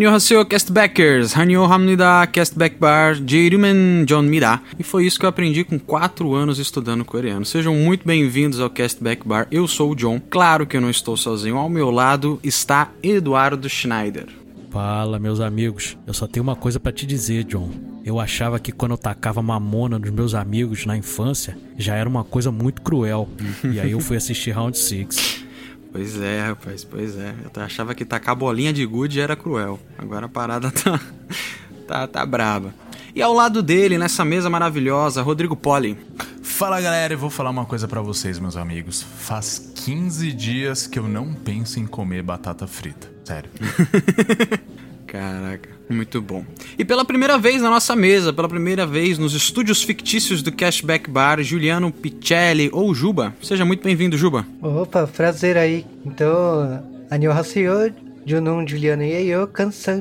안녕하세요, Castbackers. Hamnida Castback Bar Jirumen John Mira. E foi isso que eu aprendi com 4 anos estudando coreano. Sejam muito bem-vindos ao Castback Bar. Eu sou o John. Claro que eu não estou sozinho. Ao meu lado está Eduardo Schneider. Fala, meus amigos. Eu só tenho uma coisa para te dizer, John. Eu achava que quando eu tacava mamona nos meus amigos na infância, já era uma coisa muito cruel. e aí eu fui assistir Round 6. Pois é, rapaz, pois é. Eu achava que tacar bolinha de gude era cruel. Agora a parada tá, tá, tá braba. E ao lado dele, nessa mesa maravilhosa, Rodrigo Poli. Fala galera, eu vou falar uma coisa para vocês, meus amigos. Faz 15 dias que eu não penso em comer batata frita. Sério. Caraca, muito bom. E pela primeira vez na nossa mesa, pela primeira vez nos estúdios fictícios do Cashback Bar, Juliano Picelli ou Juba. Seja muito bem-vindo, Juba. Opa, prazer aí. Então, Anil Haseo, Junun Juliano Yeyo,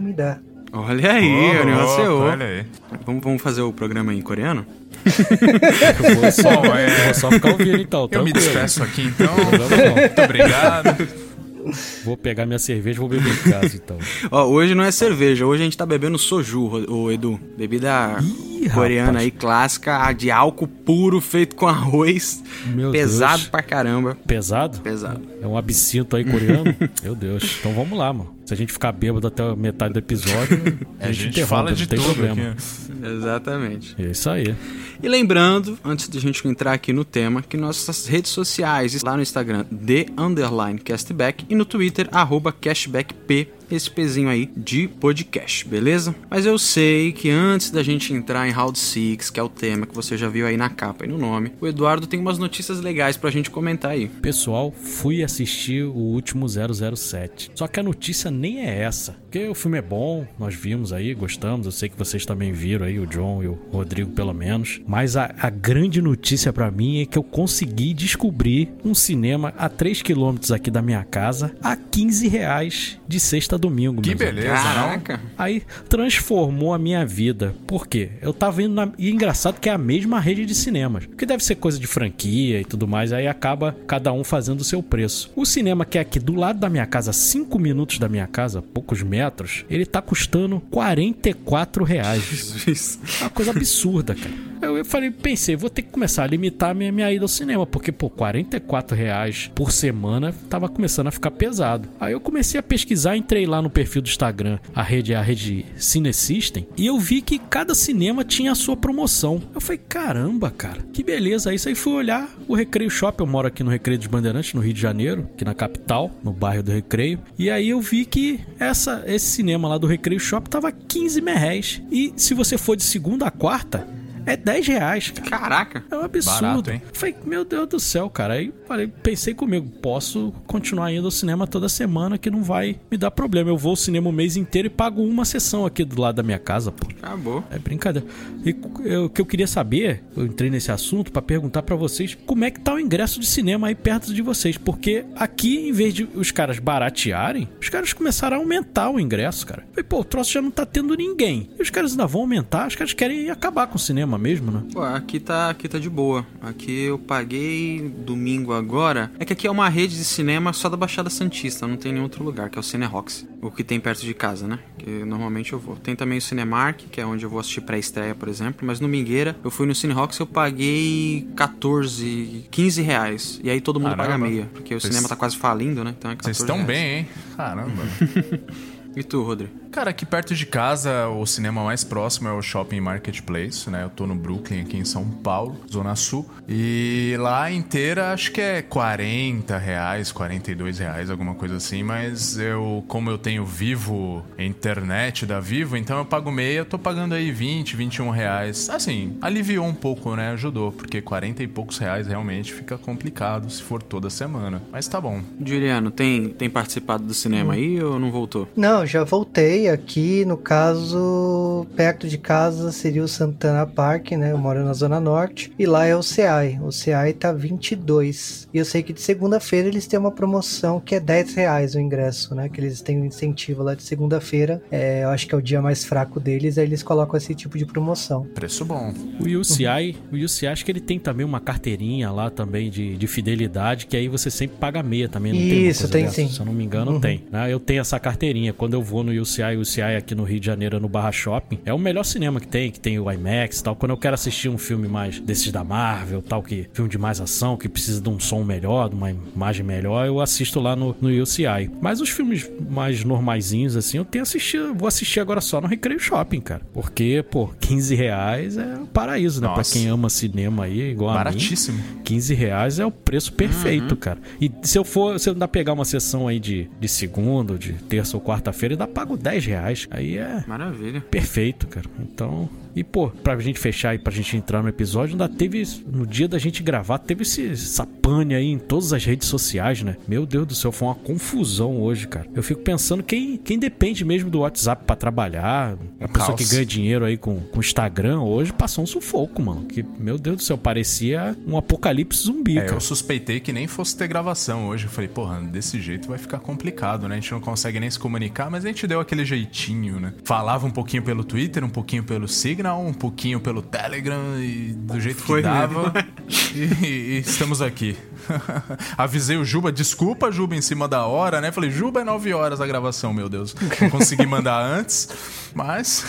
me dá. Olha aí, oh, Anil Haseo. Olha aí. Vamos, vamos fazer o programa em coreano? eu vou só, é... vou só ficar ouvindo então. Tá eu me despeço aqui então. Muito obrigado. Vou pegar minha cerveja e vou beber em casa então. Ó, hoje não é cerveja, hoje a gente tá bebendo soju, o Edu. Bebida Ih, coreana rapaz. aí, clássica, de álcool puro, feito com arroz. Meu pesado Deus. pra caramba. Pesado? Pesado. É um absinto aí coreano? Meu Deus. Então vamos lá, mano. Se a gente ficar bêbado até a metade do episódio, É, a gente interrompe, fala não de tem tudo problema. aqui. Exatamente. É isso aí. E lembrando, antes de a gente entrar aqui no tema, que nossas redes sociais, lá no Instagram, The Underline Castback, e no Twitter, arroba CashbackP, esse pezinho aí de podcast, beleza? Mas eu sei que antes da gente entrar em Round 6, que é o tema que você já viu aí na capa e no nome, o Eduardo tem umas notícias legais pra gente comentar aí. Pessoal, fui assistir o último 007. Só que a notícia nem é essa. Porque o filme é bom, nós vimos aí, gostamos. Eu sei que vocês também viram aí, o John e o Rodrigo pelo menos. Mas a, a grande notícia pra mim é que eu consegui descobrir um cinema a 3 quilômetros aqui da minha casa a 15 reais de sexta a domingo. Que beleza, não? Caraca! Aí transformou a minha vida. Por quê? Eu tava indo na. E é engraçado que é a mesma rede de cinemas. Que deve ser coisa de franquia e tudo mais. Aí acaba cada um fazendo o seu preço. O cinema que é aqui do lado da minha casa, 5 minutos da minha casa, poucos metros, ele tá custando 44 reais. Jesus. É uma coisa absurda, cara. Eu, falei, pensei, vou ter que começar a limitar a minha, minha ida ao cinema, porque, pô, 44 reais por semana tava começando a ficar pesado. Aí eu comecei a pesquisar, entrei lá no perfil do Instagram, a rede é a rede Cinesystem, e eu vi que cada cinema tinha a sua promoção. Eu falei, caramba, cara, que beleza. Isso aí fui olhar o Recreio Shop, eu moro aqui no Recreio dos Bandeirantes, no Rio de Janeiro, aqui na capital, no bairro do Recreio. E aí eu vi que essa, esse cinema lá do Recreio Shop tava 15 reais. E se você for de segunda a quarta, é 10 reais, cara. Caraca! É um absurdo. Barato, hein? Falei, meu Deus do céu, cara. Aí falei, pensei comigo, posso continuar indo ao cinema toda semana que não vai me dar problema. Eu vou ao cinema o mês inteiro e pago uma sessão aqui do lado da minha casa, pô. Acabou. É brincadeira. E eu- o que eu queria saber, eu entrei nesse assunto pra perguntar pra vocês como é que tá o ingresso de cinema aí perto de vocês, porque aqui em vez de os caras baratearem, os caras começaram a aumentar o ingresso, cara. Falei, pô, o troço já não tá tendo ninguém. E os caras ainda vão aumentar, os caras querem acabar com o cinema mesmo, né? Pô, aqui tá, aqui tá de boa. Aqui eu paguei domingo agora. É que aqui é uma rede de cinema só da Baixada Santista, não tem nenhum outro lugar, que é o Cinerox. O que tem perto de casa, né? Que normalmente eu vou. Tem também o Cinemark, que é onde eu vou assistir pré-estreia, por exemplo. Mas no Mingueira, eu fui no Cinerox e eu paguei 14, 15 reais. E aí todo mundo Caramba. paga meia. Porque o Vocês- cinema tá quase falindo, né? Então é 14 Vocês estão reais. bem, hein? Caramba. E tu, Rodrigo? Cara, aqui perto de casa, o cinema mais próximo é o Shopping Marketplace, né? Eu tô no Brooklyn, aqui em São Paulo, Zona Sul. E lá inteira, acho que é 40 reais, 42 reais, alguma coisa assim. Mas eu, como eu tenho Vivo, internet da Vivo, então eu pago meia, eu tô pagando aí 20, 21 reais. Assim, aliviou um pouco, né? Ajudou, porque 40 e poucos reais realmente fica complicado se for toda semana. Mas tá bom. Juliano, tem, tem participado do cinema aí ou não voltou? Não, Não, já voltei aqui, no caso, perto de casa seria o Santana Park, né? Eu moro na Zona Norte. E lá é o CEAI. O CEAI tá 22. E eu sei que de segunda-feira eles têm uma promoção que é 10 reais o ingresso, né? Que eles têm um incentivo lá de segunda-feira. É, eu acho que é o dia mais fraco deles, aí eles colocam esse tipo de promoção. Preço bom. O UCI, o UCI acho que ele tem também uma carteirinha lá também de, de fidelidade, que aí você sempre paga meia também. Não Isso, tem, tem sim. Se eu não me engano, Uhum. tem. né? Eu tenho essa carteirinha. Quando eu vou no UCI, UCI aqui no Rio de Janeiro, no Barra Shopping, é o melhor cinema que tem, que tem o IMAX e tal. Quando eu quero assistir um filme mais desses da Marvel, tal, que filme de mais ação, que precisa de um som melhor, de uma imagem melhor, eu assisto lá no, no UCI. Mas os filmes mais normaizinhos, assim, eu tenho assistido, vou assistir agora só no Recreio Shopping, cara. Porque, pô, 15 reais é um paraíso, né? Pra Nossa. quem ama cinema aí, igual a mim. Baratíssimo. 15 reais é o preço perfeito, cara. E se eu for, se eu ainda pegar uma sessão aí de, de segunda, de terça ou quarta-feira, ainda pago 10 reais. Aí é Maravilha. perfeito, cara. Então. E, pô, pra gente fechar e pra gente entrar no episódio, ainda teve. No dia da gente gravar, teve esse, essa pane aí em todas as redes sociais, né? Meu Deus do céu, foi uma confusão hoje, cara. Eu fico pensando quem, quem depende mesmo do WhatsApp pra trabalhar, a pessoa que caos. ganha dinheiro aí com o Instagram, hoje passou um sufoco, mano. Que, meu Deus do céu, parecia um apocalipse zumbi, É, cara. eu suspeitei que nem fosse ter gravação hoje. Eu falei, porra, desse jeito vai ficar complicado, né? A gente não consegue nem se comunicar, mas a gente deu aquele jeitinho, né? Falava um pouquinho pelo Twitter, um pouquinho pelo Signal, um pouquinho pelo Telegram e do jeito Foi que dava. E, e estamos aqui. Avisei o Juba, desculpa, Juba, em cima da hora, né? Falei, Juba, é 9 horas a gravação, meu Deus. Não consegui mandar antes, mas.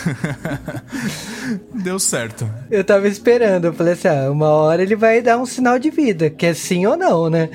deu certo. Eu tava esperando, eu falei assim, ah, uma hora ele vai dar um sinal de vida, que é sim ou não, né?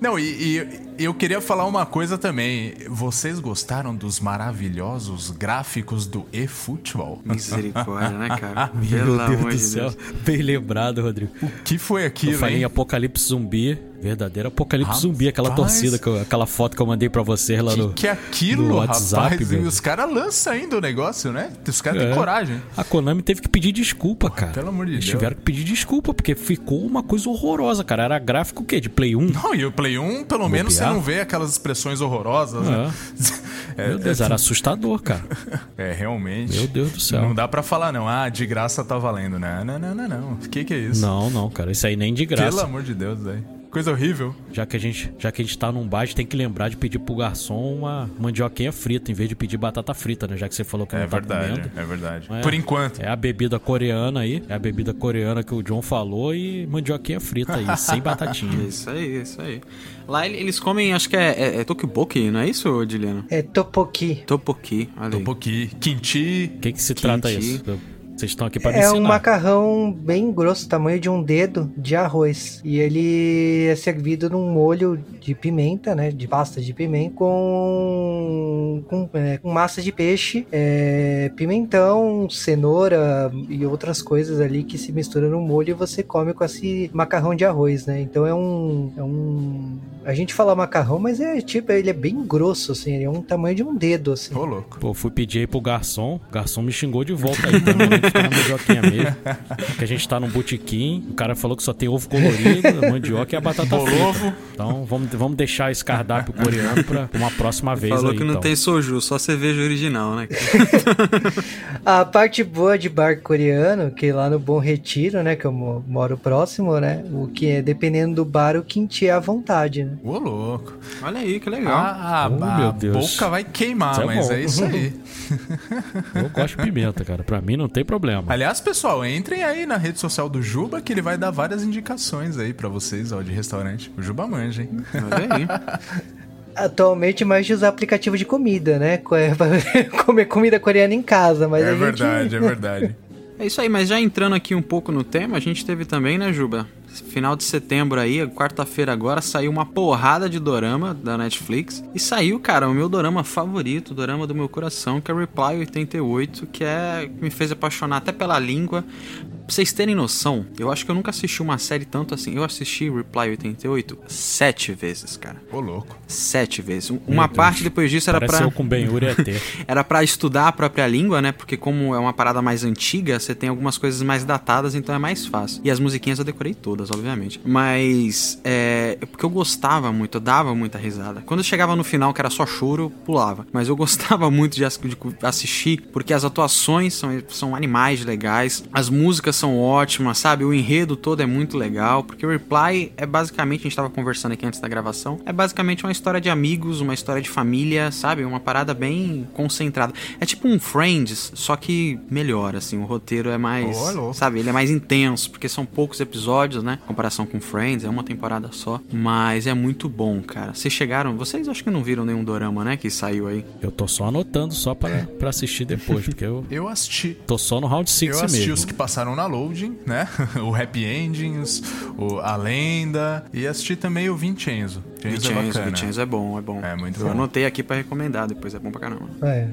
Não, e, e eu queria falar uma coisa também. Vocês gostaram dos maravilhosos gráficos do eFootball? Misericórdia, né, cara? Meu Pelo Deus amor do de céu. Deus. Bem lembrado, Rodrigo. O que foi aquilo, Eu falei em hein? Apocalipse Zumbi. Verdadeiro Apocalipse Rapaz. Zumbi, aquela torcida, eu- aquela foto que eu mandei pra você lá no. que é aquilo, no WhatsApp, rapaz? meu. E os caras lançam ainda o negócio, né? Os caras têm É. coragem. A Konami teve que pedir desculpa, cara. pelo amor de Eles Deus. tiveram que pedir desculpa, porque ficou uma coisa horrorosa, cara. Era gráfico o quê? De Play 1? Não, e o Play 1, pelo menos, você não vê aquelas expressões horrorosas, né? É, Meu Deus, era assustador, cara. é, realmente. Meu Deus do céu. Não dá pra falar, não. Ah, de graça tá valendo, né? Não, não, não, não. O que que é isso? Não, não, cara. Isso aí nem de Pelo graça. amor de Deus, velho. Coisa horrível. Já que, a gente, já que a gente tá num bar, a gente tem que lembrar de pedir pro garçom uma mandioquinha frita, em vez de pedir batata frita, né? Já que você falou que É não tá verdade, comendo. é verdade. É. Por enquanto. É a bebida coreana aí. É a bebida coreana que o John falou e mandioquinha frita aí, sem batatinha. Isso aí, isso aí. Lá ele- eles comem, acho que é, é, é tokiboki, não é isso, Diliano? É Topoki. Topoki, olha aí. Topoki, kimchi. O que, que se trata Kimchi. isso? Vocês estão aqui me É ensinar. um macarrão bem grosso, tamanho de um dedo de arroz. E ele é servido num molho de pimenta, né? De pasta de pimenta, com, com, é, com massa de peixe, é, pimentão, cenoura e outras coisas ali que se misturam no molho e você come com esse macarrão de arroz, né? Então é um. É um a gente fala macarrão, mas é tipo, ele é bem grosso, assim, ele é um tamanho de um dedo, assim. Ô, louco. Pô, fui pedir aí pro garçom, o garçom me xingou de volta aí, então na mandioquinha mesmo. Que a gente tá num botequim, o cara falou que só tem ovo colorido, mandioca e a batata frita. Então vamos, vamos deixar esse cardápio coreano pra uma próxima vez Falou aí, que não então. tem soju, só cerveja original, né? A parte boa de bar coreano, que lá no Bom Retiro, né, que eu mo- moro próximo, né, o que é, dependendo do bar, o quinti é à vontade, né. Ô, louco. Olha aí, que legal. Ah, Oh, a meu Deus. boca vai queimar, Isso é mas bom. é isso aí. Eu gosto de pimenta, cara. Pra mim não tem problema. Aliás, pessoal, entrem aí na rede social do Juba que ele vai dar várias indicações aí pra vocês, ó, de restaurante. O Juba manja, hein? Olha aí. Atualmente mais de usar aplicativo de comida, né, é comer comida coreana em casa, mas é gente... verdade, é verdade. É isso aí, mas já entrando aqui um pouco no tema, a gente teve também, né, Juba? Final de setembro aí, quarta-feira agora, saiu uma porrada de dorama da Netflix. E saiu, cara, o meu dorama favorito, o dorama do meu coração, que é Reply 88, que é que me fez apaixonar até pela língua. Pra vocês terem noção, eu acho que eu nunca assisti uma série tanto assim. Eu assisti Reply 88 sete vezes, cara. Ô, louco. Sete vezes. Um- Uma parte depois disso era Parece pra eu com ET. era pra estudar a própria língua, né? Porque como é uma parada mais antiga, você tem algumas coisas mais datadas, então é mais fácil. E as musiquinhas eu decorei todas, todas, obviamente. Mas é porque eu gostava muito, eu dava muita risada. Quando eu chegava no final, que era só choro, eu pulava. Mas eu gostava muito de, assistir, porque as atuações são, são animais legais, as músicas são ótimas, sabe? O enredo todo é muito legal, porque o Reply é basicamente, a gente tava conversando aqui antes da gravação, é basicamente uma história de amigos, uma história de família, sabe? Uma parada bem concentrada. É tipo um Friends, só que melhor, assim, o roteiro é mais, Oh, sabe? Ele é mais intenso, porque são poucos episódios, né? Comparação com Friends, é uma temporada só, mas é muito bom, cara. Vocês chegaram, vocês acho que não viram nenhum dorama, né, que saiu aí. Eu tô só anotando só pra, pra assistir depois, porque eu Eu assisti. tô só no round 6 Eu assisti mesmo. os que passaram na loading, né? o Happy Endings, o A Lenda. E assisti também o Vincenzo. Vincenzo é Vincenzo, bacana. Vincenzo é bom, é bom. É, muito Eu bom. anotei aqui pra recomendar, depois é bom pra caramba. É,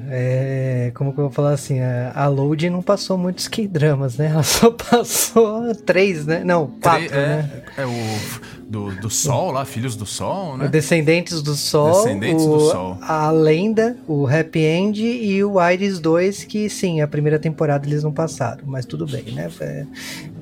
é, como que eu vou falar assim, a, a Load não passou muitos K-dramas, né? Ela só passou três, né? Não, quatro, Tre- é, né? é o do, do Sol lá, Filhos do Sol, né? Descendentes do Sol, Descendentes o- do Sol. a Lenda, o Happy End e o Iris 2, que sim, a primeira temporada eles não passaram, mas tudo bem, né? É,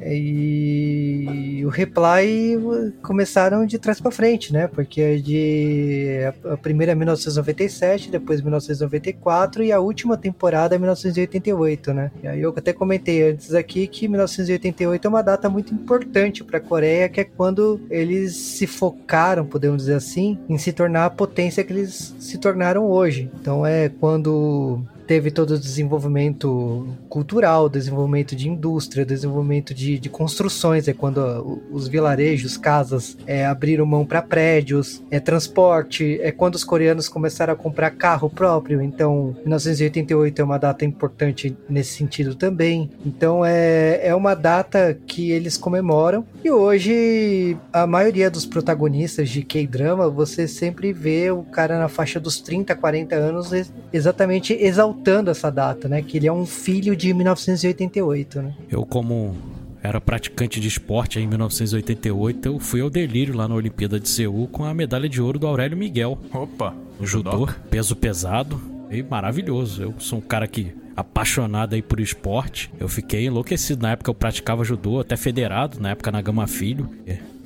e o Reply começaram de trás pra frente, né? Porque é de a primeira é 1997, depois 1994 e a última temporada é 1988, né? E aí eu até comentei antes aqui que 1988 é uma data muito importante para a Coreia, que é quando eles se focaram, podemos dizer assim, em se tornar a potência que eles se tornaram hoje. Então é quando teve todo o desenvolvimento cultural, desenvolvimento de indústria, desenvolvimento de, de construções, é quando uh, os vilarejos, casas é, abriram mão para prédios, é transporte, é quando os coreanos começaram a comprar carro próprio, então 1988 é uma data importante nesse sentido também. Então é, é uma data que eles comemoram e hoje a maioria dos protagonistas de K-drama você sempre vê o cara na faixa dos 30, 40 anos ex- exatamente exaltando essa data, né? Que ele é um filho de 1988, né? Eu, como era praticante de esporte em 1988, eu fui ao delírio lá na Olimpíada de Seul com a medalha de ouro do Aurélio Miguel. Opa, O judô, peso pesado e maravilhoso. Eu sou um cara que apaixonado aí por esporte. Eu fiquei enlouquecido. Na época eu praticava judô, até federado, na época na Gama Filho.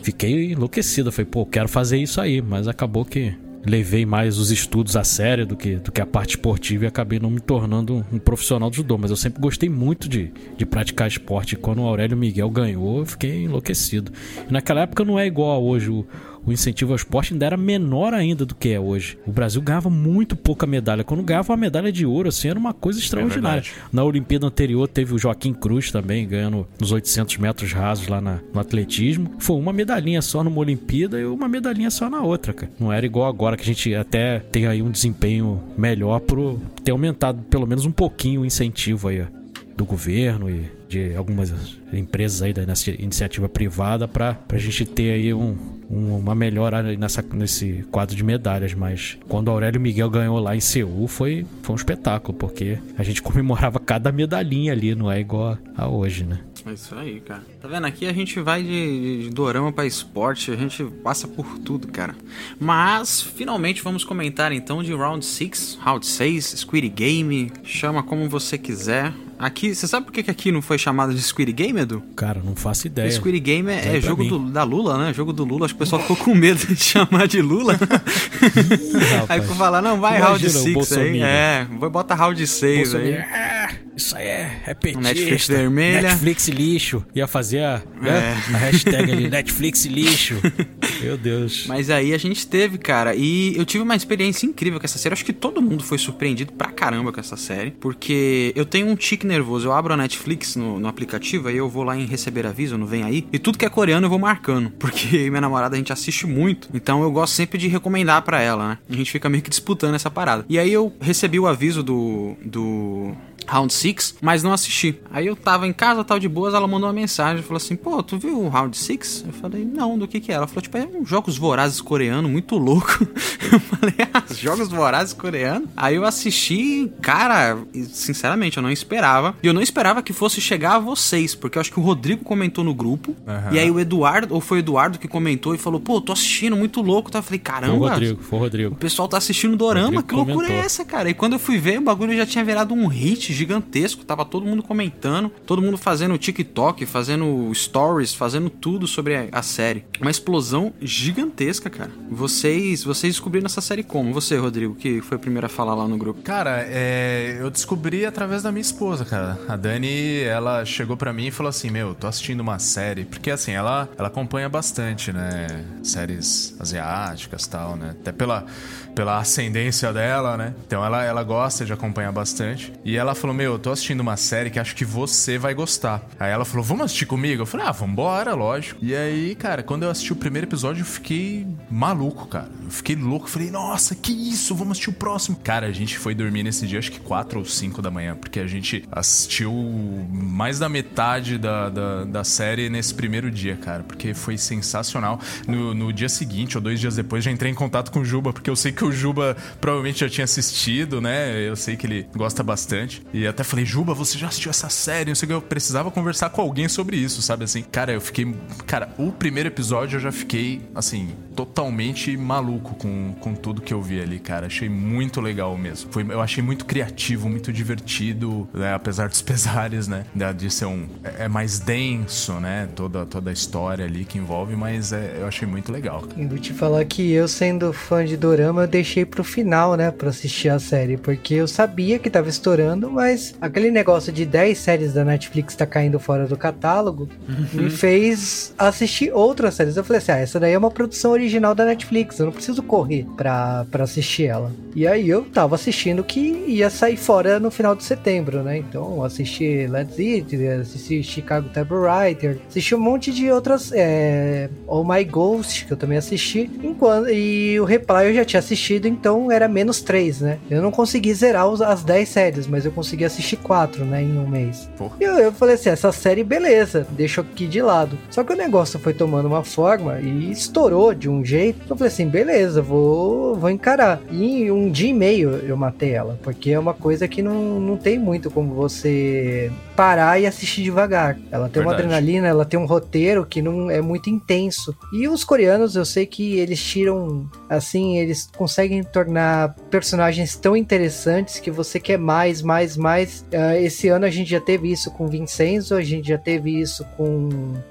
Fiquei enlouquecido. Eu falei, pô, quero fazer isso aí. Mas acabou que levei mais os estudos a sério do que, do que a parte esportiva e acabei não me tornando um, profissional de judô. Mas eu sempre gostei muito de, de praticar esporte. E quando o Aurélio Miguel ganhou, eu fiquei enlouquecido. E naquela época não é igual a hoje. O, o incentivo ao esporte ainda era menor ainda do que é hoje. O Brasil ganhava muito pouca medalha. Quando ganhava uma medalha de ouro, assim, era uma coisa extraordinária. verdade. na Olimpíada anterior teve o Joaquim Cruz também, ganhando nos 800 metros rasos lá na- no atletismo. Foi uma medalhinha só numa Olimpíada e uma medalhinha só na outra, cara. Não era igual agora que a gente até tem aí um desempenho melhor por ter aumentado pelo menos um pouquinho o incentivo aí ó, do governo e de algumas empresas aí da inici- iniciativa privada para a gente ter aí um, um- uma melhora nessa, nesse quadro de medalhas. Mas quando Aurélio Miguel ganhou lá em Seul foi, foi um espetáculo, porque a gente comemorava cada medalhinha ali, não é igual a hoje, né? É isso aí, cara. Tá vendo? Aqui a gente vai de, de dorama pra esporte, a gente passa por tudo, cara. Mas, finalmente, vamos comentar então de Round 6, Round 6, Squid Game, chama como você quiser. Aqui, você sabe por que que aqui não foi chamado de Squid Game, Edu? Cara, não faço ideia. Squid Game é, é jogo do- da Lula, né? Jogo do Lula. Acho que o pessoal ficou com medo de chamar de Lula. aí rapaz. ficou falar, não, vai Imagina Round o 6 aí. É, bota Round 6 Bolsonaro, aí. "Ah, isso aí é, é petista. Netflix vermelha." Netflix lixo. Ia fazer a, né, É. a hashtag ali, Netflix lixo. Meu Deus. Mas aí a gente teve, cara, e eu tive uma experiência incrível com essa série. Acho que todo mundo foi surpreendido pra caramba com essa série, porque eu tenho um tique nervoso. Eu abro a Netflix no, no aplicativo, aí eu vou lá em receber aviso, não vem aí, e tudo que é coreano eu vou marcando, porque eu e minha namorada a gente assiste muito, então eu gosto sempre de recomendar pra ela, né? A gente fica meio que disputando essa parada. E aí eu recebi o aviso do. do. Round 6, mas não assisti. Aí eu tava em casa, tal de boas, ela mandou uma mensagem, falou assim: "Pô, tu viu o Round 6?" Eu falei: "Não, do que que é?" Ela falou: "Tipo, é uns jogos vorazes coreano muito louco". Eu falei, ah, jogos vorazes coreanos? Aí eu assisti, cara, sinceramente, eu não esperava. E eu não esperava que fosse chegar a vocês, porque eu acho que o Rodrigo comentou no grupo. Aham. E aí o Eduardo, ou foi o Eduardo que comentou e falou, pô, tô assistindo, muito louco. Tá? Eu falei, Foi o caramba, Rodrigo, foi o o Rodrigo. pessoal tá assistindo Dorama, Rodrigo que loucura é comentou. essa, cara? E quando eu fui ver, o bagulho já tinha virado um hit gigantesco, tava todo mundo comentando, todo mundo fazendo TikTok, fazendo stories, fazendo tudo sobre a, a série. Uma explosão gigantesca, cara. Vocês, vocês descobriram essa série como? Você, Rodrigo, que foi o primeiro a falar lá no grupo. Cara, é, eu descobri através da minha esposa, cara. A Dani, ela chegou pra mim e falou assim: Meu, tô assistindo uma série. Porque assim, ela, ela acompanha bastante, né? Séries asiáticas tal, né? Até pela, pela ascendência dela, né? Então ela, ela gosta de acompanhar bastante. E ela falou: Meu, eu tô assistindo uma série que acho que você vai gostar. Aí ela falou: Vamos assistir comigo? Eu falei: Ah, vambora, lógico. E aí, cara, quando eu assisti o primeiro episódio, eu fiquei maluco, cara. Eu fiquei louco. Falei: Nossa, que isso? Vamos assistir o próximo. Cara, a gente foi dormir nesse dia, acho que 4 ou 5 da manhã, porque a gente assistiu mais da metade da, da, da série nesse primeiro dia, cara, porque foi sensacional. No, no dia seguinte, ou dois dias depois, já entrei em contato com o Juba, porque eu sei que o Juba provavelmente já tinha assistido, né? Eu sei que ele gosta bastante. E até falei, Juba, você já assistiu essa série? Não sei o que, eu precisava conversar com alguém sobre isso, sabe assim? Cara, eu fiquei. Cara, o primeiro episódio eu já fiquei, assim, totalmente maluco com, com tudo que eu vi ali, cara. Achei muito legal mesmo. Foi, eu achei muito criativo, muito divertido, né? Apesar dos pesares, né? De ser um. É é mais denso, né? Toda, toda a história ali que envolve, mas é- eu achei muito legal. cara. Vou te falar que eu, sendo fã de Dorama, eu deixei pro final, né, pra assistir a série, porque eu sabia que tava estourando, mas aquele negócio de 10 séries da Netflix tá caindo fora do catálogo me fez assistir outras séries. Eu falei assim: ah, essa daí é uma produção original da Netflix, eu não preciso correr pra, pra assistir ela. E aí eu tava assistindo que ia sair fora no final de setembro, né? Então eu assisti Let's Eat, assisti Chicago Typewriter, assisti um monte de outras. É, All My Ghost, que eu também assisti. Enquanto, e o Reply eu já tinha assistido, então era menos 3, né? Eu não consegui zerar os- as 10 séries, mas eu consegui assistir 4, né? Em um mês. Porra. E eu, eu falei assim: essa série, beleza, deixa aqui de lado. Só que o negócio foi tomando uma forma e estourou de um jeito. Eu falei assim: beleza, vou, vou encarar. E em um dia e meio eu matei ela, porque é uma coisa que não, não tem muito como você parar e assistir devagar. Ela tem uma Verdade. adrenalina, ela tem um roteiro que não é muito intenso. E os coreanos, eu sei que eles tiram, assim, eles conseguem tornar personagens tão interessantes que você quer mais, mais, mais. Ah, esse ano a gente já teve isso com Vincenzo, a gente já teve isso com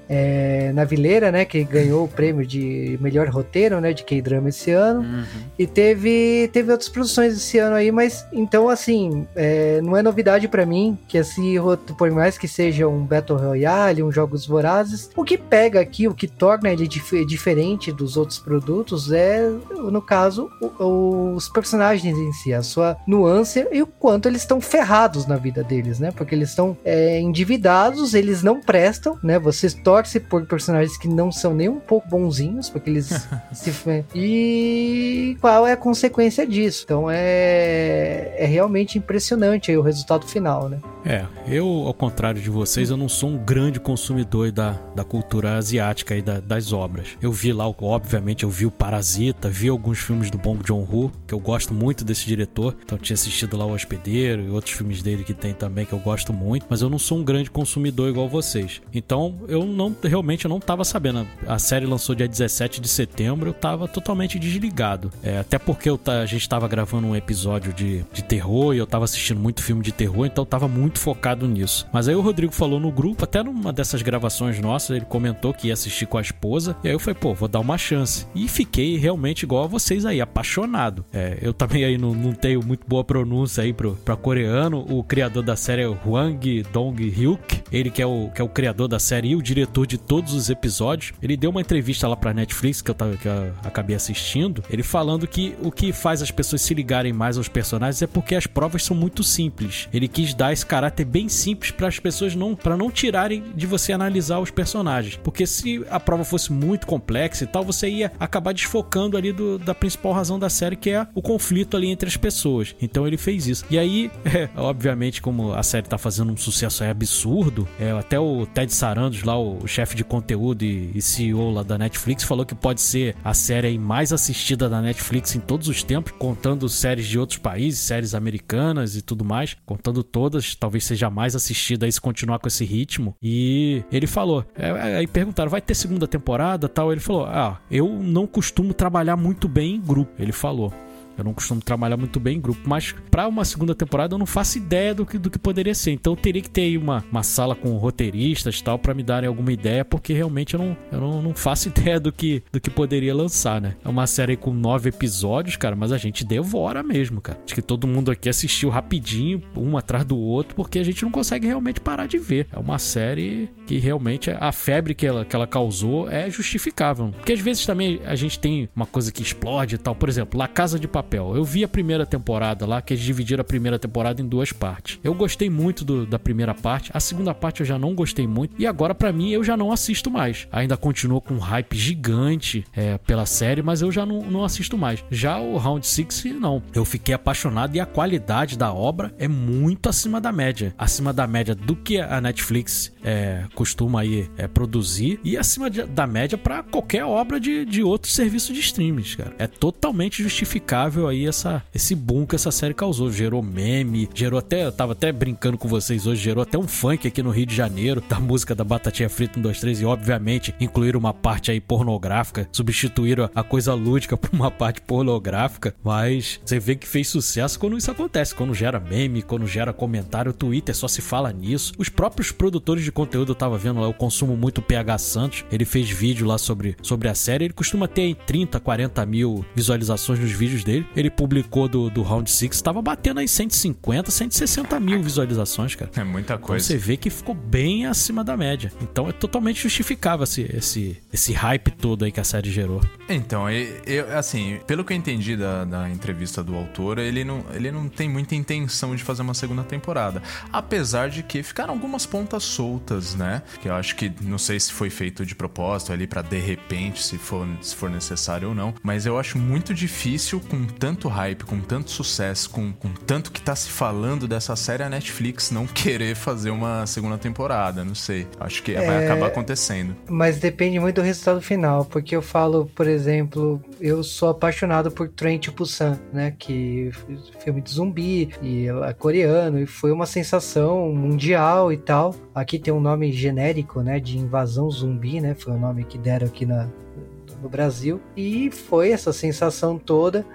é, Navileira, né, que ganhou o prêmio de melhor roteiro, né, de K-drama esse ano. E teve, teve outras produções esse ano aí, mas então assim, é, não é novidade pra mim que esse roteiro, por mais que seja um Battle Royale, um Jogos Vorazes, o que pega aqui, o que torna ele dif- diferente dos outros produtos é, no caso, o- os personagens em si, a sua nuance e o quanto eles estão ferrados na vida deles, né? Porque eles estão é, endividados, eles não prestam, né? Você torce por personagens que não são nem um pouco bonzinhos, porque eles se e qual é a consequência disso? Então é, é realmente impressionante aí o resultado final, né? É, eu, ao contrário de vocês, eu não sou um grande consumidor da, da cultura asiática e da- das obras. Eu vi lá, obviamente, eu vi o Parasita, vi alguns filmes do Bong Joon-ho, que eu gosto muito desse diretor. Então tinha assistido lá O Hospedeiro e outros filmes dele que tem também que eu gosto muito, mas eu não sou um grande consumidor igual vocês. Então eu não realmente eu não tava sabendo. A série lançou dia 17 de setembro, eu tava totalmente desligado. É, até porque eu a gente tava gravando um episódio de, de terror e eu tava assistindo muito filme de terror, então eu tava muito focado nisso. Mas aí o Rodrigo falou no grupo, até numa dessas gravações nossas, ele comentou que ia assistir com a esposa. E aí eu falei, pô, vou dar uma chance. E fiquei realmente igual a vocês aí, apaixonado. É, eu também aí não, não tenho muito boa pronúncia aí pro, pra coreano. O criador da série é o Hwang Dong-hyuk. Ele que é, o, que é o criador da série e o diretor de todos os episódios. Ele deu uma entrevista lá pra Netflix, que eu, tava, que eu acabei assistindo. Ele falando que o que faz as pessoas se ligarem mais aos personagens é porque as provas são muito simples. Ele quis dar esse caráter caráter bem simples para as pessoas não para não tirarem de você analisar os personagens, porque se a prova fosse muito complexa e tal, você ia acabar desfocando ali do, da principal razão da série, que é o conflito ali entre as pessoas. Então ele fez isso. E aí, é, obviamente, como a série tá fazendo um sucesso absurdo, é, até o Ted Sarandos lá, o, o chefe de conteúdo e, e CEO lá da Netflix, falou que pode ser a série mais assistida da Netflix em todos os tempos, contando séries de outros países, séries americanas e tudo mais, contando todas, talvez seja a mais assistida aí se continuar com esse ritmo. E ele falou, é, é, aí perguntaram, vai ter segunda temporada tal? Ele falou, ah, eu não costumo trabalhar muito bem em grupo. Ele falou. Eu não costumo trabalhar muito bem em grupo, mas para uma segunda temporada eu não faço ideia do que, do que poderia ser. Então eu teria que ter aí uma, uma sala com roteiristas e tal para me darem alguma ideia, porque realmente eu não, eu não, não faço ideia do que, do que poderia lançar, né? É uma série com nove episódios, cara, mas a gente devora mesmo, cara. Acho que todo mundo aqui assistiu rapidinho, um atrás do outro, porque a gente não consegue realmente parar de ver. É uma série que realmente a febre que ela, que ela causou é justificável. Porque às vezes também a gente tem uma coisa que explode e tal. Por exemplo, La Casa de Papel papel. Eu vi a primeira temporada lá, que eles dividiram a primeira temporada em duas partes. Eu gostei muito do, da primeira parte, a segunda parte eu já não gostei muito, e agora para mim eu já não assisto mais. Ainda continuo com um hype gigante é, pela série, mas eu já não, não assisto mais. Já o Round 6, não. Eu fiquei apaixonado e a qualidade da obra é muito acima da média. Acima da média do que a Netflix é, costuma aí é, produzir e acima de, da média para qualquer obra de, de outro serviço de streams, cara. É totalmente justificável aí essa, esse boom que essa série causou. Gerou meme, gerou até, eu tava até brincando com vocês hoje, gerou até um funk aqui no Rio de Janeiro, da música da Batatinha Frita 1, 2, 3, e obviamente incluíram uma parte aí pornográfica, substituíram a coisa lúdica por uma parte pornográfica, mas você vê que fez sucesso quando isso acontece, quando gera meme, quando gera comentário, o Twitter só se fala nisso. Os próprios produtores de conteúdo, eu tava vendo lá, eu consumo muito o PH Santos, ele fez vídeo lá sobre, sobre a série, ele costuma ter aí 30, 40 mil visualizações nos vídeos dele, ele publicou do, do Round 6, estava batendo aí 150, 160 mil visualizações, cara. É muita Então coisa. você vê que ficou bem acima da média. Então é totalmente justificável esse, esse, esse hype todo aí que a série gerou. Então, eu, assim, pelo que eu entendi da, da entrevista do autor, ele não, ele não tem muita intenção de fazer uma segunda temporada. Apesar de que ficaram algumas pontas soltas, né? Que eu acho que não sei se foi feito de propósito ali pra de repente, se for, se for necessário ou não. Mas eu acho muito difícil, com tanto hype, com tanto sucesso, com, com tanto que tá se falando dessa série, a Netflix não querer fazer uma segunda temporada. Não sei. Acho que vai É. acabar acontecendo. Mas depende muito do resultado final, porque eu falo, por exemplo, eu sou apaixonado por Train to Busan, né, que filme de zumbi e é coreano e foi uma sensação mundial e tal. Aqui tem um nome genérico, né, de invasão zumbi, né, foi o nome que deram aqui na no Brasil e foi essa sensação toda.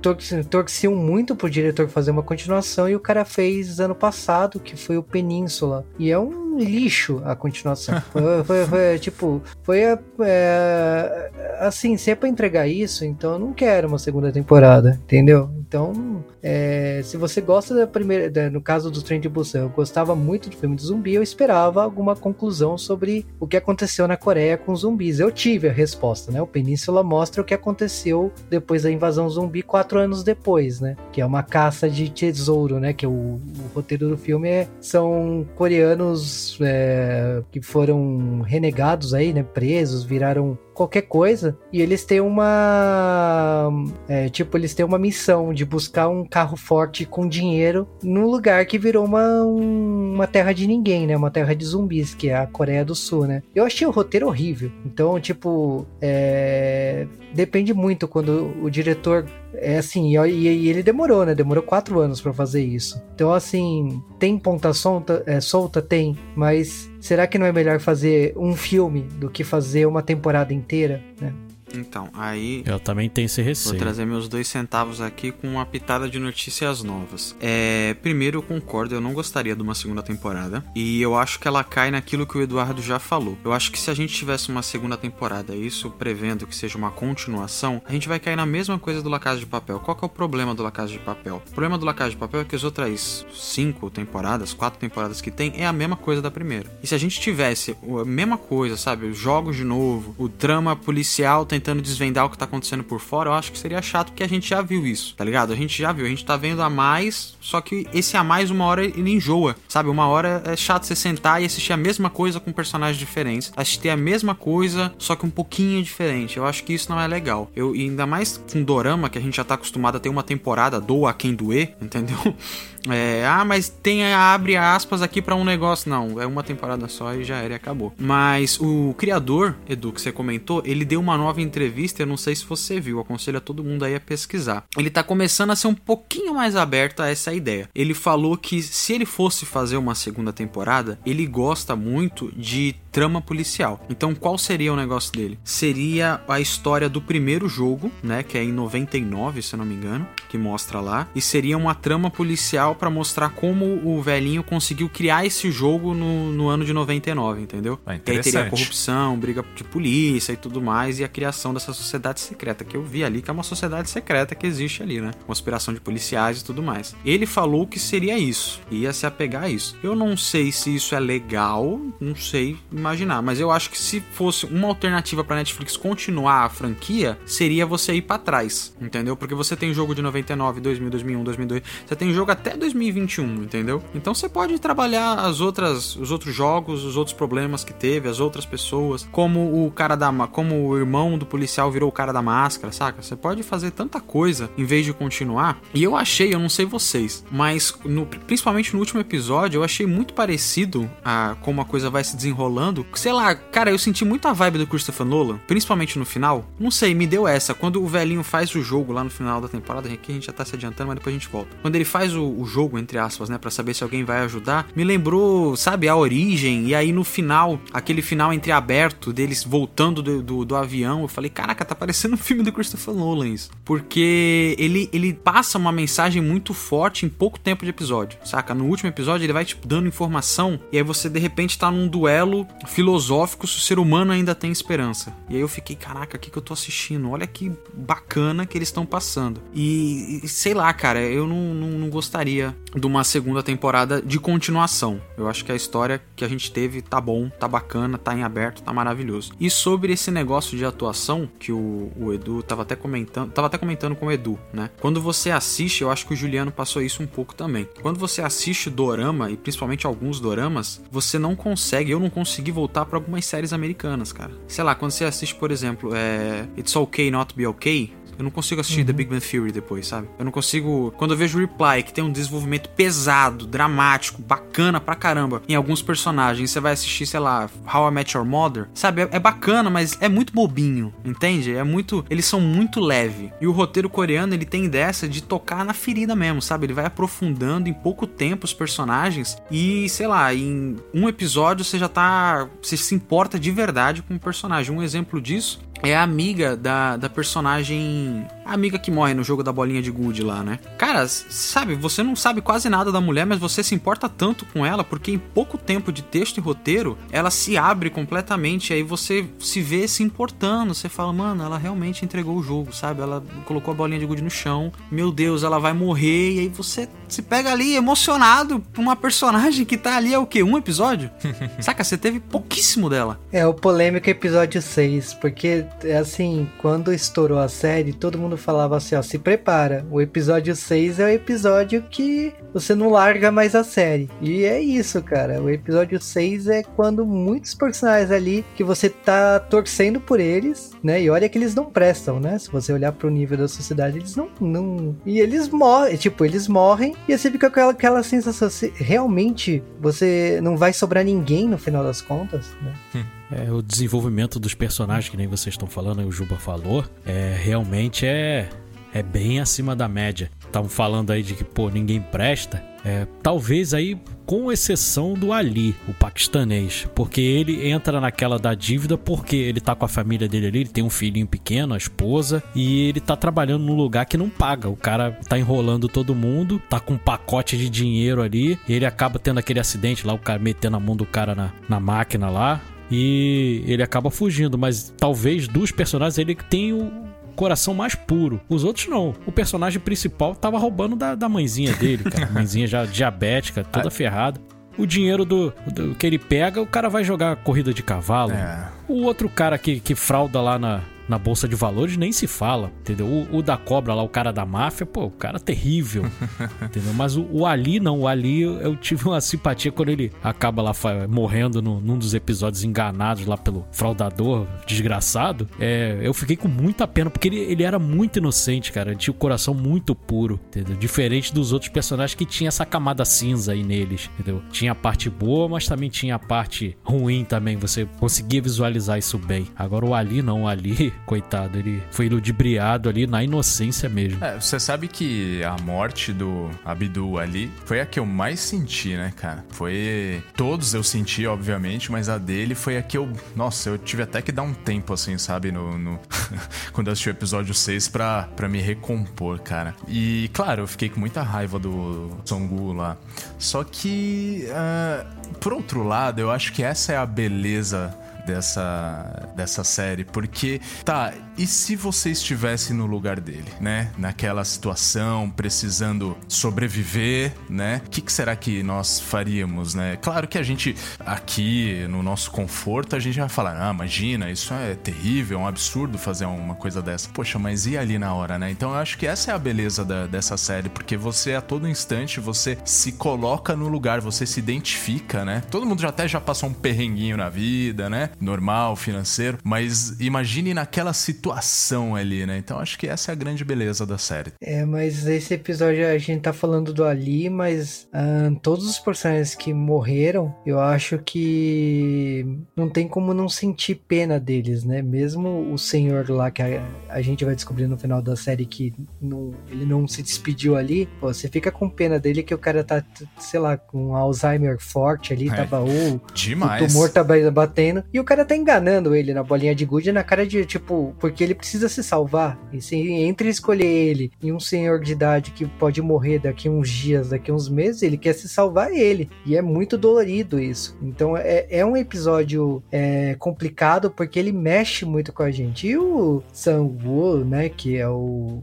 Torci- Torciam muito pro diretor fazer uma continuação e o cara fez ano passado, que foi o Península. E é um lixo a continuação. foi, foi- foi, tipo, foi é, assim, se é pra entregar isso, então eu não quero uma segunda temporada, entendeu? Então, é, se você gosta da primeira, da- no caso do Trem de Busan, eu gostava muito do filme de zumbi, eu esperava alguma conclusão sobre o que aconteceu na Coreia com zumbis. Eu tive a resposta, né? O Península mostra o que aconteceu depois da invasão zumbi quatro anos depois, né? Que é uma caça de tesouro, né? Que o, o roteiro do filme é, são coreanos é, que foram renegados aí, né? Presos, viraram qualquer coisa e eles têm uma é, tipo eles têm uma missão de buscar um carro forte com dinheiro num lugar que virou uma, um- uma terra de ninguém né? Uma terra de zumbis que é a Coreia do Sul né? Eu achei o roteiro horrível. Então tipo é, depende muito quando o diretor é assim e, ele demorou né? Demorou quatro anos pra fazer isso. Então assim tem ponta solta é, solta? Tem mas será que não é melhor fazer um filme do que fazer uma temporada inteira né? Então, aí Eu também tenho esse Vou receio. trazer meus dois centavos aqui com uma pitada de notícias novas. É, primeiro, eu concordo, eu não gostaria de uma segunda temporada. E eu acho que ela cai naquilo que o Eduardo já falou. Eu acho que se a gente tivesse uma segunda temporada, isso prevendo que seja uma continuação, a gente vai cair na mesma coisa do La Casa de Papel. Qual que é o problema do La Casa de Papel? O problema do La Casa de Papel é que as outras cinco temporadas, quatro temporadas que tem, é a mesma coisa da primeira. E se a gente tivesse a mesma coisa, sabe? Os jogos de novo, o drama policial tentando tentando desvendar o que tá acontecendo por fora, eu acho que seria chato porque a gente já viu isso, tá ligado? A gente já viu, a gente tá vendo a mais, só que esse a mais, uma hora ele enjoa, sabe? Uma hora é chato você sentar e assistir a mesma coisa com personagens diferentes. Assistir a mesma coisa, só que um pouquinho diferente. Eu acho que isso não é legal. Eu, ainda mais com Dorama, que a gente já tá acostumado a ter uma temporada, doa quem doer, entendeu? É, ah, mas tem abre aspas aqui para um negócio. Não, é uma temporada só e já era e acabou. Mas o criador, Edu, que você comentou, ele deu uma nova entrevista, eu não sei se você viu, aconselho a todo mundo aí a pesquisar. Ele tá começando a ser um pouquinho mais aberto a essa ideia. Ele falou que se ele fosse fazer uma segunda temporada, ele gosta muito de trama policial. Então, qual seria o negócio dele? Seria a história do primeiro jogo, né, que é em 99, se eu não me engano, que mostra lá, e seria uma trama policial para mostrar como o velhinho conseguiu criar esse jogo no, no ano de 99, entendeu? Ah, e aí teria corrupção, briga de polícia e tudo mais, e a criação dessa sociedade secreta, que eu vi ali que é uma sociedade secreta que existe ali, né? Conspiração de policiais e tudo mais. Ele falou que seria isso, ia se apegar a isso. Eu não sei se isso é legal, não sei imaginar, mas eu acho que se fosse uma alternativa para Netflix continuar a franquia, seria você ir para trás, entendeu? Porque você tem jogo de 99, 2000, 2001, 2002, você tem jogo até 2021, entendeu? Então você pode trabalhar as outras, os outros jogos, os outros problemas que teve, as outras pessoas, como o cara da, como o irmão do policial virou o cara da máscara, saca? Você pode fazer tanta coisa em vez de continuar. E eu achei, eu não sei vocês, mas no, principalmente no último episódio, eu achei muito parecido a como a coisa vai se desenrolando sei lá, cara, eu senti muito a vibe do Christopher Nolan, principalmente no final. Não sei, me deu essa. Quando o velhinho faz o jogo lá no final da temporada, aqui a gente já tá se adiantando, mas depois a gente volta. Quando ele faz o, o jogo, entre aspas, né, para saber se alguém vai ajudar, me lembrou, sabe, a origem. E aí no final, aquele final entreaberto deles voltando do, do, do avião, eu falei, caraca, tá parecendo um filme do Christopher Nolan isso. Porque ele, ele passa uma mensagem muito forte em pouco tempo de episódio, saca? No último episódio ele vai, tipo, dando informação, e aí você de repente tá num duelo filosófico se o ser humano ainda tem esperança. E aí eu fiquei, caraca, o que, que eu tô assistindo? Olha que bacana que eles estão passando. E, e, sei lá, cara, eu não, não, não, gostaria de uma segunda temporada de continuação. Eu acho que a história que a gente teve tá bom, tá bacana, tá em aberto, tá maravilhoso. E sobre esse negócio de atuação que o, o Edu tava até comentando, tava até comentando com o Edu, né? Quando você assiste, eu acho que o Juliano passou isso um pouco também. Quando você assiste dorama e principalmente alguns doramas, você não consegue, eu não consegui voltar para algumas séries americanas, cara. Sei lá, quando você assiste, por exemplo, é It's Okay Not Be Okay, eu não consigo assistir uhum. The Big Bang Theory depois, sabe? Eu não consigo. Quando eu vejo Reply, que tem um desenvolvimento pesado, dramático, bacana pra caramba em alguns personagens, você vai assistir, sei lá, How I Met Your Mother, sabe? É, é bacana, mas é muito bobinho, entende? É muito. Eles são muito leve. E o roteiro coreano, ele tem dessa de tocar na ferida mesmo, sabe? Ele vai aprofundando em pouco tempo os personagens e, sei lá, em um episódio você já tá. Você se importa de verdade com o personagem. Um exemplo disso é amiga da, da personagem. A amiga que morre no jogo da bolinha de gude lá, né? Cara, sabe, você não sabe quase nada da mulher, mas você se importa tanto com ela porque em pouco tempo de texto e roteiro ela se abre completamente. Aí você se vê se importando. Você fala, mano, ela realmente entregou o jogo, sabe? Ela colocou a bolinha de gude no chão. Meu Deus, ela vai morrer. E aí você se pega ali emocionado por uma personagem que tá ali é o quê? Um episódio? Saca? Você teve pouquíssimo dela. É o polêmico episódio 6, porque é assim, quando estourou a série, todo mundo falava assim, ó, se prepara. O episódio 6 é o episódio que você não larga mais a série. E é isso, cara. O episódio 6 é quando muitos personagens ali que você tá torcendo por eles, né? E olha que eles não prestam, né? Se você olhar pro nível da sociedade, eles não. não... E eles morrem, tipo, eles morrem e você fica com aquela, aquela sensação, se realmente você não vai sobrar ninguém no final das contas, né? Hum. É, o desenvolvimento dos personagens, que nem vocês estão falando, o Juba falou, é, realmente é, é bem acima da média. Estavam falando aí de que, pô, ninguém presta. É, talvez aí com exceção do Ali, o paquistanês, porque ele entra naquela da dívida porque ele tá com a família dele ali, ele tem um filhinho pequeno, a esposa, e ele tá trabalhando num lugar que não paga. O cara tá enrolando todo mundo, tá com um pacote de dinheiro ali, e ele acaba tendo aquele acidente lá, o cara metendo a mão do cara na, na máquina lá, e ele acaba fugindo, mas talvez dos personagens ele tem o coração mais puro. Os outros não. O personagem principal tava roubando da, da mãezinha dele, cara. mãezinha já diabética, toda ferrada. O dinheiro do, do, que ele pega, o cara vai jogar corrida de cavalo. É. O outro cara que, que frauda lá na, na Bolsa de Valores nem se fala, entendeu? O, o da cobra lá, o cara da máfia, pô, o cara terrível, entendeu? Mas o, o, Ali não, o Ali eu tive uma simpatia quando ele acaba lá morrendo no, num dos episódios enganados lá pelo fraudador desgraçado. É, eu fiquei com muita pena, porque ele, ele era muito inocente, cara. Ele tinha o coração muito puro, entendeu? Diferente dos outros personagens que tinha essa camada cinza aí neles, entendeu? Tinha a parte boa, mas também tinha a parte ruim também. Você conseguia visualizar isso bem. Agora o Ali não, o Ali, coitado, ele foi ludibriado ali na inocência mesmo. É, você sabe que a morte do Abdul ali foi a que eu mais senti, né, cara? Foi. Todos eu senti, obviamente, mas a dele foi a que eu. Nossa, eu tive até que dar um tempo, assim, sabe? No. no... Quando eu assisti o episódio 6 pra, pra me recompor, cara. E, claro, eu fiquei com muita raiva do Songu lá. Só que. Uh, por outro lado, eu acho que essa é a beleza dessa, dessa série, porque tá, e se você estivesse no lugar dele, né? Naquela situação, precisando sobreviver, né? O que, que, será que nós faríamos, né? Claro que a gente aqui no nosso conforto a gente vai falar, ah, imagina, isso é terrível, é um absurdo fazer uma coisa dessa. Poxa, mas e ali na hora, né? Então eu acho que essa é a beleza da, dessa série, porque você a todo instante você se coloca no lugar, você se identifica, né? Todo mundo já até já passou um perrenguinho na vida, né? Normal, financeiro, mas imagine naquela situação ali, né? Então acho que essa é a grande beleza da série. É, mas esse episódio a gente tá falando do Ali, mas uh, todos os personagens que morreram, eu acho que não tem como não sentir pena deles, né? Mesmo o senhor lá que a, a gente vai descobrir no final da série que não, ele não se despediu ali, pô, você fica com pena dele que o cara tá, sei lá, com Alzheimer forte ali, é, tava ou demais. o tumor tá batendo, e o cara tá enganando ele na bolinha de gude na cara de, tipo, porque ele precisa se salvar. E se entre escolher ele e um senhor de idade que pode morrer daqui uns dias, daqui uns meses, ele quer se salvar ele. E é muito dolorido isso. Então é, é um episódio é, complicado porque ele mexe muito com a gente. E o Sang-woo, né, que é o,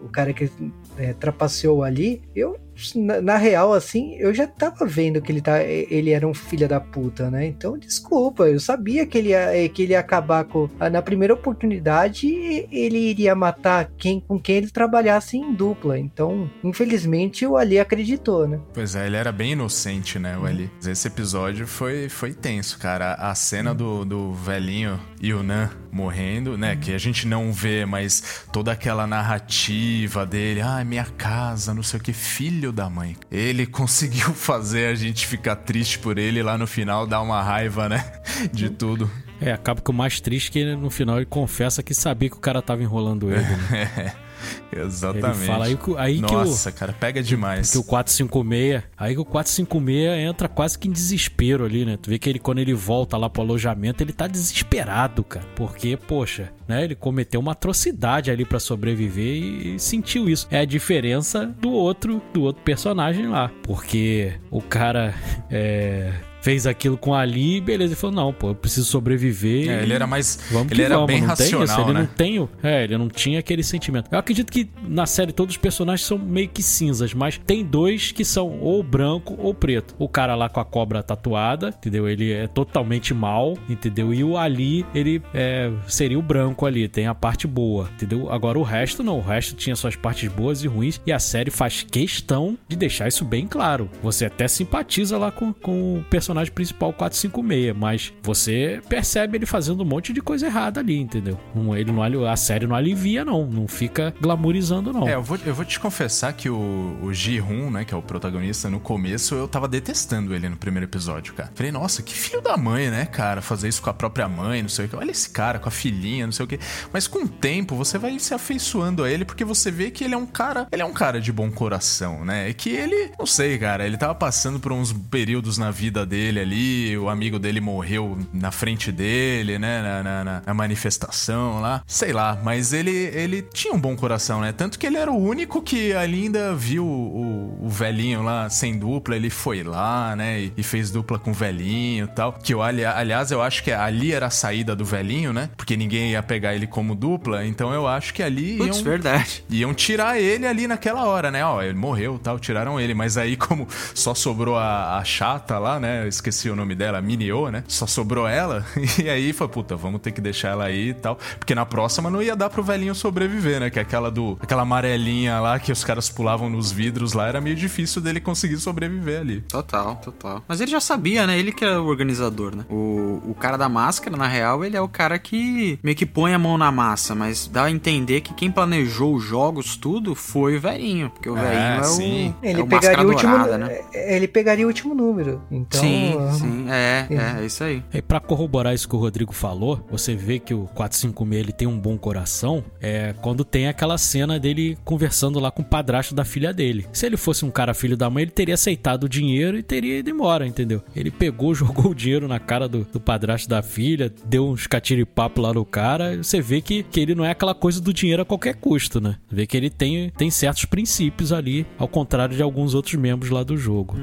o cara que é, trapaceou ali, eu na, na, real, assim, eu já tava vendo que ele, tá, ele era um filho da puta, né? Então, desculpa, eu sabia que ele ia, que ele ia acabar com. Na primeira oportunidade, ele iria matar quem com quem ele trabalhasse em dupla. Então, infelizmente, o Ali acreditou, né? Pois é, ele era bem inocente, né, o Ali. Esse episódio foi, foi tenso, cara. A cena do, do velhinho Yunan morrendo, né? Que a gente não vê, mas toda aquela narrativa dele, ah, minha casa, não sei o que, filho da mãe. Ele conseguiu fazer a gente ficar triste por ele lá no final, dar uma raiva, né? De tudo. É, acaba que o mais triste é que no final ele confessa que sabia que o cara tava enrolando ele. Né? Exatamente. Ele fala aí, aí Nossa, que o, cara, pega demais. Que o 456, aí que o 456 entra quase que em desespero ali, né? Tu vê que ele quando ele volta lá pro alojamento, ele tá desesperado, cara. Porque, poxa, né, ele cometeu uma atrocidade ali para sobreviver e sentiu isso. É a diferença do outro, do outro personagem lá, porque o cara é fez aquilo com Ali, beleza. Ele falou: não, pô, eu preciso sobreviver. É, ele era mais. Vamos ele era vamos. bem não racional. Tem isso, ele né? não tem. É, ele não tinha aquele sentimento. Eu acredito que na série todos os personagens são meio que cinzas, mas tem dois que são ou branco ou preto. O cara lá com a cobra tatuada, entendeu? Ele é totalmente mal, entendeu? E o Ali, ele é, seria o branco ali, tem a parte boa, entendeu? Agora o resto não, o resto tinha suas partes boas e ruins, e a série faz questão de deixar isso bem claro. Você até simpatiza lá com, com o personagem personagem principal 456, mas você percebe ele fazendo um monte de coisa errada ali, entendeu? Não, ele não, a série não alivia, não. Não fica glamourizando, não. É, eu vou, eu vou te confessar que o, o Ji-Hun, né, que é o protagonista, no começo eu tava detestando ele no primeiro episódio, cara. Falei, nossa, que filho da mãe, né, cara? Fazer isso com a própria mãe, não sei o que. Olha esse cara com a filhinha, não sei o que. Mas com o tempo você vai se afeiçoando a ele porque você vê que ele é um cara, ele é um cara de bom coração, né? E que ele, não sei, cara, ele tava passando por uns períodos na vida dele dele ali, o amigo dele morreu na frente dele, né? Na, na, na, manifestação lá. Sei lá, mas ele, ele tinha um bom coração, né? Tanto que ele era o único que ali ainda viu o, o velhinho lá sem dupla. Ele foi lá, né? E, e fez dupla com o velhinho e tal. Que eu, ali, aliás, eu acho que ali era a saída do velhinho, né? Porque ninguém ia pegar ele como dupla. Então eu acho que ali. Putz, iam, verdade. Iam tirar ele ali naquela hora, né? Ó, ele morreu tal, tiraram ele. Mas aí, como só sobrou a, a chata lá, né? Esqueci o nome dela, Minio, né? Só sobrou ela. E aí foi, puta, vamos ter que deixar ela aí e tal. Porque na próxima não ia dar pro velhinho sobreviver, né? Que é aquela do. aquela amarelinha lá que os caras pulavam nos vidros lá, era meio difícil dele conseguir sobreviver ali. Total, total. Mas ele já sabia, né? Ele que era o organizador, né? O, o cara da máscara, na real, ele é o cara que meio que põe a mão na massa, mas dá a entender que quem planejou os jogos, tudo, foi o velhinho. Porque o É, velhinho é, sim. o. Ele é o pegaria o último. dourada, né? Ele pegaria o último número. Então. sim, sim, é, é, é isso aí. E pra corroborar isso que o Rodrigo falou, você vê que o 456 ele tem um bom coração, é quando tem aquela cena dele conversando lá com o padrasto da filha dele. Se ele fosse um cara filho da mãe, ele teria aceitado o dinheiro e teria ido embora, entendeu? Ele pegou, jogou o dinheiro na cara do, do padrasto da filha, deu uns catiripapo lá no cara, e você vê que, que ele não é aquela coisa do dinheiro a qualquer custo, né? Vê que ele tem, tem certos princípios ali, ao contrário de alguns outros membros lá do jogo.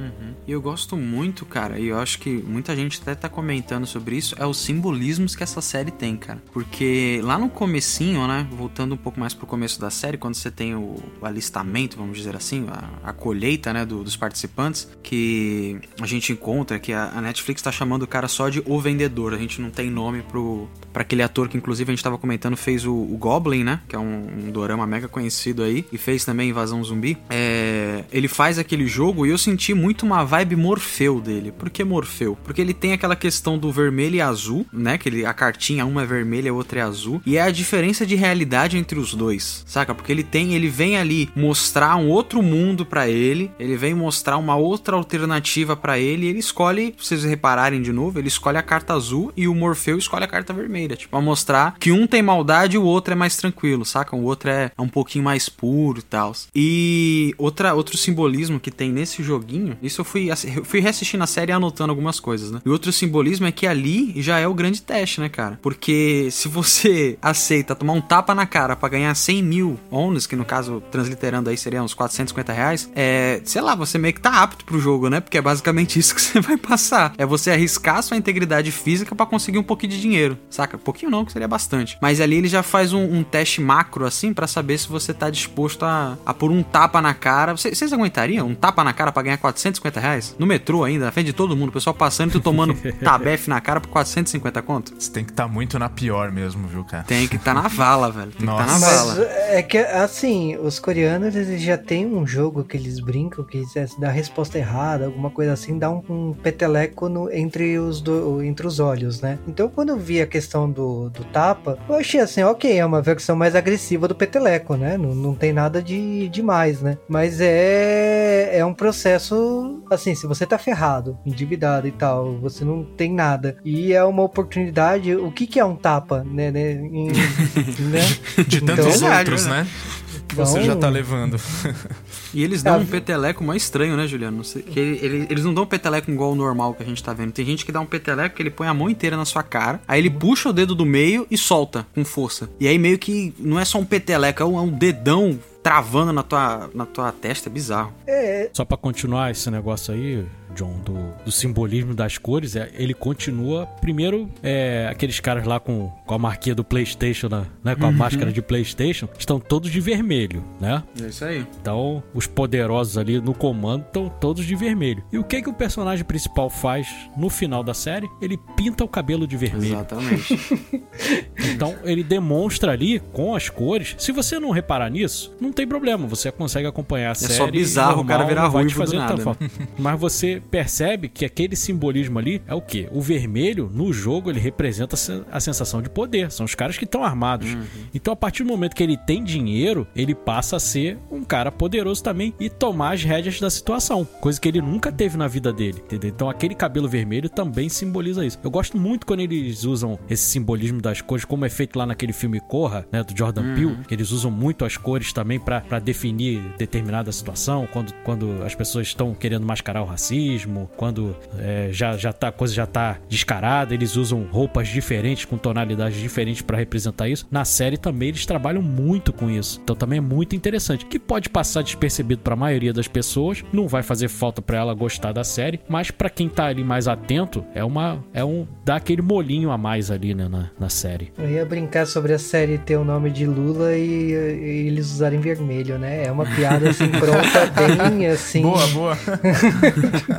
E eu gosto muito, cara, e eu acho que muita gente até tá comentando sobre isso, é os simbolismos que essa série tem, cara. Porque lá no comecinho, né, voltando um pouco mais pro começo da série, quando você tem o, o alistamento, vamos dizer assim, a, a colheita, né, do- dos participantes, que a gente encontra, que a, a Netflix tá chamando o cara só de O Vendedor, a gente não tem nome pro para aquele ator que inclusive a gente tava comentando fez o, o Goblin, né, que é um, um dorama mega conhecido aí, e fez também Invasão Zumbi. É, ele faz aquele jogo e eu senti muito uma vibe Morfeu dele. Por que Morfeu? Porque ele tem aquela questão do vermelho e azul, né? Que ele, a cartinha, uma é vermelha, a outra é azul. E é a diferença de realidade entre os dois, saca? Porque ele tem, ele vem ali mostrar um outro mundo pra ele, ele vem mostrar uma outra alternativa pra ele, ele escolhe, se vocês repararem de novo, ele escolhe a carta azul e o Morfeu escolhe a carta vermelha, tipo, pra mostrar que um tem maldade e o outro é mais tranquilo, saca? O outro é, é um pouquinho mais puro e tal. E outra, outro simbolismo que tem nesse joguinho, isso eu fui, eu fui reassistindo a série e anotando algumas coisas, né? E outro simbolismo é que ali já é o grande teste, né, cara? Porque se você aceita tomar um tapa na cara pra ganhar 100 mil ONUs, que no caso, transliterando aí, seriam uns 450 reais, é, sei lá, você meio que tá apto pro jogo, né? Porque é basicamente isso que você vai passar. É você arriscar sua integridade física pra conseguir um pouquinho de dinheiro, saca? Pouquinho não, que seria bastante. Mas ali ele já faz um, um teste macro, assim, pra saber se você tá disposto a, a pôr um tapa na cara. Vocês aguentariam um tapa na cara pra ganhar 450 reais? No metrô ainda, na frente de todo mundo, o pessoal passando e tu tomando tabefe na cara por 450 conto? Você tem que estar muito na pior mesmo, viu, cara? Tem que tá na vala, velho. Tem que tá na Nossa. Mas vala. é que, assim, os coreanos eles já têm um jogo que eles brincam, que se dá a resposta errada, alguma coisa assim, dá um, um peteleco no- entre, os do- entre os olhos, né? Então, quando eu vi a questão do, do tapa, eu achei assim, ok, é uma versão mais agressiva do peteleco, né? Não, não tem nada de demais, né? Mas é, é um processo, assim, se você tá ferrado, endividado e tal, você não tem nada, e é uma oportunidade, o que que é um tapa, né? né, em- né? De Então- tantos Verdade, outros, né? Que você Então- já tá levando. E eles dão Ah, um peteleco mais estranho, né, Juliano? Não sei, que ele- ele- eles não dão um peteleco igual o normal que a gente tá vendo. Tem gente que dá um peteleco que ele põe a mão inteira na sua cara, aí ele puxa o dedo do meio e solta com força. E aí meio que não é só um peteleco, é um, é um dedão travando na tua, na tua testa, é bizarro. Só pra continuar esse negócio aí, John, do, do simbolismo das cores, é, ele continua. Primeiro, é, aqueles caras lá com, com a marquinha do PlayStation, né, né, com a máscara de PlayStation, estão todos de vermelho, né? É isso aí. Então, os poderosos ali no comando estão todos de vermelho. E o que que o personagem principal faz no final da série? Ele pinta o cabelo de vermelho. Exatamente. Então, ele demonstra ali com as cores. Se você não reparar nisso, não tem problema, você consegue acompanhar a série. É só bizarro o cara virar do fazer nada, falta. Mas você percebe que aquele simbolismo ali é o quê? O vermelho no jogo ele representa a sen- a sensação de poder. São os caras que estão armados. Uhum. Então, a partir do momento que ele tem dinheiro, ele passa a ser um cara poderoso também e tomar as rédeas da situação, coisa que ele nunca teve na vida dele, entendeu? Então, aquele cabelo vermelho também simboliza isso. Eu gosto muito quando eles usam esse simbolismo das cores, como é feito lá naquele filme Corra, né, do Jordan Peele, que eles usam muito as cores também pra pra definir determinada situação, quando, quando as pessoas estão querendo mascarar o racismo, quando é, já, já tá, a coisa já tá descarada, eles usam roupas diferentes, com tonalidades diferentes pra representar isso. Na série também eles trabalham muito com isso. Então também é muito interessante. Que pode passar despercebido pra maioria das pessoas, não vai fazer falta pra ela gostar da série, mas pra quem tá ali mais atento, é uma é um dá aquele molinho a mais ali né, na, na série. Eu ia brincar sobre a série ter o nome de Lula e, e eles usarem vermelho, né? É uma piada assim pronta, bem assim. Boa, boa.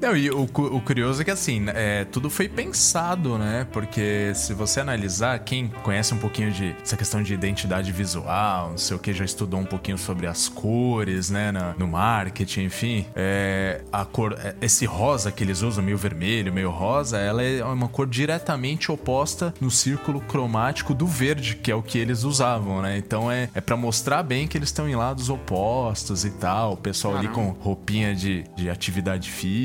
Não, e o, o curioso é que assim, é, tudo foi pensado, né? Porque se você analisar, quem conhece um pouquinho de essa questão de identidade visual, não sei o que, já estudou um pouquinho sobre as cores, né? Na, no marketing, enfim. É, a cor, é, esse rosa que eles usam, meio vermelho, meio rosa, ela é uma cor diretamente oposta no círculo cromático do verde, que é o que eles usavam, né? Então é, é para mostrar bem que eles estão em lados opostos e tal. O pessoal ali com roupinha de, de atividade física,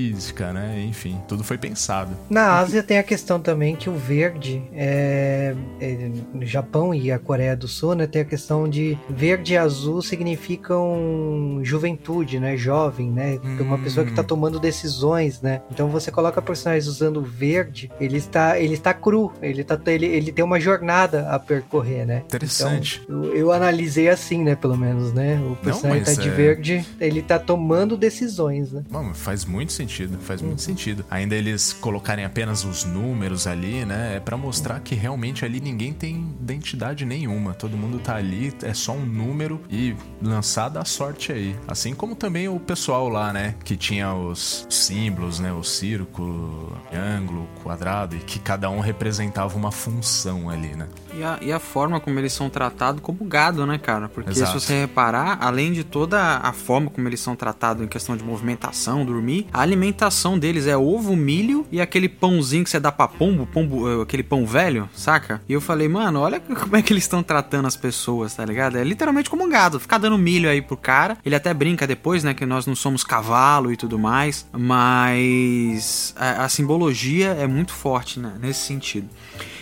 né? Enfim, tudo foi pensado. Na Ásia tem a questão também que o verde é, é, no Japão e a Coreia do Sul, né? Tem a questão de verde e azul significam juventude, né? Jovem, né? Hum. Uma pessoa que está tomando decisões, né? Então você coloca personagens usando verde, ele está, ele está cru, ele, tá, ele, ele tem uma jornada a percorrer, né? Interessante. Então, eu, eu analisei assim, né? Pelo menos, né? O personagem Não, tá de é... verde, ele tá tomando decisões, né? Bom, faz muito sentido, faz muito sentido. Ainda eles colocarem apenas os números ali, né? É para mostrar que realmente ali ninguém tem identidade nenhuma. Todo mundo tá ali, é só um número e lançada a sorte aí. Assim como também o pessoal lá, né? Que tinha os símbolos, né? O círculo, triângulo, quadrado, e que cada um representava uma função ali, né? E a, e a forma como eles são tratados como gado, né, cara? Porque Exato. se você reparar, além de toda a forma como eles são tratados em questão de movimentação, dormir, a alimentação deles é ovo, milho e aquele pãozinho que você dá pra pombo, pombo eh, aquele pão velho, saca? E eu falei, mano, olha como é que eles estão tratando as pessoas, tá ligado? É literalmente como um gado, ficar dando milho aí pro cara. Ele até brinca depois, né, que nós não somos cavalo e tudo mais, mas a, a simbologia é muito forte né, nesse sentido.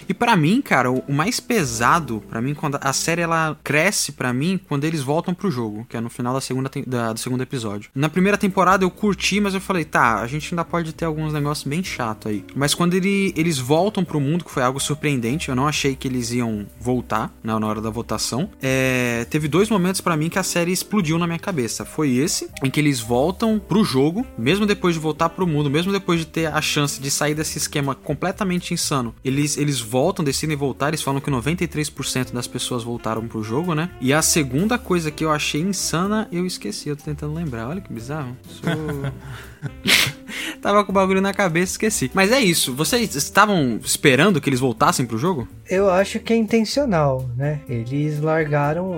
E para mim, cara, o, mais pesado para mim quando a série ela cresce para mim quando eles voltam pro jogo, que é no final da segunda da, do segundo episódio. Na primeira temporada eu curti, mas eu falei, tá, a gente ainda pode ter alguns negócios bem chato aí. Mas quando ele, eles voltam pro mundo, que foi algo surpreendente, eu não achei que eles iam voltar né, na hora da votação. É, teve dois momentos para mim que a série explodiu na minha cabeça. Foi esse, em que eles voltam pro jogo, mesmo depois de voltar pro mundo, mesmo depois de ter a chance de sair desse esquema completamente insano. Eles, eles voltam, decidem voltar, eles falam que 93% das pessoas voltaram pro jogo, né? E a segunda coisa que eu achei insana, eu esqueci, eu tô tentando lembrar. Olha que bizarro. Sou... Tava com o bagulho na cabeça, esqueci. Mas é isso. Vocês estavam esperando que eles voltassem pro jogo? Eu acho que é intencional, né? Eles largaram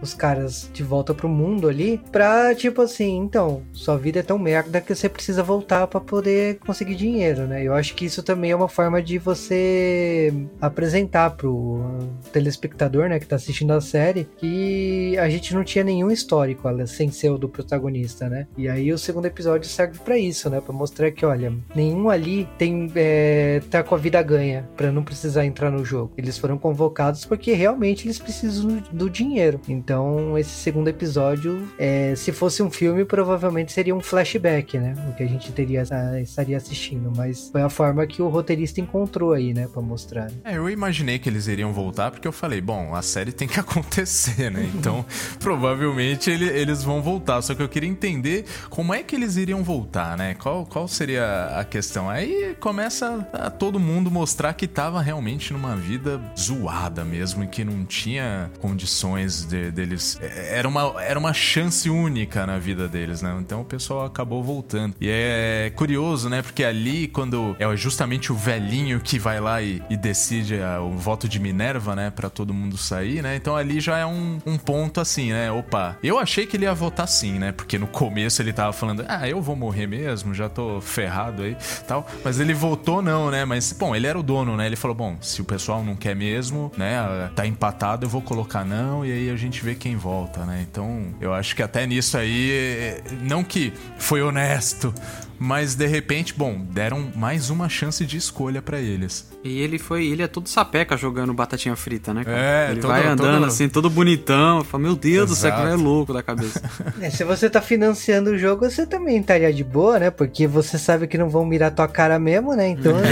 os caras de volta pro mundo ali pra, tipo assim, então, sua vida é tão merda que você precisa voltar para poder conseguir dinheiro, né? Eu acho que isso também é uma forma de você apresentar pro telespectador, né, que tá assistindo a série, que a gente não tinha nenhum histórico sem ser o do protagonista, né? E aí o segundo episódio serve para isso, né? Pra mostrar que, olha, nenhum ali tem é, tá com a vida ganha para não precisar entrar no jogo. Eles foram convocados porque realmente eles precisam do dinheiro. Então, esse segundo episódio, é, se fosse um filme, provavelmente seria um flashback, né? O que a gente teria estaria assistindo. Mas foi a forma que o roteirista encontrou aí, né? Pra mostrar. É, eu imaginei que eles iriam voltar porque eu falei, bom, a série tem que acontecer, né? Então, provavelmente ele, eles vão voltar. Só que eu queria entender como é que eles iriam voltar, né? Qual, qual seria a questão? Aí começa a todo mundo mostrar que tava realmente numa vida zoada mesmo e que não tinha condições de, deles. É, era uma, era uma chance única na vida deles, né? Então o pessoal acabou voltando. E é curioso, né? Porque ali, quando é justamente o velhinho que vai lá e, e decide a, o voto de Minerva, né? Pra todo mundo sair, né? Então ali já é um, um ponto assim, né? Opa, eu achei que ele ia votar sim, né? Porque no começo ele tava falando, ah, eu vou morrer mesmo, já tô ferrado aí tal. Mas ele votou não, né? Mas, bom, ele era o dono, né? Ele falou, bom, se o pessoal não quer mesmo, né? Tá empatado, eu vou colocar não e aí a gente vê quem volta, né? Então, eu acho que até nisso aí, não que foi honesto, mas de repente, bom, deram mais uma chance de escolha para eles. E ele foi, ele é todo sapeca jogando batatinha frita, né? Cara? É, ele todo, vai andando todo... assim, todo bonitão. Fala, meu Deus Exato. do céu, que é louco da cabeça. É, se você tá financiando o jogo, você também estaria de boa, né? Porque você sabe que não vão mirar tua cara mesmo, né? Então.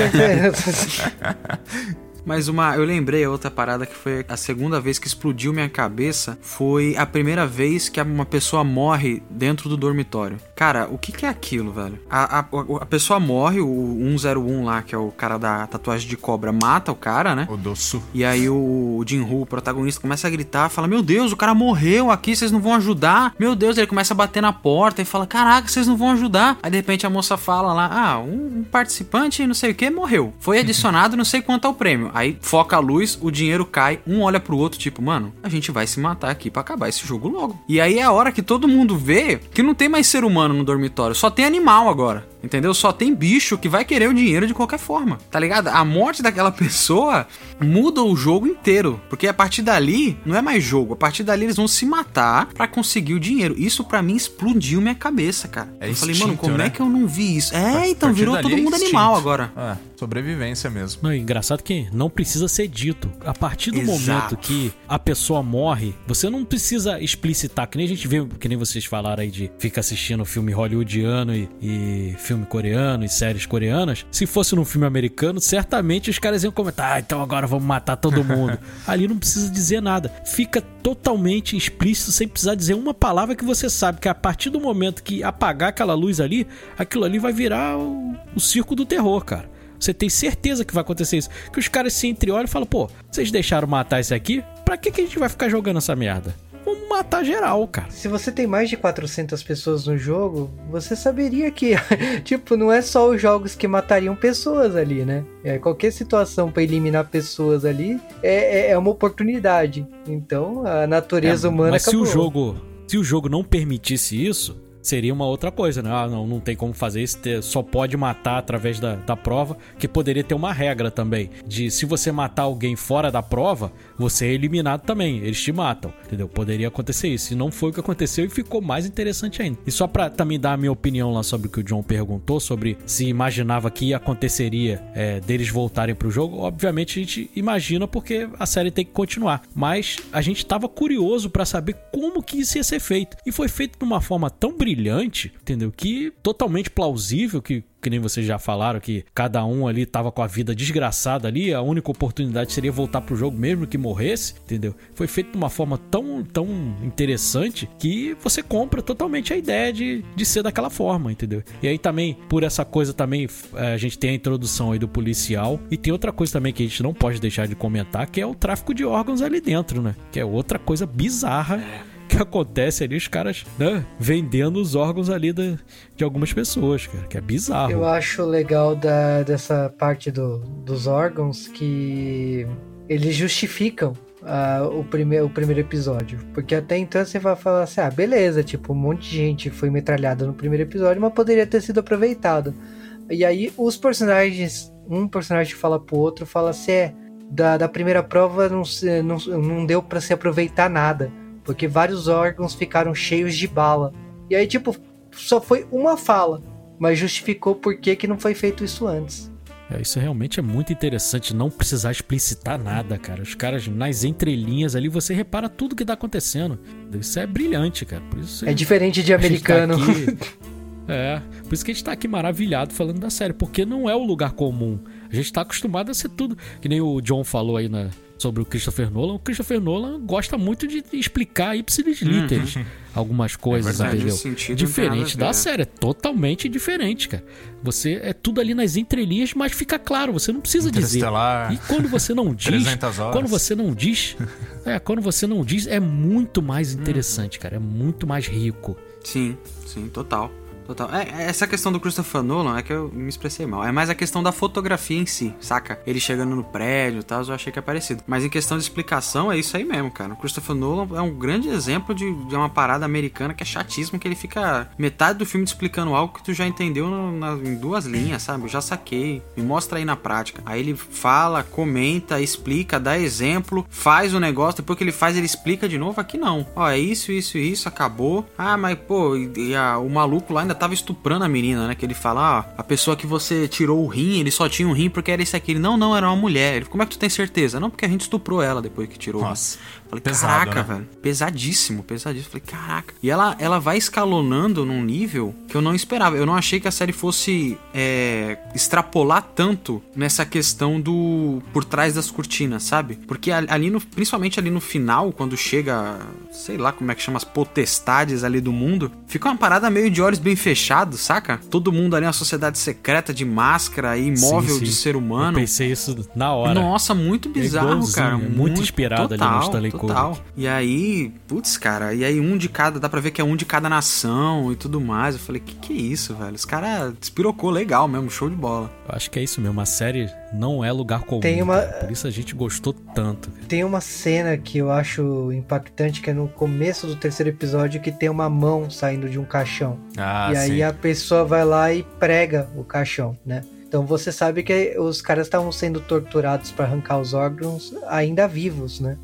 Mas uma, eu lembrei outra parada que foi a segunda vez que explodiu minha cabeça, foi a primeira vez que uma pessoa morre dentro do dormitório. Cara, o que, que é aquilo, velho? A, a, a pessoa morre, o 101 lá, que é o cara da tatuagem de cobra, mata o cara, né? O Dossu. E aí o Jin-Hu, o protagonista, começa a gritar, fala: Meu Deus, o cara morreu aqui, vocês não vão ajudar. Meu Deus, ele começa a bater na porta e fala: Caraca, vocês não vão ajudar. Aí de repente a moça fala lá: Ah, um, um participante, não sei o que, morreu. Foi adicionado, não sei quanto é o prêmio. Aí foca a luz, o dinheiro cai, um olha pro outro, tipo, mano, a gente vai se matar aqui para acabar esse jogo logo. E aí é a hora que todo mundo vê que não tem mais ser humano no dormitório, só tem animal agora. Entendeu? Só tem bicho que vai querer o dinheiro de qualquer forma. Tá ligado? A morte daquela pessoa muda o jogo inteiro. Porque a partir dali, não é mais jogo. A partir dali eles vão se matar para conseguir o dinheiro. Isso para mim explodiu minha cabeça, cara. É eu falei, instinto, mano, como né? é que eu não vi isso? É, A então virou todo é mundo instinto. animal agora. É, sobrevivência mesmo. Não, é engraçado que não precisa ser dito. A partir do Exato. momento que a pessoa morre, você não precisa explicitar, que nem a gente vê, que nem vocês falaram aí de fica assistindo filme hollywoodiano e, e filme coreano e séries coreanas. Se fosse num filme americano, certamente os caras iam comentar, ah, então agora vamos matar todo mundo. Ali não precisa dizer nada. Fica totalmente explícito, sem precisar dizer uma palavra que você sabe que a partir do momento que apagar aquela luz ali, aquilo ali vai virar o, o circo do terror, cara. Você tem certeza que vai acontecer isso. Que os caras se entreolham e falam, pô, vocês deixaram matar esse aqui? Pra que, que a gente vai ficar jogando essa merda? Vamos matar geral, cara. Se você tem mais de 400 pessoas no jogo, você saberia que, tipo, não é só os jogos que matariam pessoas ali, né? É, qualquer situação pra eliminar pessoas ali é, é, é uma oportunidade. Então, a natureza É, humana Mas se acabou. o jogo, se o jogo não permitisse isso, seria uma outra coisa, né? Ah, não, não tem como fazer isso, só pode matar através da, da prova, que poderia ter uma regra também, de se você matar alguém fora da prova, você é eliminado também, eles te matam, entendeu? Poderia acontecer isso, e não foi o que aconteceu e ficou mais interessante ainda. E só pra também dar a minha opinião lá sobre o que o John perguntou, sobre se imaginava que aconteceria é, deles voltarem pro jogo, obviamente a gente imagina porque a série tem que continuar, mas a gente tava curioso pra saber como que isso ia ser feito, e foi feito de uma forma tão brilhante, entendeu? Que totalmente plausível que que nem vocês já falaram que cada um ali tava com a vida desgraçada ali, a única oportunidade seria voltar pro jogo mesmo que morresse, entendeu? Foi feito de uma forma tão, tão interessante que você compra totalmente a ideia de, de ser daquela forma, entendeu? E aí também, por essa coisa também, eh, a gente tem a introdução aí do policial e tem outra coisa também que a gente não pode deixar de comentar, que é o tráfico de órgãos ali dentro, né? Que é outra coisa bizarra que acontece ali, os caras né, vendendo os órgãos ali de algumas pessoas, cara, que é bizarro. Eu acho legal da, dessa parte do, dos órgãos que eles justificam ah, o, prime, o primeiro episódio. Porque até então você vai falar assim: ah, beleza, tipo, um monte de gente foi metralhada no primeiro episódio, mas poderia ter sido aproveitado. E aí os personagens, um personagem fala pro outro, fala assim: é, da, da primeira prova não, não, não deu pra se aproveitar nada. Porque vários órgãos ficaram cheios de bala. E aí, tipo, só foi uma fala mas justificou por que, que não foi feito isso antes. É, isso realmente é muito interessante, não precisar explicitar nada, cara. Os caras, nas entrelinhas ali, você repara tudo que tá acontecendo. Isso é brilhante, cara. Por isso É diferente de tá americano. aqui- é, por isso que a gente tá aqui maravilhado falando da série, porque não é o lugar comum. A gente tá acostumado a ser tudo. Que nem o John falou aí na, sobre o Christopher Nolan. O Christopher Nolan gosta muito de explicar ipsis literis algumas coisas, verdade, entendeu? Diferente da série, é totalmente diferente, cara. Você é tudo ali nas entrelinhas, mas fica claro, você não precisa dizer. E quando você não diz, 300 horas. quando você não diz, é, quando você não diz, é muito mais interessante, cara, é muito mais rico. Sim, sim, total. Total. É, é, essa questão do Christopher Nolan é que eu me expressei mal. É mais a questão da fotografia em si, saca? Ele chegando no prédio e tal, eu achei que é parecido. Mas em questão de explicação, é isso aí mesmo, cara. O Christopher Nolan é um grande exemplo de, de uma parada americana que é chatíssimo, que ele fica metade do filme te explicando algo que tu já entendeu no- na- em duas linhas, sabe? Eu já saquei. Me mostra aí na prática. Aí ele fala, comenta, explica, dá exemplo, faz o negócio, depois que ele faz, ele explica de novo. Aqui não. Ó, é isso, isso, isso, acabou. Ah, mas pô, e, e a- o maluco lá ainda tava estuprando a menina, né? Que ele fala, ah, a pessoa que você tirou o rim, ele só tinha um rim porque era esse aqui. Ele, não, não, era uma mulher. Ele, como é que tu tem certeza? Não, porque a gente estuprou ela depois que tirou. o rim." Nossa. Falei, Pesado, caraca, né? velho. Pesadíssimo, pesadíssimo. Falei, caraca. E ela, ela vai escalonando num nível que eu não esperava. Eu não achei que a série fosse é, extrapolar tanto nessa questão do por trás das cortinas, sabe? Porque ali no, principalmente ali no final, quando chega, sei lá como é que chama as potestades ali do mundo, fica uma parada meio de olhos bem fechados, saca? Todo mundo ali é uma sociedade secreta de máscara e imóvel Sim, sim. de ser Eu humano. pensei isso na hora. Nossa, muito bizarro, igualzinho, cara. é muito inspirado ali no total, Stanley total. Kubrick. E aí, putz, cara, e aí um de cada, dá pra ver que é um de cada nação e tudo mais. Eu falei, que que é isso, velho? Os caras despirocou legal mesmo, show de bola. Eu acho que é isso mesmo. A série não é lugar comum. Tem uma- cara. Por isso a gente gostou tanto. cara. Tem uma cena que eu acho impactante, que é no começo do terceiro episódio, que tem uma mão saindo de um caixão. Ah, e aí sim. a pessoa vai lá e prega o caixão, né? Então você sabe que os caras estavam sendo torturados para arrancar os órgãos ainda vivos, né?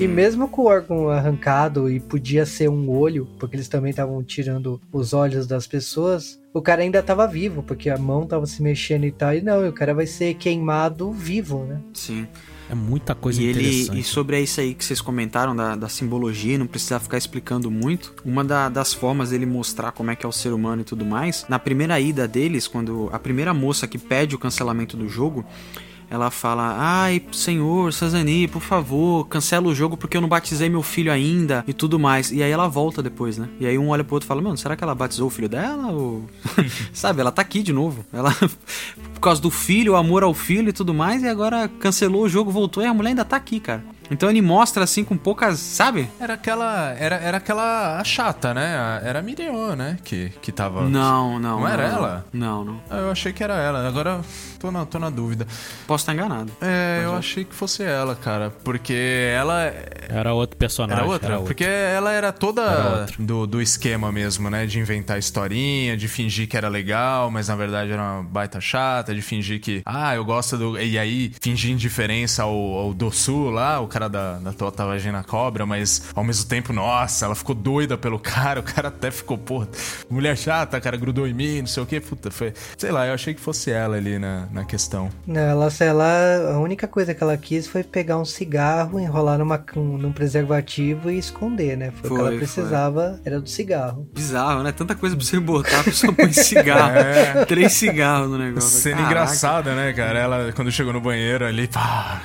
E mesmo com o órgão arrancado e podia ser um olho, porque eles também estavam tirando os olhos das pessoas, o cara ainda estava vivo, porque a mão estava se mexendo e tal. E não, e o cara vai ser queimado vivo, né? Sim. É muita coisa E ele interessante. e sobre isso aí que vocês comentaram da, da simbologia, não precisa ficar explicando muito. Uma da- das formas dele mostrar como é que é o ser humano e tudo mais, na primeira ida deles, quando a primeira moça que pede o cancelamento do jogo, ela fala: "Ai, senhor Sazani, por favor, cancela o jogo porque eu não batizei meu filho ainda" e tudo mais. E aí ela volta depois, né? E aí um olha pro outro e fala: "Mano, será que ela batizou o filho dela ou sabe, ela tá aqui de novo. Ela por causa do filho, o amor ao filho e tudo mais, e agora cancelou o jogo, voltou e a mulher ainda tá aqui, cara. Então ele mostra assim com poucas, sabe? Era aquela. Era, era aquela a chata, né? A- Era a Miriam, né? Que, que tava. Não, não. Não era ela? Não, não. Ah, Eu achei que era ela. Agora tô na, tô na dúvida. Posso estar enganado. É, eu achei que fosse ela, cara. Porque ela. Era outro personagem. Era outra? era outro. Porque ela era toda Era do, do esquema mesmo, né? De inventar historinha, de fingir que era legal, mas na verdade era uma baita chata, de fingir que, ah, eu gosto do. E aí, fingir indiferença ao, ao Dossu lá, o cara da, da Tota Vagina Cobra, mas ao mesmo tempo, nossa, ela ficou doida pelo cara, o cara até ficou, pô, mulher chata, cara, grudou em mim, não sei o que, puta, foi. Sei lá, eu achei que fosse ela ali na, na questão. Não, ela, ela, a única coisa que ela quis foi pegar um cigarro, enrolar numa, um- num preservativo e esconder, né? Foi, o que Foi, ela foi. precisava, era do cigarro. Bizarro, né? Tanta coisa pra você botar, a pessoa põe cigarro. É. Três cigarros no negócio. Cena engraçada, né, cara? Ela, quando chegou no banheiro ali, pá,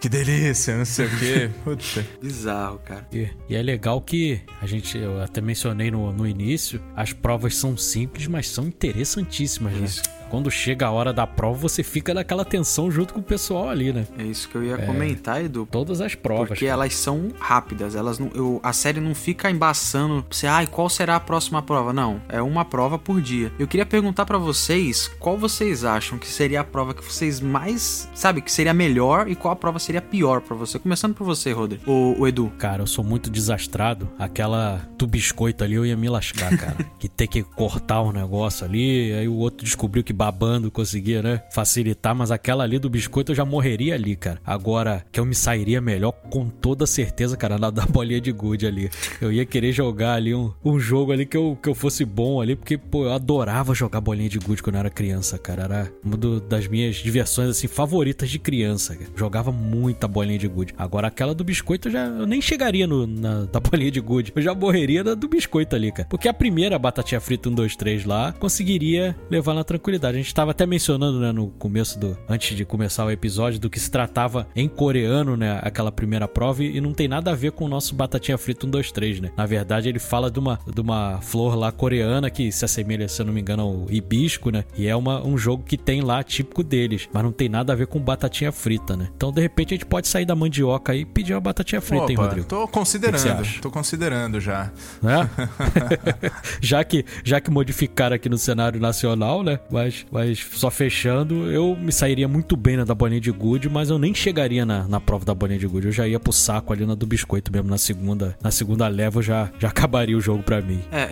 que delícia, não sei o quê. Puta. Bizarro, cara. E, e é legal que a gente, eu até mencionei no, no início, as provas são simples, mas são interessantíssimas, né? Isso. Quando chega a hora da prova, você fica naquela tensão junto com o pessoal ali, né? É isso que eu ia comentar, Edu. Todas as provas. Porque cara. elas são rápidas, elas não, eu- a série não fica embaçando pra você, ai, qual será a próxima prova? Não, é uma prova por dia. Eu queria perguntar pra vocês, qual vocês acham que seria a prova que vocês mais, sabe, que seria melhor e qual a prova seria pior pra você? Começando por você, Rodri. O, o Edu. Cara, eu sou muito desastrado. Aquela do biscoito ali eu ia me lascar, cara. que ter que cortar o negócio ali, aí o outro descobriu que babando conseguia, né? Facilitar, mas aquela ali do biscoito eu já morreria ali, cara. Agora, que eu me sairia melhor, com toda certeza, cara, na da bolinha de gude ali. Eu ia querer jogar ali um, um jogo ali que eu, que eu fosse bom ali, porque, pô, eu adorava jogar bolinha de gude quando eu era criança, cara. Era uma do- das minhas diversões, assim, favoritas de criança, cara. Jogava muita bolinha de gude. Agora, aquela do biscoito eu já eu nem chegaria no, na da bolinha de gude. Eu já morreria da do biscoito ali, cara. Porque a primeira batatinha frita 1, 2, 3 lá conseguiria levar na tranquilidade. A gente tava até mencionando, né, no começo do. Antes de começar o episódio, do que se tratava em coreano, né? Aquela primeira prova, e não tem nada a ver com o nosso batatinha frita 1, 2, 3, né? Na verdade, ele fala de uma, de uma flor lá coreana que se assemelha, se eu não me engano, ao hibisco, né? E é uma, um jogo que tem lá típico deles, mas não tem nada a ver com batatinha frita, né? Então, de repente, a gente pode sair da mandioca aí e pedir uma batatinha frita, hein, Opa, Rodrigo? tô considerando, tô considerando já. né? já que já que modificaram aqui no cenário nacional, né? Mas, mas só fechando, eu me sairia muito bem na da bolinha de gude, mas eu nem chegaria na, na prova da bolinha de gude. Eu já ia pro saco ali na do biscoito mesmo na segunda, na segunda leva, eu já já acabaria o jogo pra mim. É,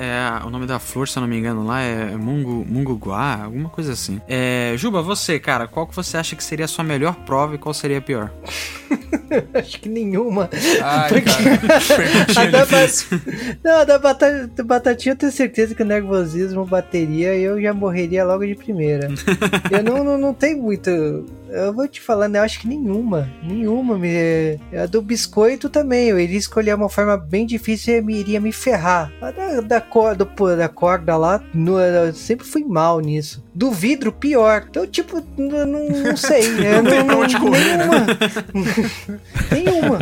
é, o nome da flor, se eu não me engano, lá é Mungu, Munguguá, alguma coisa assim. É, Juba, você, cara, qual que você acha que seria a sua melhor prova e qual seria a pior? Acho que nenhuma. Ai, Porque- cara, A perguntinha da, difícil. ba- Não, da bata- da batatinha eu tenho certeza que o nervosismo bateria e eu já morreria logo de primeira. Primeira. eu não, não, não tenho muito. Eu vou te falando, eu acho que nenhuma. Nenhuma. Me... A do biscoito também. Eu iria escolher uma forma bem difícil e me, iria me ferrar. A da, da, corda, da corda lá, no, eu sempre fui mal nisso. Do vidro, pior. Então, tipo, não, não sei. não, não tem pra onde correr, nenhuma. Né? nenhuma.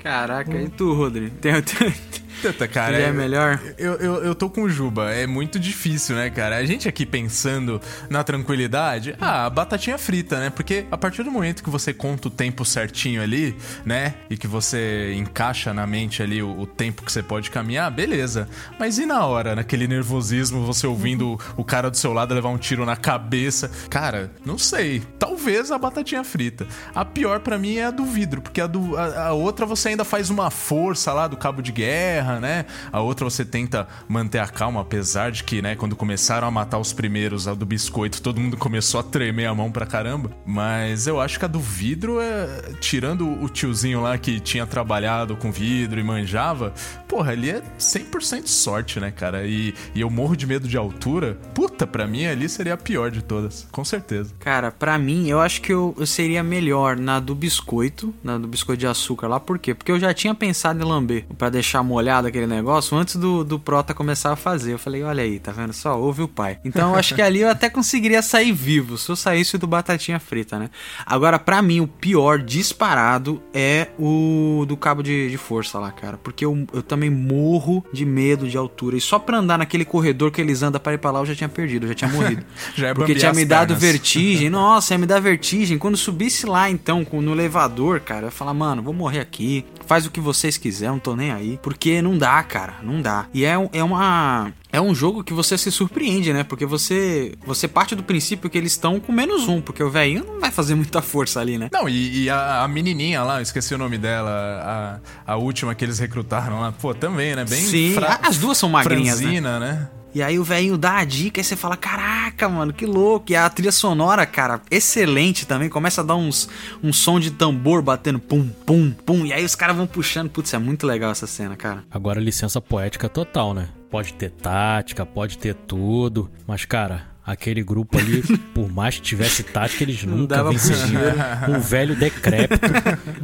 Caraca, e tu, Rodri? Tem, tem, Tanta, cara. é melhor? Eu, eu, eu tô com o Juba. É muito difícil, né, cara? A gente aqui pensando na tranquilidade, ah, batatinha frita, né? Porque a partir do momento que você conta o tempo certinho ali, né? E que você encaixa na mente ali o, o tempo que você pode caminhar, beleza. Mas e na hora, naquele nervosismo, você ouvindo o cara do seu lado levar um tiro na cabeça? Cara, não sei. Talvez a batatinha frita. A pior para mim é a do vidro, porque a, do, a, a outra você ainda faz uma força lá do cabo de guerra né? A outra você tenta manter a calma, apesar de que, né, quando começaram a matar os primeiros, a do biscoito, todo mundo começou a tremer a mão pra caramba. Mas eu acho que a do vidro é. Tirando o tiozinho lá que tinha trabalhado com vidro e manjava, porra, ali é 100% sorte, né, cara? E, e eu morro de medo de altura. Puta, pra mim ali seria a pior de todas, com certeza. Cara, pra mim, eu acho que eu, eu seria melhor na do biscoito, na do biscoito de açúcar lá, por quê? Porque eu já tinha pensado em lamber, para deixar aquele negócio antes do, do Prota começar a fazer. Eu falei, olha aí, tá vendo só? Ouve o pai. Então eu acho que ali eu até conseguiria sair vivo se eu saísse do Batatinha Frita, né? Agora, para mim, o pior disparado é o do cabo de, de força lá, cara. Porque eu, eu também morro de medo de altura. E só pra andar naquele corredor que eles andam para ir pra lá, eu já tinha perdido, eu já tinha morrido. já é Porque tinha me dado vertigem. Nossa, ia me dar vertigem. Quando subisse lá, então, no elevador, cara, eu ia falar, mano, vou morrer aqui. Faz o que vocês quiserem, não tô nem aí. Porque não dá, cara, não dá. E é, é uma é um jogo que você se surpreende, né? Porque você você parte do princípio que eles estão com menos um, porque o velhinho não vai fazer muita força ali, né? Não, e, e a, a, menininha lá, eu esqueci o nome dela, a, a última que eles recrutaram lá, pô, também, né? Bem Sim, fra... as duas são magrinhas, né? franzina, né? né? E aí o velhinho dá a dica e você fala: Caraca, mano, que louco. E a trilha sonora, cara, excelente também. Começa a dar uns um som de tambor batendo pum, pum, pum. E aí os caras vão puxando. Putz, é muito legal essa cena, cara. Agora licença poética total, né? Pode ter tática, pode ter tudo. Mas, cara, aquele grupo ali, por mais que tivesse tática, eles nunca venceriam um velho decrépito,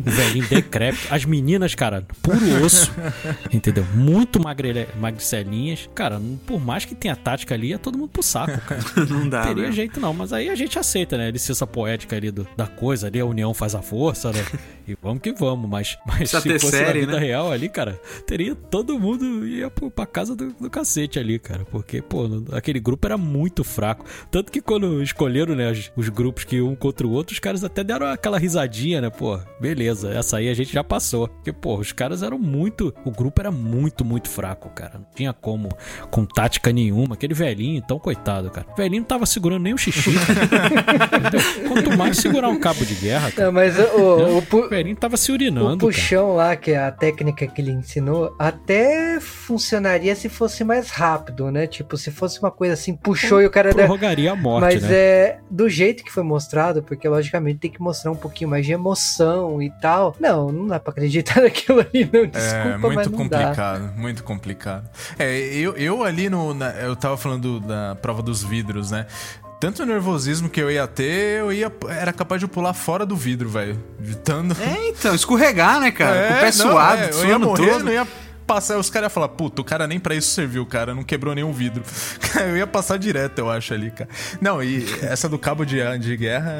um velhinho decrépito. As meninas, cara, puro osso, entendeu? Muito magre, magricelinhas. Cara, por mais que tenha tática ali, é todo mundo pro saco, cara. Não dá, Teria né? jeito não, mas aí a gente aceita, né? A licença poética ali do, da coisa, ali a união faz a força, né? E vamos que vamos, mas, mas se fosse série, na vida né? real ali, cara, teria todo mundo ia pra casa do, do cacete ali, cara. Porque, pô, aquele grupo era muito fraco fraco. Tanto que quando escolheram, né, os, os, grupos que um contra o outro, os caras até deram aquela risadinha, né? Pô, beleza, essa aí a gente já passou. Porque, pô, os caras eram muito. O grupo era muito, muito fraco, cara. Não tinha como, com tática nenhuma. Aquele velhinho, então, coitado, cara. O velhinho não tava segurando nem o xixi. Quanto mais segurar um cabo de guerra, cara. Não, mas o, né? o, o, velhinho tava se urinando. O puxão cara. lá, que é a técnica que ele ensinou, até funcionaria se fosse mais rápido, né? Tipo, se fosse uma coisa assim, puxou e o cara prorrogaria a morte, Mas né? é do jeito que foi mostrado, porque logicamente tem que mostrar um pouquinho mais de emoção e tal. Não, não dá pra acreditar naquilo ali, não. Desculpa, é, muito mas não complicado, dá. muito complicado. É, eu, eu ali no. Na, eu tava falando da prova dos vidros, né? tanto nervosismo que eu ia ter, eu ia. Era capaz de pular fora do vidro, velho. Tanto... É, então, escorregar, né, cara? É, Com o pé não, suado, é, eu ia morrer, todo. não ia passar, os caras iam falar, puta, o cara nem pra isso serviu, cara, não quebrou nenhum vidro. eu ia passar direto, eu acho, ali, cara. Não, e essa do cabo de, de guerra,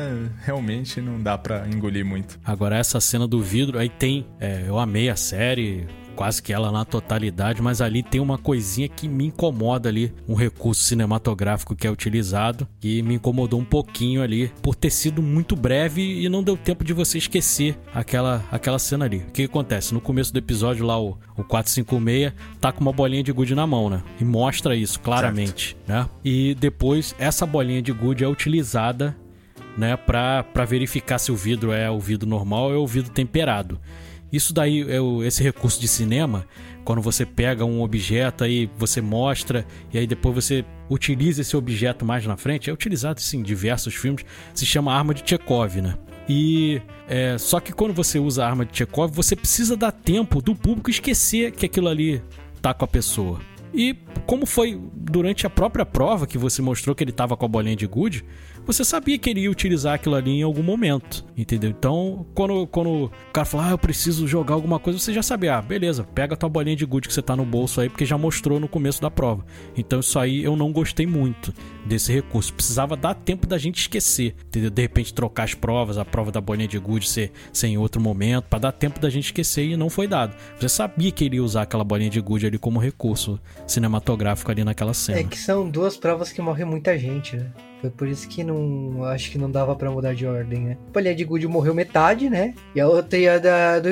realmente não dá pra engolir muito. Agora, essa cena do vidro, aí tem. É, eu amei a série, quase que ela na totalidade, mas ali tem uma coisinha que me incomoda ali, um recurso cinematográfico que é utilizado, que me incomodou um pouquinho ali, por ter sido muito breve e não deu tempo de você esquecer aquela, aquela cena ali. O que, acontece? No começo do episódio lá, o, o 456 tá com uma bolinha de gude na mão, né? E mostra isso claramente, certo. né? E depois essa bolinha de gude é utilizada né, para verificar se o vidro é o vidro normal ou é o vidro temperado. Isso daí é o, esse recurso de cinema, quando você pega um objeto aí, você mostra e aí depois você utiliza esse objeto mais na frente, é utilizado sim, em diversos filmes, se chama arma de Chekhov, né? E é, só que quando você usa a arma de Chekhov, você precisa dar tempo do público esquecer que aquilo ali tá com a pessoa. E como foi durante a própria prova que você mostrou que ele tava com a bolinha de gude, você sabia que ele ia utilizar aquilo ali em algum momento, entendeu? Então, quando, quando o cara fala, ah, eu preciso jogar alguma coisa, você já sabia, ah, beleza, pega a tua bolinha de gude que você tá no bolso aí, porque já mostrou no começo da prova. Então, isso aí eu não gostei muito desse recurso. Precisava dar tempo da gente esquecer, entendeu? De repente trocar as provas, a prova da bolinha de gude ser, ser em outro momento, para dar tempo da gente esquecer e não foi dado. Você sabia que ele ia usar aquela bolinha de gude ali como recurso cinematográfico ali naquela cena. É que são duas provas que morre muita gente, né? Foi por isso que não. Acho que não dava para mudar de ordem, né? A Palha de Good morreu metade, né? E a outra e a da, do,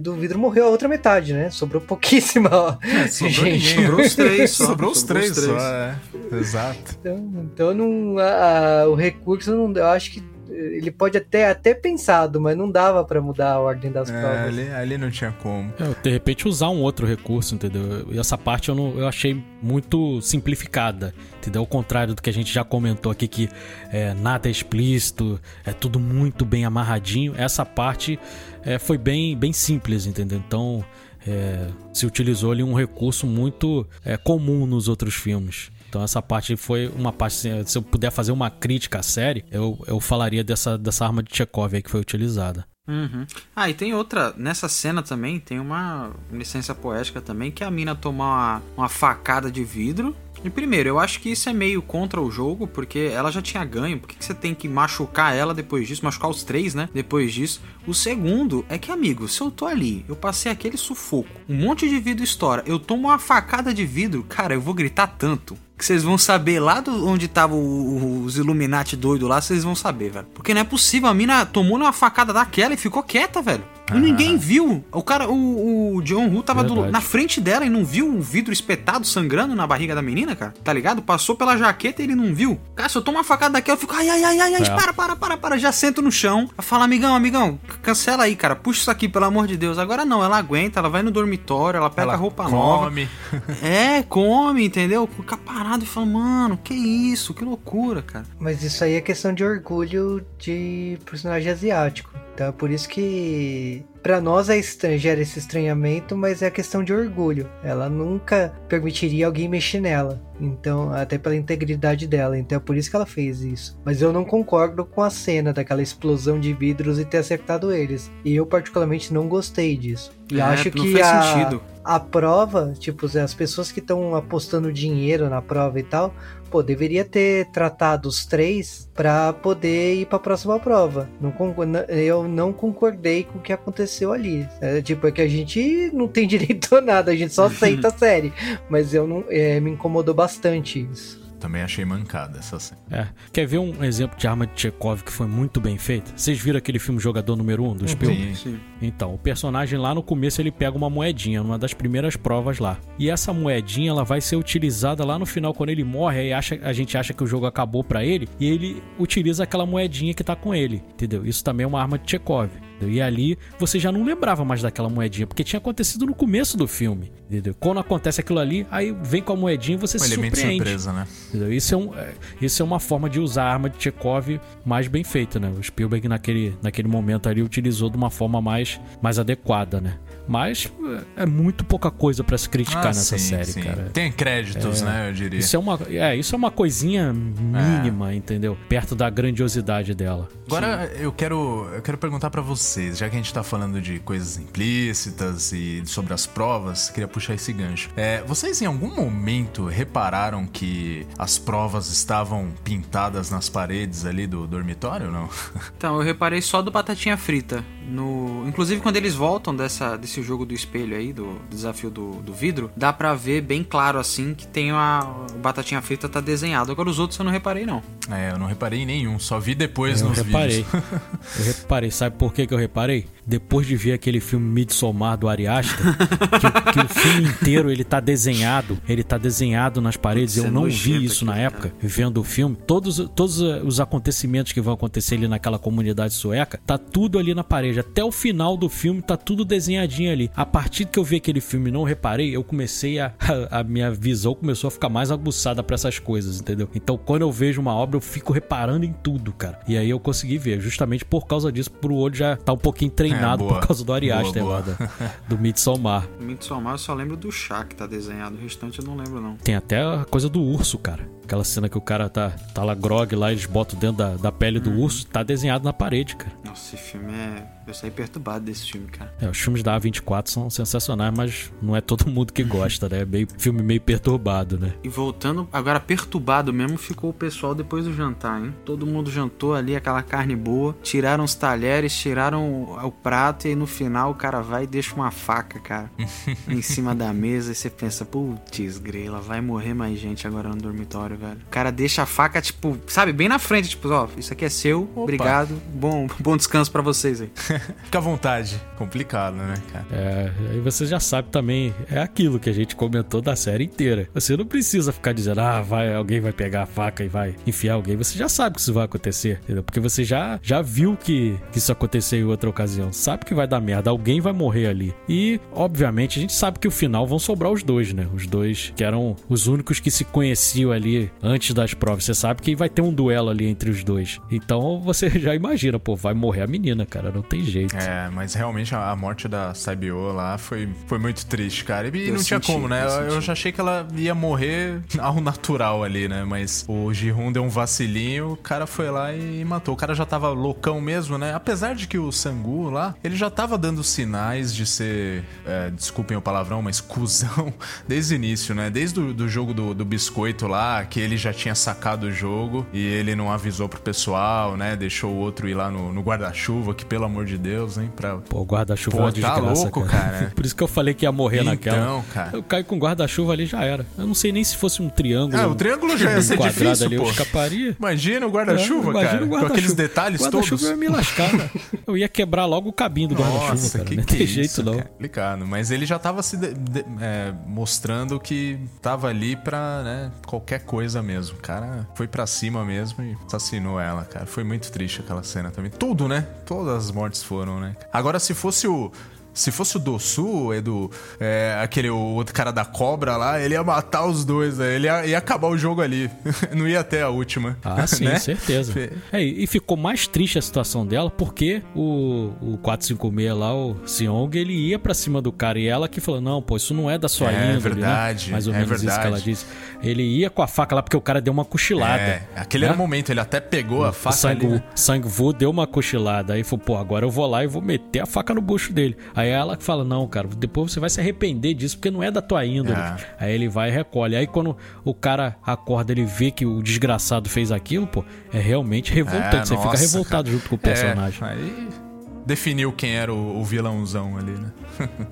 do vidro morreu a outra metade, né? Sobrou pouquíssima. Ó. É, sobrou gente. Sobrou os três só. Sobrou os três, três. só, é. Exato. Então, então não, a, a, o recurso, não, eu acho que ele pode até até pensado, mas não dava para mudar a ordem das é, provas. Ali, ali não tinha como. É, de repente usar um outro recurso, entendeu? E essa parte eu, não, eu achei muito simplificada, entendeu? Ao contrário do que a gente já comentou aqui, que é, nada é explícito, é tudo muito bem amarradinho. Essa parte é, foi bem, bem simples, entendeu? Então é, se utilizou ali um recurso muito é, comum nos outros filmes. Então essa parte foi uma parte, se eu puder fazer uma crítica à série, eu, eu falaria dessa, dessa arma de Chekhov aí que foi utilizada. Uhum. Ah, e tem outra, nessa cena também, tem uma licença poética também, que a mina toma uma, uma facada de vidro e primeiro, eu acho que isso é meio contra o jogo, porque ela já tinha ganho. Por que, que você tem que machucar ela depois disso? Machucar os três, né? Depois disso. O segundo é que, amigo, se eu tô ali, eu passei aquele sufoco, um monte de vidro estoura, eu tomo uma facada de vidro, cara, eu vou gritar tanto que vocês vão saber lá do, onde tava os Illuminati doido lá, vocês vão saber, velho. Porque não é possível, a mina tomou uma facada daquela e ficou quieta, velho. E ninguém viu. O cara, o, o John Woo tava do, na frente dela e não viu o vidro espetado sangrando na barriga da menina, cara. Tá ligado? Passou pela jaqueta e ele não viu. Cara, se eu tomo uma facada daquela, eu fico, ai, ai, ai, ai, ai, é. para, para, para, para. Já sento no chão. Fala, amigão, amigão, cancela aí, cara. Puxa isso aqui, pelo amor de Deus. Agora não, ela aguenta, ela vai no dormitório, ela pega ela roupa come. nova. É, come, entendeu? Fica parado e fala, mano, que isso, que loucura, cara. Mas isso aí é questão de orgulho de personagem asiático. Então é por isso que para nós é estranho, gera esse estranhamento, mas é a questão de orgulho. Ela nunca permitiria alguém mexer nela. Então, até pela integridade dela. Então é por isso que ela fez isso. Mas eu não concordo com a cena daquela explosão de vidros e ter acertado eles. E eu particularmente não gostei disso. E é, acho que a, sentido. A prova, tipo, as pessoas que estão apostando dinheiro na prova e tal, pô, deveria ter tratado os três para poder ir para a próxima prova. Não, eu não concordei com o que aconteceu ali. É, tipo, é que a gente não tem direito a nada, a gente só aceita a série. Mas eu não, é, me incomodou bastante isso. Também achei mancada essa cena. É. Quer ver um exemplo de arma de Chekhov que foi muito bem feita? Vocês viram aquele filme Jogador Número 1 um, do Spielberg? Sim, sim. Então, o personagem lá no começo ele pega uma moedinha, numa das primeiras provas lá. E essa moedinha ela vai ser utilizada lá no final quando ele morre, aí acha, a gente acha que o jogo acabou para ele e ele utiliza aquela moedinha que tá com ele, entendeu? Isso também é uma arma de Chekhov. Entendeu? E ali você já não lembrava mais daquela moedinha, porque tinha acontecido no começo do filme. Entendeu? Quando acontece aquilo ali, aí vem com a moedinha e você um se surpreende. surpresa, né? Entendeu? Isso, é um, é, isso é uma forma de usar a arma de Chekhov mais bem feita, né? O Spielberg naquele, naquele momento ali utilizou de uma forma mais, mais adequada, né? Mas é muito pouca coisa para se criticar ah, nessa sim, série, sim. cara. Tem créditos, é, né, eu diria. Isso é uma, é, isso é uma coisinha mínima, é. entendeu? Perto da grandiosidade dela. Agora eu quero, eu quero perguntar para vocês, já que a gente tá falando de coisas implícitas e sobre as provas, queria puxar esse gancho. É, vocês em algum momento repararam que as provas estavam pintadas nas paredes ali do dormitório ou não? Então, eu reparei só do batatinha frita. No... Inclusive, quando eles voltam dessa, desse jogo do espelho aí, do, do desafio do, do, vidro, dá pra ver bem claro assim que tem a o batatinha frita tá desenhado. Agora os outros eu não reparei, não. É, eu não reparei em nenhum, só vi depois eu nos reparei. vídeos. eu reparei, sabe por que, que eu reparei? Depois de ver aquele filme Midsommar do Ari Aster, que, que, o filme inteiro ele tá desenhado, ele tá desenhado nas paredes. eu é não vi isso aqui, na época, vendo o filme. Todos, todos os acontecimentos que vão acontecer ali naquela comunidade sueca, tá tudo ali na parede parede. Até o final do filme tá tudo desenhadinho ali. A partir que eu vi aquele filme e não reparei, eu comecei a, a, a minha visão começou a ficar mais aguçada para essas coisas, entendeu? Então quando eu vejo uma obra, eu fico reparando em tudo, cara. E aí eu consegui ver, justamente por causa disso, pro olho já tá um pouquinho treinado É, por causa do Ari Aster lá, da- do Midsommar. Midsommar eu só lembro do chá que tá desenhado. O restante eu não lembro, não. Tem até a coisa do urso, cara. Aquela cena que o cara tá, tá lá grog lá, eles botam dentro da, da pele do urso, tá desenhado na parede, cara. Nossa, esse filme é. Eu saí perturbado desse filme, cara. É, os filmes da A24 são sensacionais, mas não é todo mundo que gosta, né? É meio, filme meio perturbado, né? E voltando, agora perturbado mesmo ficou o pessoal depois do jantar, hein? Todo mundo jantou ali, aquela carne boa, tiraram os talheres, tiraram o, o prato e aí no final o cara vai e deixa uma faca, cara, em cima da mesa e você pensa, putz, grela, vai morrer mais gente agora no dormitório, velho. O cara deixa a faca, tipo, sabe, bem na frente, tipo, ó, isso aqui é seu, obrigado, bom, bom descanso pra vocês aí. Fica à vontade. Complicado, né, cara? É, aí você já sabe também, é aquilo que a gente comentou da série inteira. Você não precisa ficar dizendo, ah, vai, alguém vai pegar a faca e vai enfiar alguém. Você já sabe que isso vai acontecer, entendeu? Porque você já, já viu que, que isso aconteceu em outra ocasião. Sabe que vai dar merda, alguém vai morrer ali. E, obviamente, a gente sabe que o final vão sobrar os dois, né? Os dois que eram os únicos que se conheciam ali antes das provas. Você sabe que vai ter um duelo ali entre os dois. Então você já imagina, pô, vai morrer a menina, cara, não tem jeito. É, mas realmente a, morte da Saibio lá foi, foi muito triste, cara. E Eu não tinha senti, como, né? eu Eu, já achei que ela ia morrer ao natural ali, né? Mas o Jihun deu um vacilinho, o cara foi lá e matou. O cara já tava loucão mesmo, né? Apesar de que o Sangu lá, ele já tava dando sinais de ser, é, desculpem o palavrão, mas cuzão desde o início, né? Desde o do jogo do, do biscoito lá, que ele já tinha sacado o jogo e ele não avisou pro pessoal, né? Deixou o outro ir lá no, no guarda-chuva, que pelo amor de Deus, hein? Pra, Pô, o guarda-chuva Pô, é uma tá louco, cara. cara. Por isso que eu falei que ia morrer naquela. Então, cara. Eu caio com guarda-chuva ali já era. Eu não sei nem se fosse um triângulo. Ah, o triângulo já ia um ser difícil, ali, eu pô. escaparia. Imagina o É, guarda-chuva, imagina cara. o com guarda-chuva. aqueles detalhes todos. guarda-chuva ia me lascar, cara. Eu ia quebrar logo o cabinho do guarda-chuva, Nossa, cara. que não que tem é jeito, isso, não. cara? Complicado. Mas ele já tava se de- de- é, mostrando que tava ali pra, né, qualquer coisa mesmo. O cara foi pra cima mesmo e assassinou ela, cara. Foi muito triste aquela cena também. Tudo, né? Todas as mortes foram, né? Agora, se fosse o. Se fosse o Dossu, Edu, é, aquele o outro cara da cobra lá, ele ia matar os dois, né? Ele ia, ia acabar o jogo ali. Não ia até a última. Ah, sim, né? certeza. É, e ficou mais triste a situação dela porque o, o 456 lá, o Seong, ele ia pra cima do cara e ela que falou: Não, pô, isso não é da sua É índole. verdade, né? Mais ou é menos isso que verdade. ela disse. Ele ia com a faca lá porque o cara deu uma cochilada. É, aquele né? era o momento, ele até pegou a O faca Sang, ali. né? Deu uma cochilada. Aí falou, pô, agora eu vou lá e vou meter a faca no bucho dele. Aí ela fala, não, cara, depois você vai se arrepender disso, porque não é da tua índole. É. Aí ele vai e recolhe. Aí quando o cara acorda, ele vê que o desgraçado fez aquilo, pô, é realmente revoltante. É, você fica nossa, revoltado cara. junto com o personagem. É, aí definiu quem era o, o vilãozão ali, né?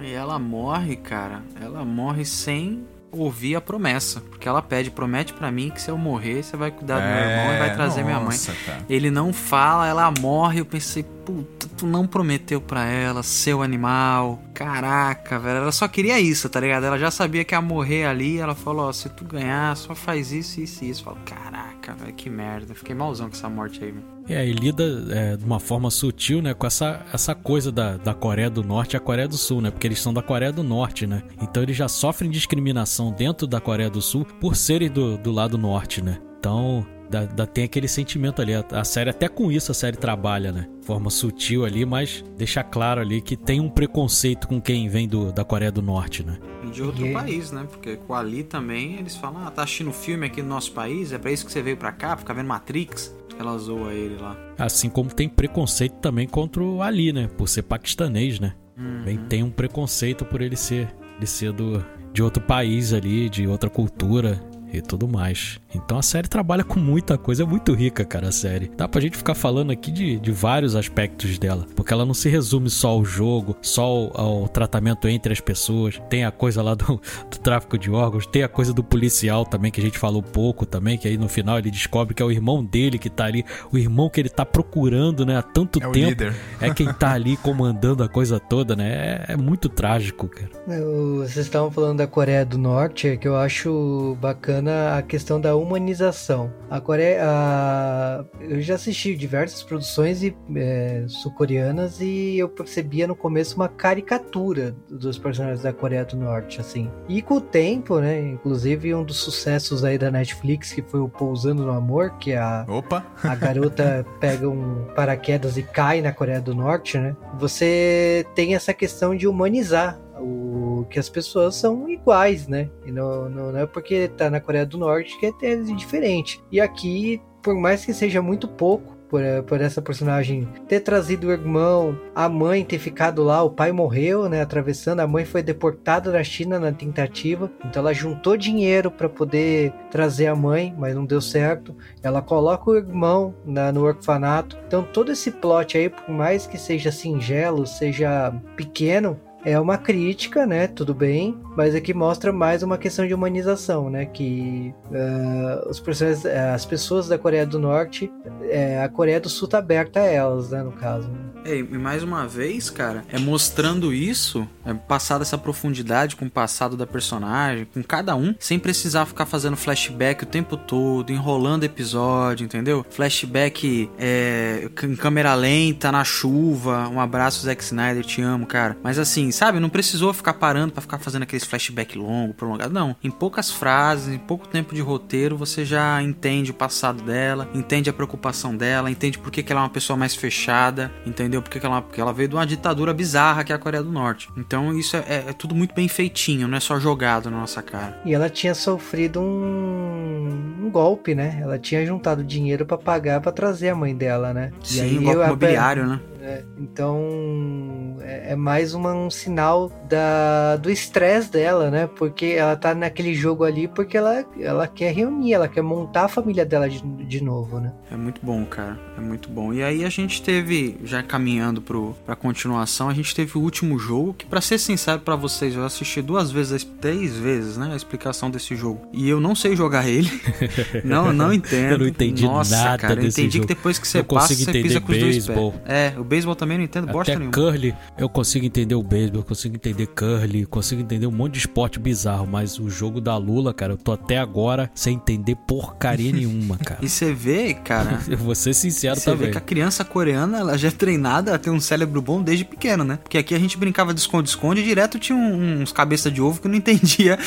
E ela morre, cara. Ela morre sem ouvir a promessa. Porque ela pede, promete pra mim que se eu morrer, você vai cuidar do meu irmão e vai trazer minha mãe. É, nossa, cara. Ele não fala, ela morre. Eu pensei, puta, tu não prometeu pra ela, seu animal. Caraca, velho. Ela só queria isso, tá ligado? Ela já sabia que ia morrer ali. Ela falou: Ó, se tu ganhar, só faz isso, isso e isso. Eu falo, caraca, velho, que merda. Fiquei malzão com essa morte aí, velho. É, e lida é, de uma forma sutil, né, com essa, essa coisa da, da Coreia do Norte e a Coreia do Sul, né? Porque eles são da Coreia do Norte, né? Então eles já sofrem discriminação dentro da Coreia do Sul por serem do, do lado norte, né? Então, dá, dá- tem aquele sentimento ali. A, a série, até com isso, a série trabalha, né? De forma sutil ali, mas deixa claro ali que tem um preconceito com quem vem do, da Coreia do Norte, né? E de outro E- país, né? Porque com Ali também eles falam: Ah, tá assistindo filme aqui no nosso país? É pra isso que você veio pra cá? Ficar vendo Matrix? Ela zoa ele lá. Assim como tem preconceito também contra o Ali, né? Por ser paquistanês, né? Também tem um preconceito por ele ser, ele ser do, de outro país ali, de outra cultura e tudo mais. Então a série trabalha com muita coisa, é muito rica, cara, a série. Dá pra gente ficar falando aqui de, de vários aspectos dela, porque ela não se resume só ao jogo, só ao, ao tratamento entre as pessoas. Tem a coisa lá do, do tráfico de órgãos, tem a coisa do policial também, que a gente falou pouco também, que aí no final ele descobre que é o irmão dele que tá ali, o irmão que ele tá procurando, né, há tanto É o tempo. líder. É quem tá ali comandando a coisa toda, né? É, é muito trágico, cara. Eu- Vocês estavam falando da Coreia do Norte, é que eu acho bacana voltando à questão da humanização. A Coreia, a... eu já assisti diversas produções é, sul-coreanas e eu percebia no começo uma caricatura dos personagens da Coreia do Norte, assim. E com o tempo, né, inclusive um dos sucessos aí da Netflix que foi o Pousando no Amor, que a Opa! a garota pega um paraquedas e cai na Coreia do Norte, né? Você tem essa questão de humanizar o que as pessoas são iguais, né? E não, não, não é porque tá na Coreia do Norte que é diferente. E aqui, por mais que seja muito pouco, por, por, essa personagem ter trazido o irmão, a mãe ter ficado lá, o pai morreu, né, atravessando, a mãe foi deportada da China na tentativa, então ela juntou dinheiro para poder trazer a mãe, mas não deu certo. Ela coloca o irmão na, no orfanato. Então todo esse plot aí, por mais que seja singelo, seja pequeno, é uma crítica, né? Tudo bem, mas aqui mostra mais uma questão de humanização, né? Que uh, os personagens, uh, as pessoas da Coreia do Norte, uh, a Coreia do Sul tá aberta a elas, né? No caso. É, e mais uma vez, cara, é mostrando isso, é passar essa profundidade com o passado da personagem, com cada um, sem precisar ficar fazendo flashback o tempo todo, enrolando episódio, entendeu? Flashback é, em câmera lenta, na chuva. Um abraço, Zack Snyder, te amo, cara. Mas assim, sabe? Não precisou ficar parando para ficar fazendo aqueles flashback longo, prolongado. Não. Em poucas frases, em pouco tempo de roteiro, você já entende o passado dela, entende a preocupação dela, entende por que, que ela é uma pessoa mais fechada, entendeu? Porque ela, porque ela veio de uma ditadura bizarra que é a Coreia do Norte. Então isso é, é, é tudo muito bem feitinho, não é só jogado na nossa cara. E ela tinha sofrido um, um golpe, né? Ela tinha juntado dinheiro para pagar para trazer a mãe dela, né? Sim, e aí, um golpe imobiliário, né? É, então é, é mais uma, um sinal da, do estresse dela, né? Porque ela tá naquele jogo ali porque ela, ela quer reunir, ela quer montar a família dela de, de novo, né? É muito bom, cara. É muito bom. E aí a gente teve, já caminhando pro, pra continuação, a gente teve o último jogo, que para ser sincero para vocês, eu assisti duas vezes, três vezes, né? A explicação desse jogo. E eu não sei jogar ele. não, não entendo. eu não entendi Nossa, nada cara, eu entendi jogo. que depois que você eu passa, você pisa com os dois pés. É, o beisebol também não entendo bosta Até nenhuma. curly, eu consigo entender o beisebol, eu consigo entender curly, consigo entender um monte de esporte bizarro, mas o jogo da Lula, cara, eu tô até agora sem entender porcaria nenhuma, cara. e você vê, cara... eu vou ser sincero também. Você vê que a criança coreana, ela já é treinada a ter um cérebro bom desde pequeno, né? Porque aqui a gente brincava de esconde-esconde e direto tinha uns cabeça de ovo que não entendia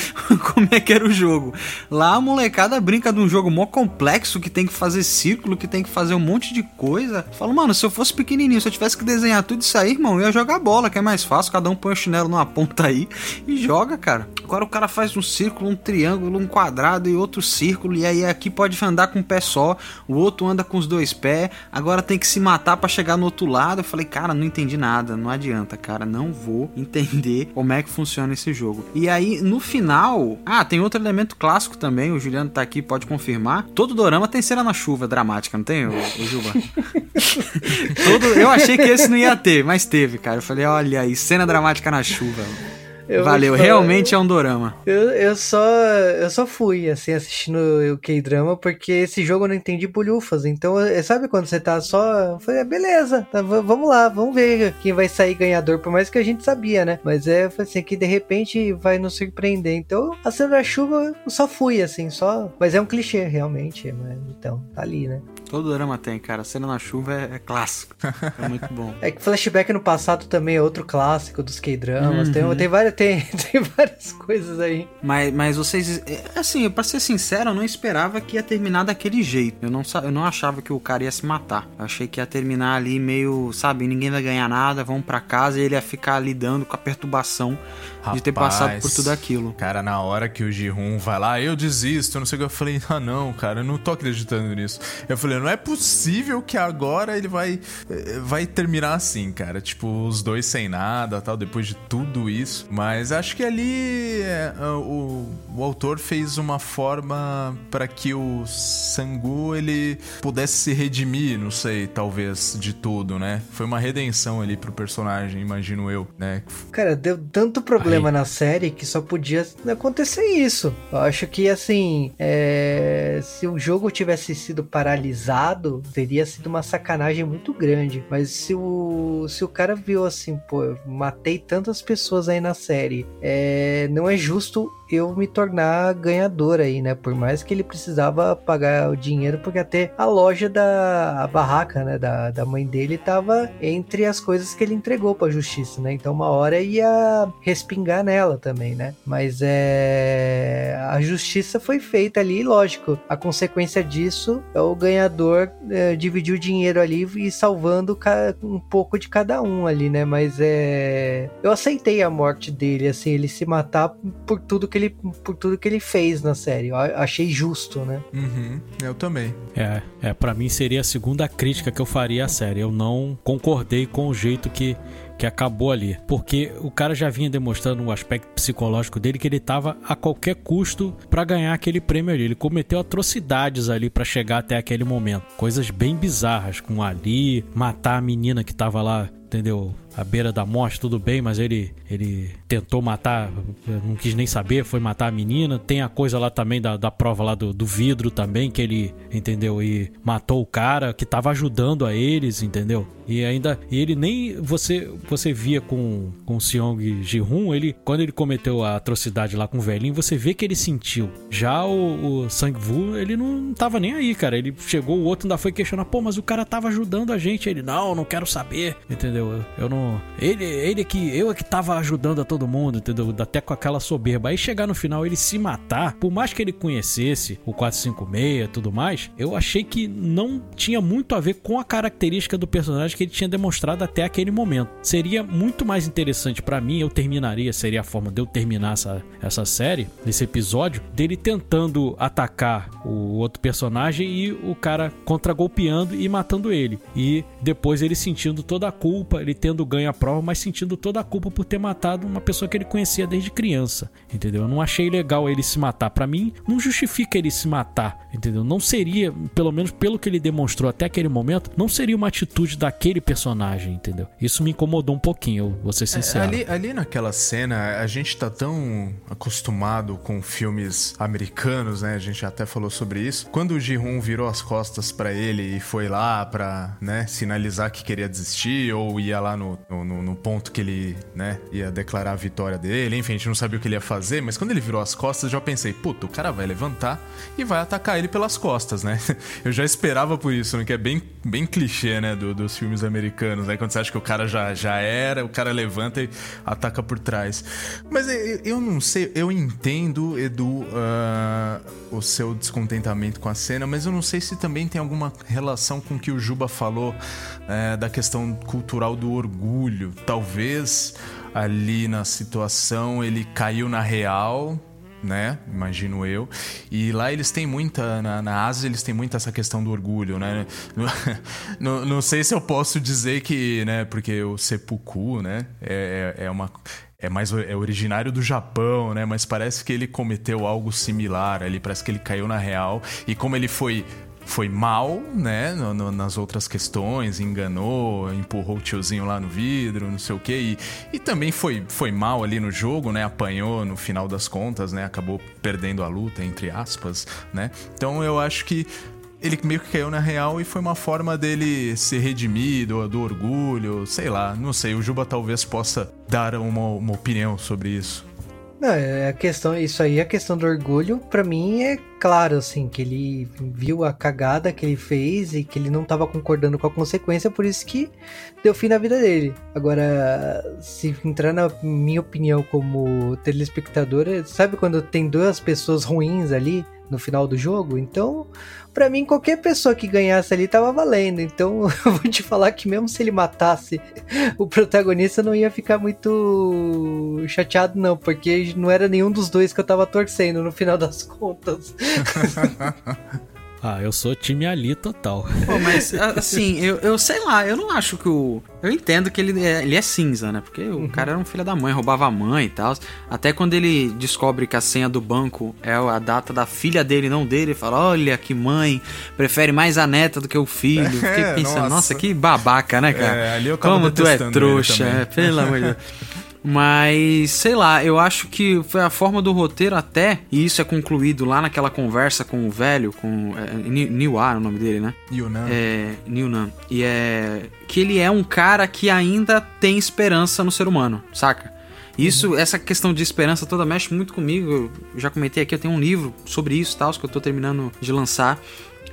como é que era o jogo. Lá a molecada brinca de um jogo mó complexo, que tem que fazer círculo, que tem que fazer um monte de coisa. Falo, mano, se eu fosse pequenininho, se eu tivesse que desenhar tudo isso aí, irmão, eu ia jogar bola, que é mais fácil. Cada um põe o chinelo numa ponta aí e joga, cara. Agora o cara faz um círculo, um triângulo, um quadrado e outro círculo. E aí aqui pode andar com um pé só, o outro anda com os dois pés. Agora tem que se matar para chegar no outro lado. Eu falei, cara, não entendi nada. Não adianta, cara. Não vou entender como é que funciona esse jogo. E aí, no final. Ah, tem outro elemento clássico também. O Juliano tá aqui, pode confirmar. Todo dorama tem cena na chuva dramática, não tem, o, o Juba? Todo, eu achei que esse não ia ter, mas teve, cara. Eu falei, olha aí, cena dramática na chuva. Eu Valeu, realmente é um dorama. Eu, eu, só, eu só fui, assim, assistindo o K-drama, porque esse jogo eu não entendi bolhufas. Então, sabe quando você tá só. Eu falei, ah, beleza, tá, vamos lá, vamos ver quem vai sair ganhador, por mais que a gente sabia, né? Mas é assim, que de repente vai nos surpreender. Então, a cena da chuva eu só fui, assim, só. Mas é um clichê, realmente. Mas, então, tá ali, né? Todo drama tem, cara. A cena na chuva é, é clássico. É muito bom. é que flashback no passado também é outro clássico dos K-dramas. Uhum. Tem, tem, várias, tem, tem várias coisas aí. Mas, mas vocês. É, assim, pra ser sincero, eu não esperava que ia terminar daquele jeito. Eu não, eu não achava que o cara ia se matar. Eu achei que ia terminar ali meio, sabe, ninguém vai ganhar nada, vamos para casa e ele ia ficar lidando com a perturbação Rapaz, de ter passado por tudo aquilo. Cara, na hora que o Ji-Hoon vai lá, eu desisto, não sei o que, eu falei, ah não, cara, eu não tô acreditando nisso. Eu falei, não é possível que agora ele vai eh, vai terminar assim, cara. Tipo, os dois sem nada, tal, depois de tudo isso. Mas acho que ali é, o, o autor fez uma forma para que o Sangu ele pudesse se redimir, não sei, talvez de tudo, né? Foi uma redenção ali pro personagem, imagino eu, né? Cara, deu tanto problema Aí. na série que só podia acontecer isso. Eu acho que assim, é... se o jogo tivesse sido paralisado teria sido uma sacanagem muito grande. Mas se o, se o cara viu assim, pô, eu matei tantas pessoas aí na série, é, não é justo eu me tornar ganhador aí, né? Por mais que ele precisava pagar o dinheiro, porque até a loja da a barraca, né, da, da mãe dele tava entre as coisas que ele entregou pra justiça, né? Então uma hora ia respingar nela também, né? Mas é a justiça foi feita ali, lógico. A consequência disso é o ganhador é, dividir o dinheiro ali e salvando um pouco de cada um ali, né? Mas é eu aceitei a morte dele, assim, ele se matar por tudo que ele por tudo que ele fez na série. Eu achei justo, né? Uhum, eu também. É, é para mim seria a segunda crítica que eu faria à série. Eu não concordei com o jeito que que acabou ali. Porque o cara já vinha demonstrando um aspecto psicológico dele que ele tava a qualquer custo para ganhar aquele prêmio ali. Ele cometeu atrocidades ali para chegar até aquele momento. Coisas bem bizarras com Ali, matar a menina que tava lá, entendeu? À beira da morte, tudo bem, mas ele, ele tentou matar, não quis nem saber, foi matar a menina. Tem a coisa lá também da, da prova lá do, do vidro também, que ele, entendeu? E matou o cara que tava ajudando a eles, entendeu? E ainda, e ele nem, você você via com, com Seong Ji-hun, ele, quando ele cometeu a atrocidade lá com o velhinho, você vê que ele sentiu. Já o, o Sang-Woo, ele não tava nem aí, cara. Ele chegou, o outro ainda foi questionar, pô, mas o cara tava ajudando a gente. Ele, não, não quero saber, entendeu? Eu, eu não ele, ele que. Eu é que tava ajudando a todo mundo, entendeu? Até com aquela soberba. Aí chegar no final ele se matar, por mais que ele conhecesse o 456 e tudo mais, eu achei que não tinha muito a ver com a característica do personagem que ele tinha demonstrado até aquele momento. Seria muito mais interessante para mim, eu terminaria, seria a forma de eu terminar essa, essa série, esse episódio, dele tentando atacar o outro personagem e o cara contra-golpeando e matando ele. E depois ele sentindo toda a culpa, ele tendo ganha a prova, mas sentindo toda a culpa por ter matado uma pessoa que ele conhecia desde criança, entendeu? Eu não achei legal ele se matar. Para mim, não justifica ele se matar, entendeu? Não seria, pelo menos pelo que ele demonstrou até aquele momento, não seria uma atitude daquele personagem, entendeu? Isso me incomodou um pouquinho, eu vou ser é, sincero. É, ali, ali naquela cena, a gente tá tão acostumado com filmes americanos, né? A gente até falou sobre isso. Quando o Ji-Hun virou as costas para ele e foi lá para, né, sinalizar que queria desistir ou ia lá no, no, no, ponto que ele, né, ia declarar a vitória dele. Enfim, a gente não sabia o que ele ia fazer, mas quando ele virou as costas, eu já pensei, puta, o cara vai levantar e vai atacar ele pelas costas, né? Eu já esperava por isso, né? Que é bem, bem clichê, né, do, dos filmes americanos, né? Quando você acha que o cara já, já era, o cara levanta e ataca por trás. Mas eu, não sei, eu entendo, Edu, uh, o seu descontentamento com a cena, mas eu não sei se também tem alguma relação com o que o Juba falou uh, da questão cultural do orgulho. Talvez ali na situação ele caiu na real, né? Imagino eu. E lá eles têm muita. Na, na Ásia eles têm muito essa questão do orgulho, né? não, não sei se eu posso dizer que, né? Porque o seppuku, né? É, é, é uma. É mais é originário do Japão, né? Mas parece que ele cometeu algo similar ali. Parece que ele caiu na real. E como ele foi foi mal, né? No, no, nas outras questões, enganou, empurrou o tiozinho lá no vidro, não sei o quê. E, e também foi, foi mal ali no jogo, né? Apanhou no final das contas, né? Acabou perdendo a luta, entre aspas, né? Então eu acho que ele meio que caiu na real e foi uma forma dele se redimir do, do orgulho, sei lá, não sei. O Juba talvez possa dar uma, uma opinião sobre isso. Não, é a questão, isso aí, a questão do orgulho, para mim é claro, assim, que ele viu a cagada que ele fez e que ele não tava concordando com a consequência, por isso que deu fim na vida dele. Agora, se entrar na minha opinião como telespectador, sabe quando tem duas pessoas ruins ali no final do jogo? Então, para mim, qualquer pessoa que ganhasse ali tava valendo. Então, eu vou te falar que mesmo se ele matasse o protagonista, não ia ficar muito chateado, não, porque não era nenhum dos dois que eu tava torcendo no final das contas. Ah, eu sou time Ali total. Pô, mas assim, eu, eu sei lá, eu não acho que o. Eu entendo que ele é, ele é cinza, né? Porque uhum. o cara era um filho da mãe, roubava a mãe e tal. Até quando ele descobre que a senha do banco é a data da filha dele, não dele, ele fala: Olha que mãe, prefere mais a neta do que o filho. Fiquei é, pensando, nossa. nossa. que babaca, né, cara? É, ali eu Como tu é trouxa, é, pelo amor de Deus. Mas, sei lá, eu acho que foi a forma do roteiro até, e isso é concluído lá naquela conversa com o velho, com é, Niwa, é o nome dele, né? Yunan. É, Yunan. E é que ele é um cara que ainda tem esperança no ser humano, saca? Isso, essa questão de esperança toda mexe muito comigo. Eu já comentei aqui, eu tenho um livro sobre isso, tal, que eu tô terminando de lançar.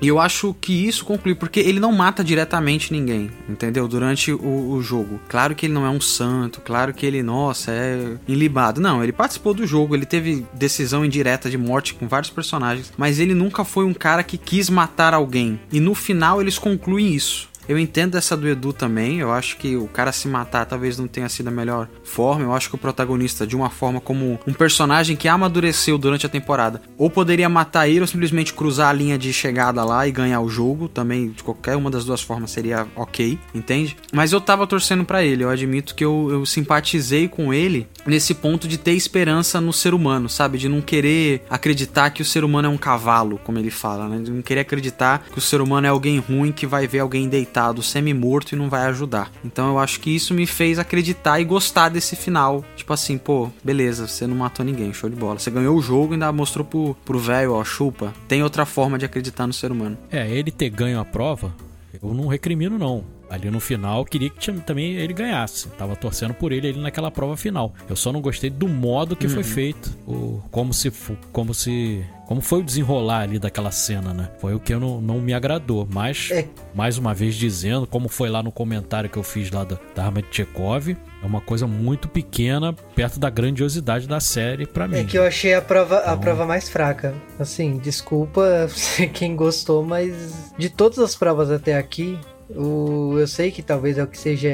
E eu acho que isso conclui, porque ele não mata diretamente ninguém, entendeu? Durante o, o, jogo. Claro que ele não é um santo, claro que ele, nossa, é enlibado. Não, ele participou do jogo, ele teve decisão indireta de morte com vários personagens, mas ele nunca foi um cara que quis matar alguém. E no final eles concluem isso. Eu entendo essa do Edu também. Eu acho que o cara se matar talvez não tenha sido a melhor forma. Eu acho que o protagonista, de uma forma como um personagem que amadureceu durante a temporada, ou poderia matar ele ou simplesmente cruzar a linha de chegada lá e ganhar o jogo. Também, de qualquer uma das duas formas, seria ok, entende? Mas eu tava torcendo para ele. Eu admito que eu, eu simpatizei com ele nesse ponto de ter esperança no ser humano, sabe? De não querer acreditar que o ser humano é um cavalo, como ele fala, né? De não querer acreditar que o ser humano é alguém ruim que vai ver alguém deitado semi-morto e não vai ajudar. Então eu acho que isso me fez acreditar e gostar desse final. Tipo assim, pô, beleza, você não matou ninguém, show de bola. Você ganhou o jogo e ainda mostrou pro velho, ó, chupa. Tem outra forma de acreditar no ser humano. É, ele ter ganho a prova, eu não recrimino não. Ali no final, queria que também ele ganhasse. Tava torcendo por ele ali naquela prova final. Eu só não gostei do modo que uhum. foi feito. O, como se como se como foi o desenrolar ali daquela cena, né? Foi o que eu não, não me agradou. Mas, é. mais uma vez dizendo, como foi lá no comentário que eu fiz lá da, da arma de Chekhov, é uma coisa muito pequena perto da grandiosidade da série para mim. É que eu achei a prova, então... a prova mais fraca. Assim, desculpa quem gostou, mas de todas as provas até aqui, o, eu sei que talvez é o que seja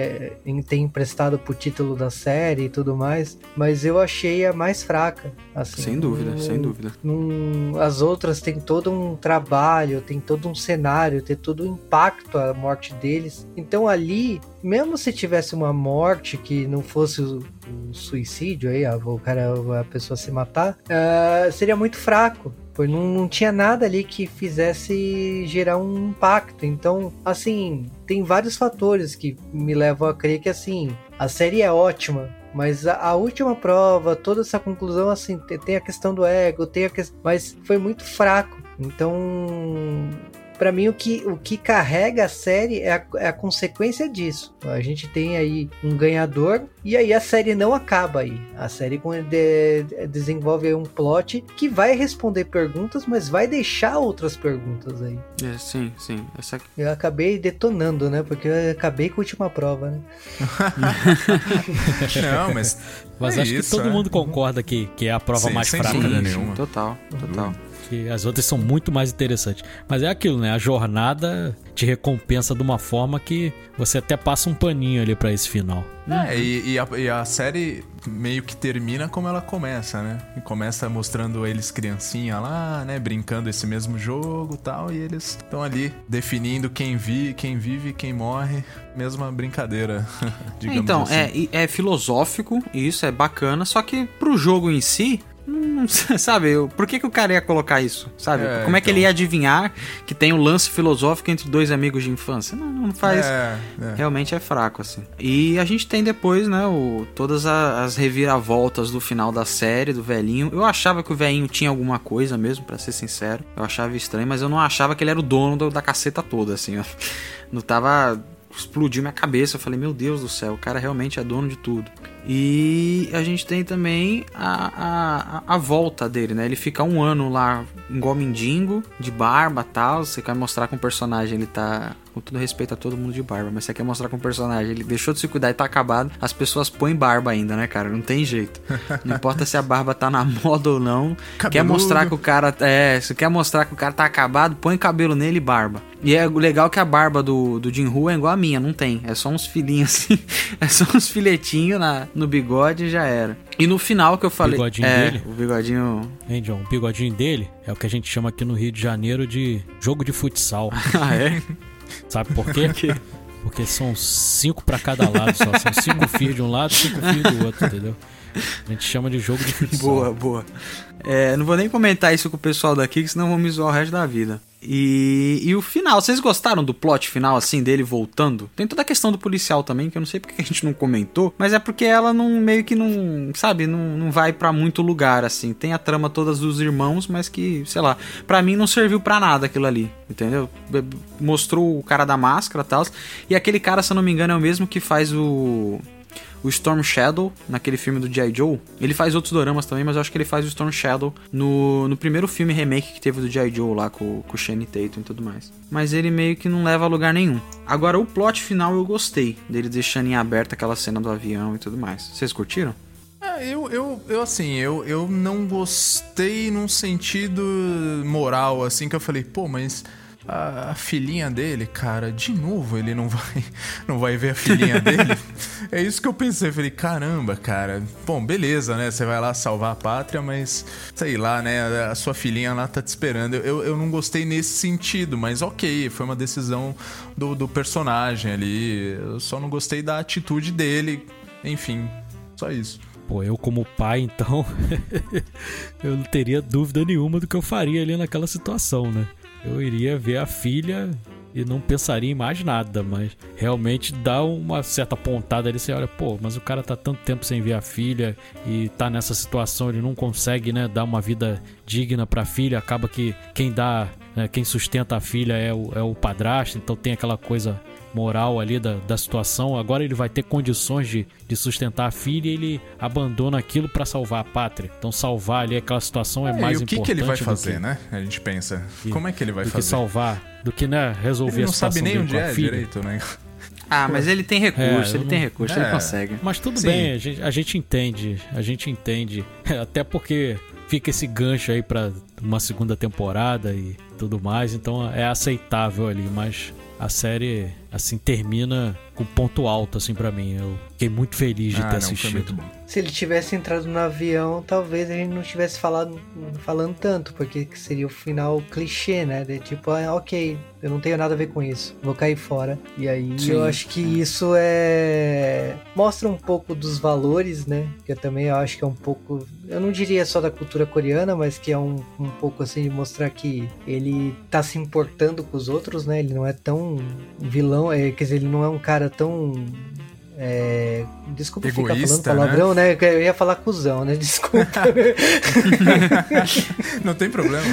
tem emprestado pro título da série e tudo mais, mas eu achei a mais fraca. Assim, sem dúvida, num, sem dúvida. Num, as outras têm todo um trabalho, tem todo um cenário, tem todo um impacto a morte deles. Então ali, mesmo se tivesse uma morte que não fosse o, o suicídio aí, a, o cara, a pessoa se matar, uh, seria muito fraco. Pois não, não tinha nada ali que fizesse gerar um impacto. Então, assim, tem vários fatores que me levam a crer que, assim, a série é ótima, mas a, a, última prova, toda essa conclusão, assim, tem, a questão do ego, tem a que... mas foi muito fraco. Então, para mim o que, o que carrega a série é a, é a, consequência disso. A gente tem aí um ganhador e aí a série não acaba aí. A série de, de, desenvolve um plot que vai responder perguntas, mas vai deixar outras perguntas aí. É, sim, sim. Essa... Eu acabei detonando, né? Porque eu acabei com a última prova, né? não, mas. Mas é acho isso, que todo é. mundo concorda que, que é a prova sim, mais fraca. Sim, nenhuma. Total, total. Uhum que as outras são muito mais interessantes. Mas é aquilo, né? A jornada te recompensa de uma forma que você até passa um paninho ali para esse final. É, e, e, a, e, a, série meio que termina como ela começa, né? E começa mostrando eles criancinha lá, né? Brincando esse mesmo jogo tal. E eles estão ali definindo quem, vi, quem vive e quem morre. Mesma brincadeira, digamos então, assim. é, é filosófico, e isso é bacana, só que pro jogo em si, Hum, sabe, por que, que o cara ia colocar isso? Sabe? É, Como é que ele ia então. adivinhar que tem um lance filosófico entre dois amigos de infância? Não, não faz. É, é. Realmente é fraco, assim. E a gente tem depois, né, o, todas as reviravoltas do final da série, do velhinho. Eu achava que o velhinho tinha alguma coisa mesmo, para ser sincero. Eu achava estranho, mas eu não achava que ele era o dono do, da caceta toda, assim, ó. Não tava. Explodiu minha cabeça. Eu falei, meu Deus do céu, o cara realmente é dono de tudo. E a gente tem também a, a, a volta dele, né? Ele fica um ano lá igual mendigo, de barba tal. Você quer mostrar que o personagem ele tá com todo respeito a todo mundo de barba, mas você quer mostrar com o personagem, ele deixou de se cuidar e tá acabado, as pessoas põem barba ainda, né, cara? Não tem jeito. Não importa se a barba tá na moda ou não. Cabeludo. Quer mostrar que o cara é, se quer mostrar que o cara tá acabado, põe cabelo nele e barba. E é legal que a barba do, do Jin Hu é igual a minha, não tem. É só uns filinhos assim, é só uns filetinhos na, no bigode e já era. E no final que eu falei. O bigodinho é, dele? O bigodinho. Hein, John? O bigodinho dele é o que a gente chama aqui no Rio de Janeiro de jogo de futsal. ah, é? Sabe por quê? Porque são cinco para cada lado só. São cinco fios de um lado, cinco fios do outro, entendeu? A gente chama de jogo de futsal. Boa, boa. É, não vou nem comentar isso com o pessoal daqui, que senão vão me zoar o resto da vida. E, e o final, vocês gostaram do plot final, assim, dele voltando? Tem toda a questão do policial também, que eu não sei porque a gente não comentou, mas é porque ela não, meio que não, sabe, não, não vai para muito lugar, assim. Tem a trama todas dos irmãos, mas que, sei lá, para mim não serviu para nada aquilo ali, entendeu? Mostrou o cara da máscara e tal, e aquele cara, se eu não me engano, é o mesmo que faz o o Storm Shadow, naquele filme do G.I. Joe. Ele faz outros doramas também, mas eu acho que ele faz o Storm Shadow no, no primeiro filme remake que teve do G.I. Joe lá com, com o Shane Tatum e tudo mais. Mas ele meio que não leva a lugar nenhum. Agora, o plot final eu gostei, dele deixando em aberto aquela cena do avião e tudo mais. Vocês curtiram? É, eu, eu, eu, assim, eu, eu não gostei num sentido moral, assim, que eu falei, pô, mas a, filhinha dele, cara, de novo ele não vai, não vai ver a filhinha dele. é isso que eu pensei, falei, caramba, cara. Bom, beleza, né? Você vai lá salvar a pátria, mas sei lá, né? A sua filhinha lá tá te esperando. Eu, eu não gostei nesse sentido, mas ok, foi uma decisão do, do personagem ali. Eu só não gostei da atitude dele. Enfim, só isso. Pô, eu como pai, então, eu não teria dúvida nenhuma do que eu faria ali naquela situação, né? Eu iria ver a filha e não pensaria em mais nada, mas realmente dá uma certa pontada ali, você olha, pô, mas o cara tá tanto tempo sem ver a filha e tá nessa situação, ele não consegue, né, dar uma vida digna pra filha, acaba que quem dá, né, quem sustenta a filha é o, é o padrasto, então tem aquela coisa moral ali da, da situação. Agora ele vai ter condições de, de sustentar a filha e ele abandona aquilo para salvar a pátria. Então salvar ali aquela situação é, é mais importante. E o que, que ele vai fazer, que, né? A gente pensa. Que, como é que ele vai do fazer? Que salvar, do que né, resolver ele a situação não sabe nem onde é direito, né? Ah, mas ele tem recurso, é, ele não... tem recurso, é. ele consegue. Mas tudo Sim. bem, a gente, a gente entende, a gente entende. Até porque fica esse gancho aí para uma segunda temporada e tudo mais, então é aceitável ali, mas a série assim termina com ponto alto assim para mim. Eu fiquei muito feliz de ah, ter não, assistido. Se ele tivesse entrado no avião, talvez a gente não tivesse falado falando tanto, porque seria o final clichê, né? De tipo, ah, ok, eu não tenho nada a ver com isso, vou cair fora. E aí Sim. eu acho que isso é mostra um pouco dos valores, né? Que eu também acho que é um pouco, eu não diria só da cultura coreana, mas que é um, um pouco assim de mostrar que ele tá se importando com os outros, né? Ele não é tão vilão, é, quer dizer, ele não é um cara tão é, desculpa Egoísta, ficar falando palavrão, né? né? Eu ia falar cuzão, né? Desculpa. Não tem problema.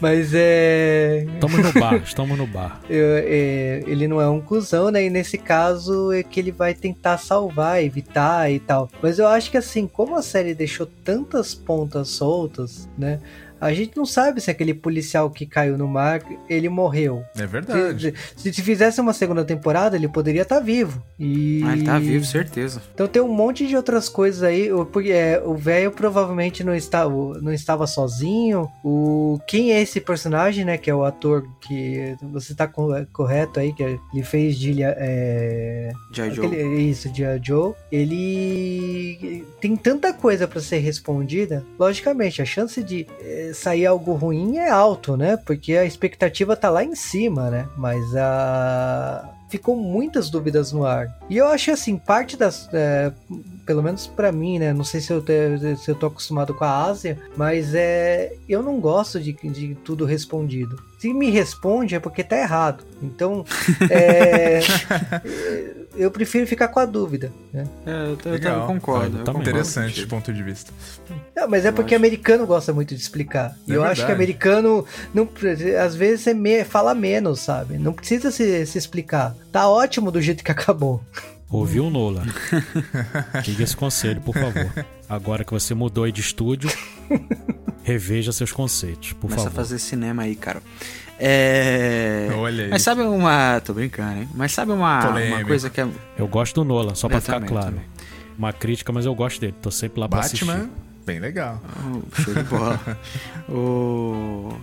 Mas é. Estamos no bar, estamos no bar. Eu, é, ele não é um cuzão, né? E nesse caso é que ele vai tentar salvar, evitar e tal. Mas eu acho que assim, como a série deixou tantas pontas soltas, né? A gente não sabe se aquele policial que caiu no mar, ele morreu. É verdade. Se, se fizesse uma segunda temporada, ele poderia estar tá vivo. E... Ah, ele tá vivo, certeza. Então tem um monte de outras coisas aí. Porque é, o velho provavelmente não, está, não estava sozinho. O Quem é esse personagem, né? Que é o ator que você tá correto aí, que ele fez de... É, Joe. Isso, de Joe. Ele tem tanta coisa para ser respondida. Logicamente, a chance de... É, sair algo ruim é alto, né? Porque a expectativa tá lá em cima, né? Mas a ficou muitas dúvidas no ar. E eu acho assim, parte das. É, pelo menos para mim, né? Não sei se eu, te, se eu tô acostumado com a Ásia, mas é, eu não gosto de, de tudo respondido. Se me responde é porque tá errado. Então, é, eu prefiro ficar com a dúvida. Né? É, eu, eu concordo. É, eu Interessante ponto de vista. Não, mas é porque americano gosta muito de explicar. E é eu verdade. acho que americano, não, às vezes, é me, fala menos, sabe? Não precisa se, se explicar. Tá ótimo do jeito que acabou. Ouviu, Nola? Diga esse conselho, por favor. Agora que você mudou aí de estúdio, reveja seus conceitos, por Começa favor. Começa a fazer cinema aí, cara. É. Olha aí. Mas sabe uma. Tô brincando, hein? Mas sabe uma, uma coisa que é. Eu gosto do Nola, só pra ficar claro. Também. Uma crítica, mas eu gosto dele. Tô sempre lá pra Batman, assistir. bem legal. Oh, show de bola. o...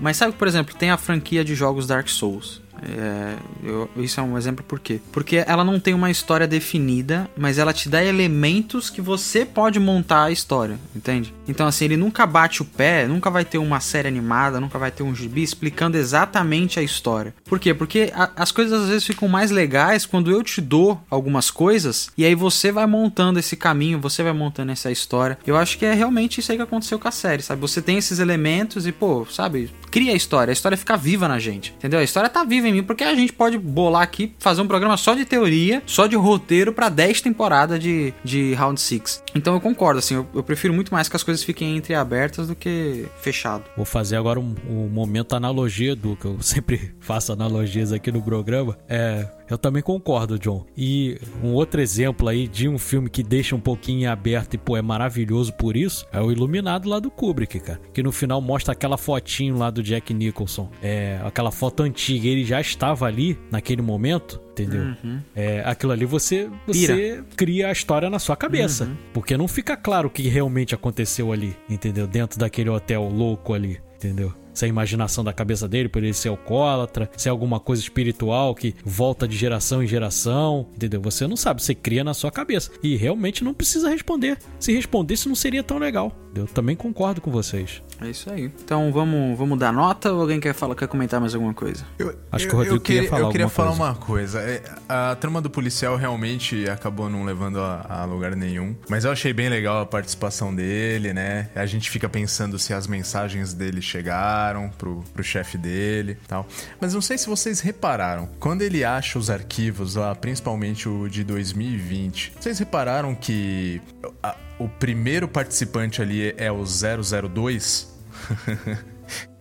Mas sabe, por exemplo, tem a franquia de jogos Dark Souls. É, eu, isso é um exemplo por quê? Porque ela não tem uma história definida, mas ela te dá elementos que você pode montar a história, entende? Então, assim, ele nunca bate o pé, nunca vai ter uma série animada, nunca vai ter um gibi explicando exatamente a história. Por quê? Porque a, as coisas às vezes ficam mais legais quando eu te dou algumas coisas e aí você vai montando esse caminho, você vai montando essa história. Eu acho que é realmente isso aí que aconteceu com a série, sabe? Você tem esses elementos e, pô, sabe? Cria a história, a história fica viva na gente, entendeu? A história tá viva em mim, porque a gente pode bolar aqui, fazer um programa só de teoria, só de roteiro para 10 temporadas de, de Round 6. Então eu concordo, assim, eu, eu, prefiro muito mais que as coisas fiquem entreabertas do que fechado. Vou fazer agora um, um momento analogia do que eu sempre faço analogias aqui no programa. É Eu também concordo, John. E um outro exemplo aí de um filme que deixa um pouquinho aberto e, pô, é maravilhoso por isso, é o Iluminado lá do Kubrick, cara. Que no final mostra aquela fotinho lá do Jack Nicholson. É, aquela foto antiga. Ele já estava ali naquele momento entendeu? Uhum. É, aquilo ali você, você cria a história na sua cabeça. Uhum. Porque não fica claro o que realmente aconteceu ali, entendeu? Dentro daquele hotel louco ali, entendeu? Se é a imaginação da cabeça dele por ele ser alcoólatra, se é alguma coisa espiritual que volta de geração em geração, entendeu? Você não sabe, você cria na sua cabeça. E realmente não precisa responder. Se respondesse, não seria tão legal. Eu também concordo com vocês. É isso aí. Então vamos, vamos dar nota ou alguém quer falar, quer comentar mais alguma coisa? Eu, Acho que o Rodrigo eu queria, queria falar Eu queria falar coisa. uma coisa. É, a trama do policial realmente acabou não levando a, a, lugar nenhum. Mas eu achei bem legal a participação dele, né? A gente fica pensando se as mensagens dele chegaram pro, pro chefe dele tal. Mas não sei se vocês repararam. Quando ele acha os arquivos lá, principalmente o de 2020, vocês repararam que a, o primeiro participante ali é o 002? 呵呵呵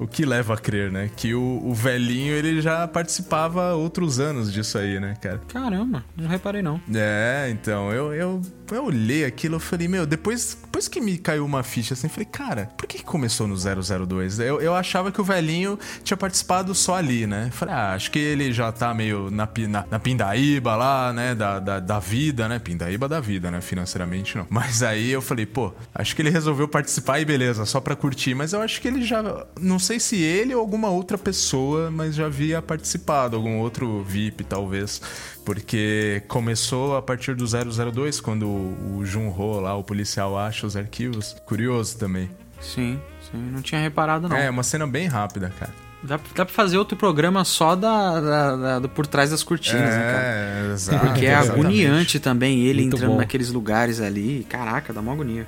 O que leva a crer, né? Que o, o, velhinho ele já participava outros anos disso aí, né, cara? Caramba, não reparei não. É, então, eu, eu, eu olhei aquilo, eu falei, meu, depois, depois que me caiu uma ficha assim, eu falei, cara, por que começou no 002? Eu, eu achava que o velhinho tinha participado só ali, né? Falei, ah, acho que ele já tá meio na, na, na pindaíba lá, né, da, da, da vida, né? Pindaíba da vida, né? Financeiramente não. Mas aí eu falei, pô, acho que ele resolveu participar e beleza, só pra curtir. Mas eu acho que ele já, não sei se ele ou alguma outra pessoa, mas já havia participado, algum outro VIP talvez, porque começou a partir do 002, quando o Junho lá, o policial, acha os arquivos. Curioso também. Sim, sim, não tinha reparado não. É, uma cena bem rápida, cara. Dá, dá pra fazer outro programa só da, da, da do por trás das cortinas, é, né, cara? É, exato. Porque é agoniante também ele Muito entrando bom. naqueles lugares ali. Caraca, dá uma agonia.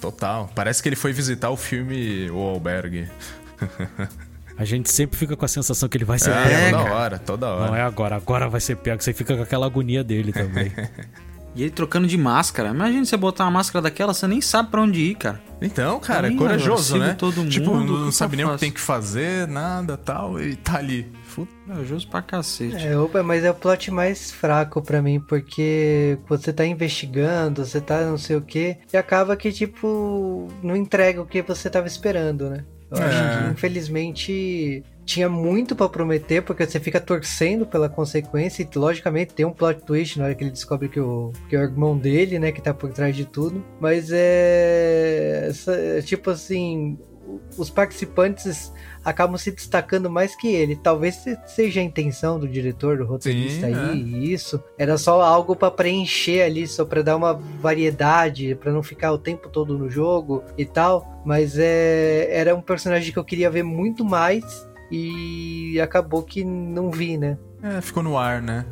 Total. Parece que ele foi visitar o filme O Albergue. A gente sempre fica com a sensação que ele vai ser é, pego. Toda hora, toda hora. Não é agora, agora vai ser pego. Você fica com aquela agonia dele também. e ele trocando de máscara. Imagina você botar uma máscara daquela, você nem sabe para onde ir, cara. Então, cara, é corajoso, né? Todo tipo, mundo, não sabe nem o que tem que fazer, nada tal, e tá ali. Corajoso pra cacete. É, opa, mas é o plot mais fraco para mim, porque você tá investigando, você tá não sei o que, e acaba que, tipo, não entrega o que você tava esperando, né? Eu é. acho que, infelizmente, tinha muito para prometer, porque você fica torcendo pela consequência e, logicamente, tem um plot twist na hora que ele descobre que o, que é o irmão dele, né, que tá por trás de tudo. Mas é. Essa, tipo assim. Os participantes acabam se destacando mais que ele. Talvez seja a intenção do diretor, do roteirista Sim, aí, é. isso. Era só algo para preencher ali, só para dar uma variedade, para não ficar o tempo todo no jogo e tal. Mas é, era um personagem que eu queria ver muito mais e acabou que não vi, né? É, ficou no ar, né?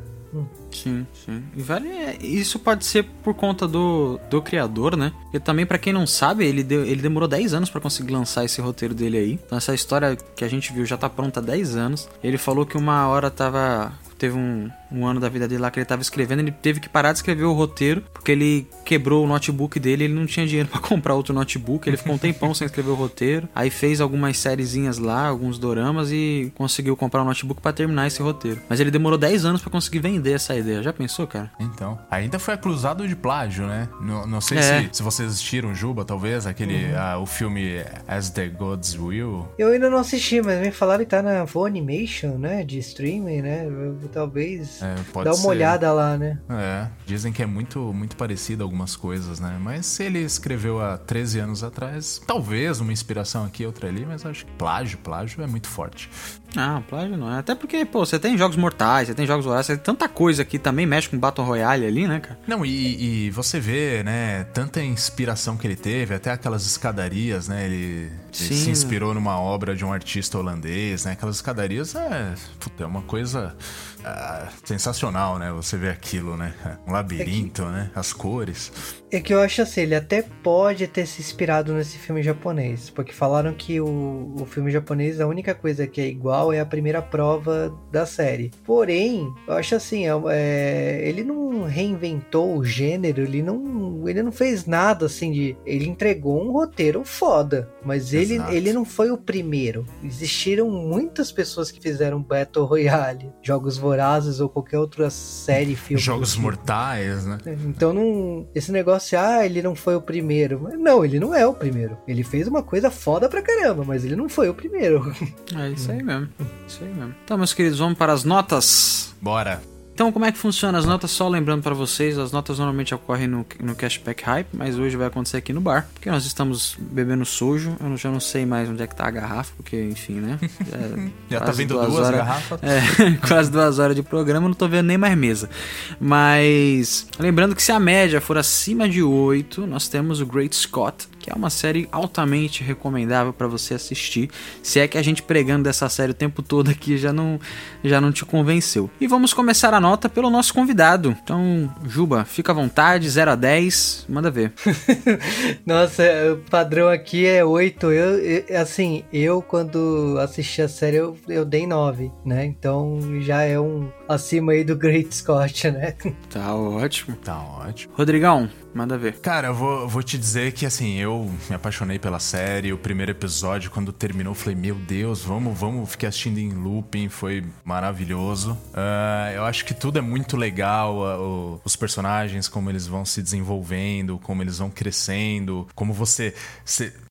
Sim, sim. E vale, isso pode ser por conta do, do criador, né? E também, para quem não sabe, ele, deu, ele demorou 10 anos para conseguir lançar esse roteiro dele aí. Então, essa história que a gente viu já tá pronta há 10 anos. Ele falou que uma hora tava. Teve um, um ano da vida dele lá que ele tava escrevendo, ele teve que parar de escrever o roteiro, porque ele quebrou o notebook dele, ele não tinha dinheiro para comprar outro notebook, ele ficou um tempão sem escrever o roteiro, aí fez algumas sériezinhas lá, alguns doramas e conseguiu comprar um notebook para terminar esse roteiro. Mas ele demorou 10 anos para conseguir vender essa ideia. Já pensou, cara? Então, ainda foi acusado de plágio, né? Não, não sei é. se, se vocês assistiram Juba, talvez, aquele uhum. uh, o filme As the Gods Will. Eu ainda não assisti, mas me falaram que tá na Funimation, né, de streaming, né? Eu, talvez é, Dá uma ser. olhada lá, né? É, dizem que é muito, muito parecido algumas coisas, né? Mas se ele escreveu há 13 anos atrás, talvez uma inspiração aqui, outra ali, mas acho que plágio, plágio é muito forte. Ah, plágio não é. Até porque, pô, você tem jogos mortais, você tem jogos horários, você tem tanta coisa que também mexe com Battle Royale ali, né, cara? Não, e, e, você vê, né, tanta inspiração que ele teve, até aquelas escadarias, né? Ele, ele se inspirou numa obra de um artista holandês, né? Aquelas escadarias é, puta, é uma coisa ah, sensacional, né? Você vê aquilo, né? Um labirinto, é que, né? As cores. É que eu acho assim, ele até pode ter se inspirado nesse filme japonês, porque falaram que o, o filme japonês, a única coisa que é igual é a primeira prova da série. Porém, eu acho assim, é, é ele não reinventou o gênero, ele não, ele não fez nada assim de. Ele entregou um roteiro foda, mas ele, Exato. ele não foi o primeiro. Existiram muitas pessoas que fizeram Battle Royale, Jogos Vorazes ou qualquer outra série, filme. Jogos mortais, né? Então não. Esse negócio, ah, ele não foi o primeiro. Não, ele não é o primeiro. Ele fez uma coisa foda pra caramba, mas ele não foi o primeiro. É isso aí mesmo. Isso aí mesmo. Então, meus queridos, vamos para as notas. Bora. Então, como é que funciona as notas? Só lembrando para vocês, as notas normalmente ocorrem no, no Cashback Hype, mas hoje vai acontecer aqui no bar, porque nós estamos bebendo sujo. Eu já não sei mais onde é que tá a garrafa, porque, enfim, né? É Já tá quase vendo duas, horas- garrafas? É, quase duas horas de programa, não tô vendo nem mais mesa. Mas, lembrando que se a média for acima de 8, nós temos o Great Scott, que é uma série altamente recomendável para você assistir. Se é que a gente pregando dessa série o tempo todo aqui já não, já não te convenceu. E vamos começar a nota pelo nosso convidado. Então, Juba, fica à vontade, 0 a 10, manda ver. Nossa, o padrão aqui é 8. Eu, eu- assim, eu quando assisti a série eu, eu dei 9, né? Então já é um acima aí do Great Scott, né? Tá ótimo. Tá ótimo. Rodrigão, manda ver. Cara, eu vou, vou te dizer que assim, eu me apaixonei pela série. O primeiro episódio, quando terminou, eu falei, meu Deus, vamos, vamos. Fiquei assistindo em looping, foi maravilhoso. Ah, eu acho que tudo é muito legal. ah, o- os personagens, como eles vão se desenvolvendo, como eles vão crescendo, como você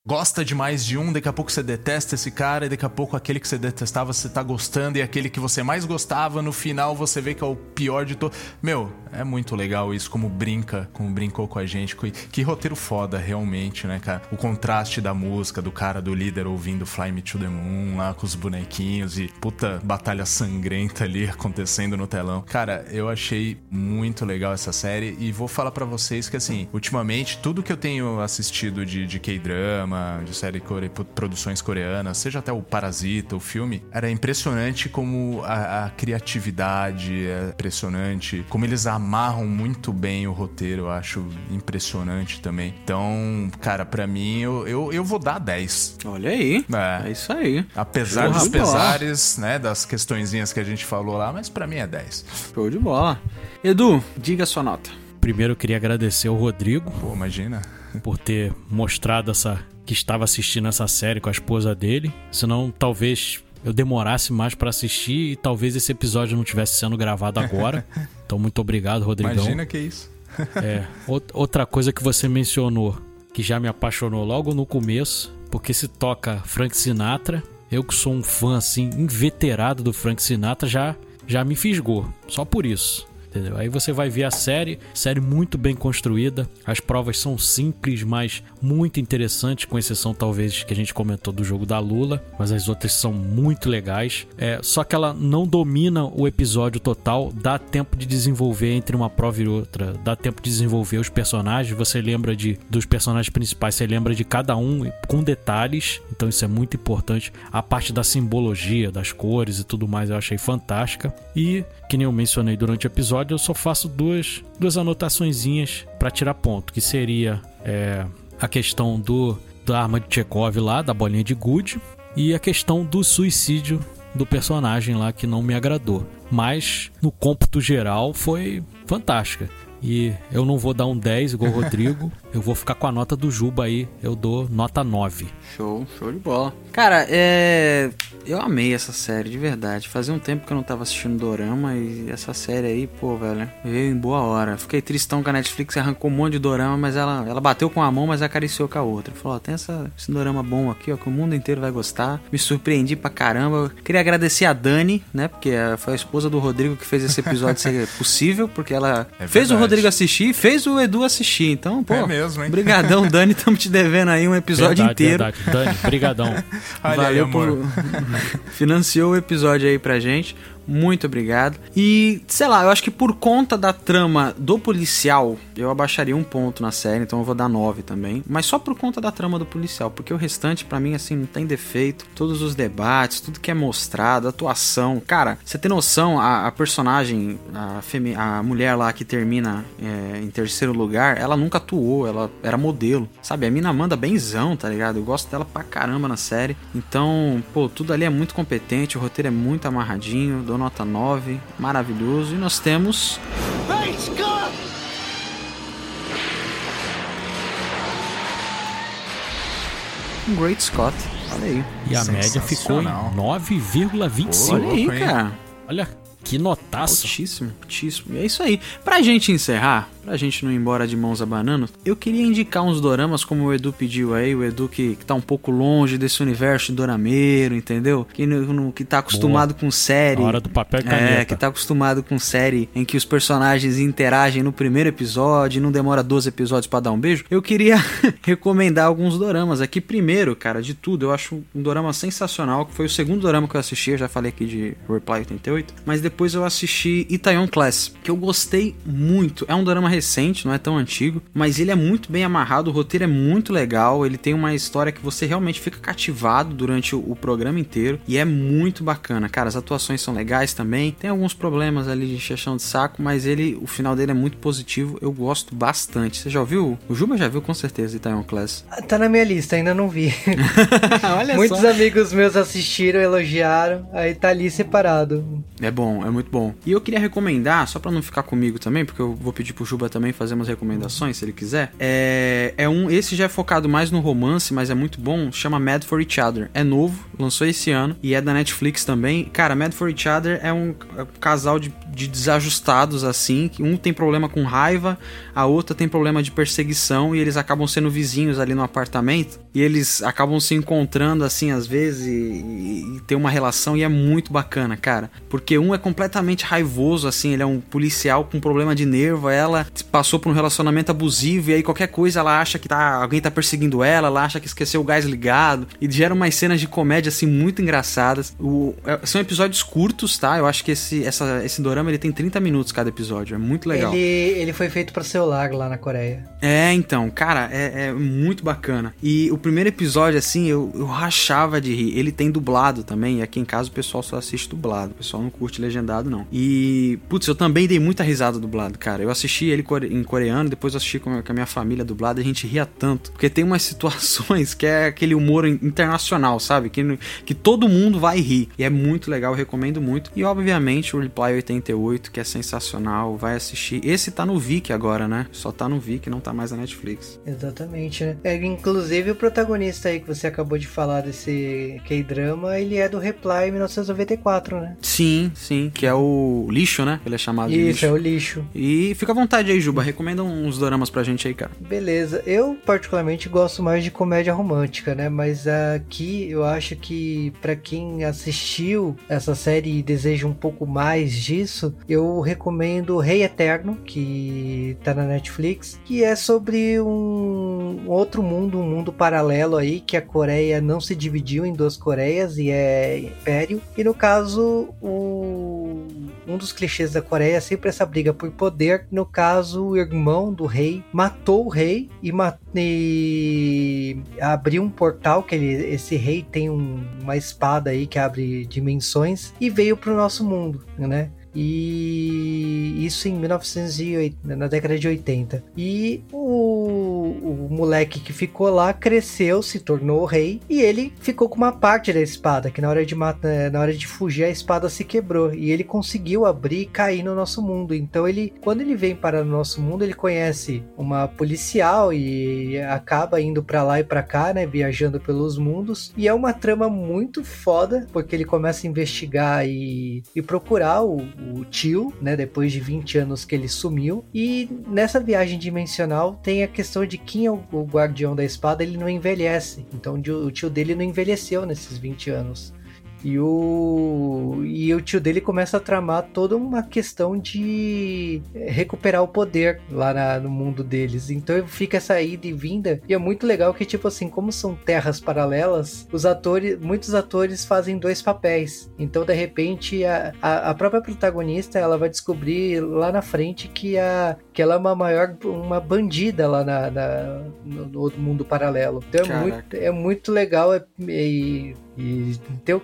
gosta demais de um, daqui a pouco você detesta esse cara, e daqui a pouco aquele que você detestava você tá gostando, e aquele que você mais gostava, no final você vê que é o pior de todos. Meu, é muito legal isso, como brinca, como brincou com a gente. Que, roteiro foda, realmente, né, cara? O contraste da música, do cara, do líder ouvindo Fly Me to the Moon lá com os bonequinhos e puta batalha sangrenta ali acontecendo no telão. Cara, eu achei muito legal essa série e vou falar pra vocês que, assim, ultimamente, tudo que eu tenho assistido de, de K-drama, de série core, produções coreanas, seja até o Parasita, o filme, era impressionante como a, a criatividade é impressionante, como eles amarram muito bem o roteiro, eu acho impressionante também. Então, cara, pra mim, eu, eu, eu vou dar 10. Olha aí. É. É isso aí. Apesar Show dos de bola. pesares, né, das questõezinhas que a gente falou lá, mas pra mim é 10. Show de bola. Edu, diga a sua nota. Primeiro eu queria agradecer ao Rodrigo Pô, imagina. Por ter mostrado essa que estava assistindo essa série com a esposa dele. Senão, talvez eu demorasse mais pra assistir e talvez esse episódio não tivesse sendo gravado agora. Então, muito obrigado, Rodrigão. Imagina que isso. É, out- outra coisa que você mencionou, que já me apaixonou logo no começo, porque se toca Frank Sinatra, eu que sou um fã assim, inveterado do Frank Sinatra, já, já me fisgou, só por isso. Entendeu? Aí você vai ver a série, série muito bem construída. As provas são simples, mas muito interessantes, com exceção talvez que a gente comentou do jogo da Lula, mas as outras são muito legais. É, só que ela não domina o episódio total, dá tempo de desenvolver entre uma prova e outra, dá tempo de desenvolver os personagens. Você lembra de dos personagens principais, você lembra de cada um com detalhes, então isso é muito importante. A parte da simbologia, das cores e tudo mais, eu achei fantástica. E que nem eu mencionei durante o episódio, eu só faço duas, duas anotaçõezinhas para tirar ponto, que seria é, a questão do da arma de Chekhov lá, da bolinha de gude, e a questão do suicídio do personagem lá que não me agradou. Mas no cômputo geral foi fantástica. E eu não vou dar um 10 igual o Rodrigo, eu vou ficar com a nota do Juba aí, eu dou nota 9. Show, show de bola. Cara, é. Eu amei essa série, de verdade. Fazia um tempo que eu não tava assistindo Dorama e essa série aí, pô, velho, veio em boa hora. Fiquei tristão com a Netflix, arrancou um monte de Dorama, mas ela, ela bateu com a mão, mas acariciou com a outra. Falou, ó, tem essa, esse Dorama bom aqui, ó, que o mundo inteiro vai gostar. Me surpreendi pra caramba. Queria agradecer a Dani, né, porque eh, foi a esposa do Rodrigo que fez esse episódio ser possível, porque ela É fez o. Rodrigo assistir e fez o Edu assistir. Então, pô, É mesmo, hein? Brigadão, Dani, estamos te devendo aí um episódio verdade, inteiro. verdade. Dani, brigadão. Olha Valeu aí, amor. por financiou o episódio aí pra gente. Muito obrigado. E, sei lá, eu acho que por conta da trama do policial, eu abaixaria um ponto na série, então eu vou dar 9 também. Mas só por conta da trama do policial, porque o restante, pra mim, assim, não tem defeito. Todos os debates, tudo que é mostrado, atuação. Cara, você tem noção, a, a personagem, a, femi- a mulher lá que termina é, em terceiro lugar, ela nunca atuou, ela era modelo. Sabe, a mina manda benzão, tá ligado? Eu gosto dela pra caramba na série. Então, pô, tudo ali é muito competente, o roteiro é muito amarradinho. Nota 9, maravilhoso. E nós temos. Um Great Scott, olha aí. E a média ficou em Sensacional. 9,25. Olha aí, cara. Olha que notaço. Altíssimo, altíssimo. E é isso aí. Pra gente encerrar, pra gente não ir embora de mãos abanando, eu queria indicar uns doramas como o Edu pediu aí, o Edu que, que tá um pouco longe desse universo de dorameiro, entendeu? Que, no- que tá acostumado com série. Na hora do papel e caneta. É, que tá acostumado com série em que os personagens interagem no primeiro episódio e não demora 12 episódios pra dar um beijo. Eu queria recomendar alguns doramas aqui. Primeiro, cara, de tudo, eu acho um dorama sensacional, que foi o segundo dorama que eu assisti, eu já falei aqui de Reply 88, mas depois eu assisti Itaewon Class, que eu gostei muito. É um dorama recente, não é tão antigo, mas ele é muito bem amarrado, o roteiro é muito legal, ele tem uma história que você realmente fica cativado durante o, o programa inteiro e é muito bacana. Cara, as atuações são legais também. Tem alguns problemas ali de chechão de saco, mas ele, o final dele é muito positivo. Eu gosto bastante. Você já ouviu? O Juba já viu com certeza Itaewon Class. Tá na minha lista, ainda não vi. Olha Muitos só. amigos meus assistiram, elogiaram, aí tá ali separado. É bom, é muito bom. E eu queria recomendar, só pra não ficar comigo também, porque eu vou pedir pro Juba também fazer umas recomendações, se ele quiser. É, é um, esse já é focado mais no romance, mas é muito bom. Chama Mad for Each Other. É novo, lançou esse ano e é da Netflix também. Cara, Mad for Each Other é um, é um casal de, de desajustados assim, um tem problema com raiva, a outra tem problema de perseguição e eles acabam sendo vizinhos ali no apartamento e eles acabam se encontrando assim às vezes e, e, e tem uma relação e é muito bacana, cara. Porque um é completamente raivoso, assim, ele é um policial com problema de nervo, ela passou por um relacionamento abusivo e aí qualquer coisa ela acha que tá, alguém tá perseguindo ela, ela acha que esqueceu o gás ligado e gera umas cenas de comédia assim muito engraçadas. O- é- são episódios curtos, tá? Eu acho que esse, essa, esse dorama ele tem 30 minutos cada episódio, é muito legal. Ele, ele foi feito pra celular lá na Coreia. É, então, cara, é, é muito bacana. E o primeiro episódio, assim, eu, eu rachava de rir. Ele tem dublado também, e aqui em casa o pessoal só assiste dublado. O pessoal não curte legendado, não. E, putz, eu também dei muita risada dublado, cara. Eu assisti ele em coreano, depois eu assisti com a minha família dublado, e a gente ria tanto. Porque tem umas situações que é aquele humor in- internacional, sabe? Que, que todo mundo vai rir. E é muito legal, eu recomendo muito. E, obviamente, o Reply 88, que é sensacional, vai assistir. Esse tá no Viki agora, né? Só tá no Viki, não tá mais na Netflix. Exatamente, né? É, inclusive o protagonista aí que você acabou de falar desse K-drama, ele é do Reply 1994, né? Sim, sim, que é o lixo, né? Ele é chamado de Isso, lixo. é o lixo. E fica à vontade aí, Juba. Recomenda uns doramas pra gente aí, cara. Beleza, eu particularmente gosto mais de comédia romântica, né? Mas aqui eu acho que pra quem assistiu essa série e deseja um pouco mais disso, eu recomendo Rei Eterno, que tá na Netflix, que é sobre um outro mundo, um mundo paralelo aí, que a Coreia não se dividiu em duas Coreias e é império. E no caso, o um dos clichês da Coreia é sempre essa briga por poder. No caso, o irmão do rei matou o rei e, ma- e abriu um portal que ele- esse rei tem um- uma espada aí que abre dimensões e veio para o nosso mundo, né? E isso em 1980, na década de 80. E o, o moleque que ficou lá cresceu, se tornou rei e ele ficou com uma parte da espada, que na hora de matar, na hora de fugir a espada se quebrou e ele conseguiu abrir e cair no nosso mundo. Então ele, quando ele vem para o nosso mundo, ele conhece uma policial e acaba indo para lá e para cá, né, viajando pelos mundos. E é uma trama muito foda, porque ele começa a investigar e, e procurar o, o tio, né, depois de 20 anos que ele sumiu. E nessa viagem dimensional tem a questão de quem é o, o guardião da espada, ele não envelhece. Então o tio dele não envelheceu nesses 20 anos. E o, e o tio dele começa a tramar toda uma questão de recuperar o poder lá na- no mundo deles. Então fica essa ida e vinda. E é muito legal que, tipo assim, como são terras paralelas, os atores, muitos atores fazem dois papéis. Então, de repente, a, a, a própria protagonista ela vai descobrir lá na frente que, a, que ela é uma maior uma bandida lá na, na- no, no mundo paralelo. Então é Caraca. muito, é muito legal é- e, e tem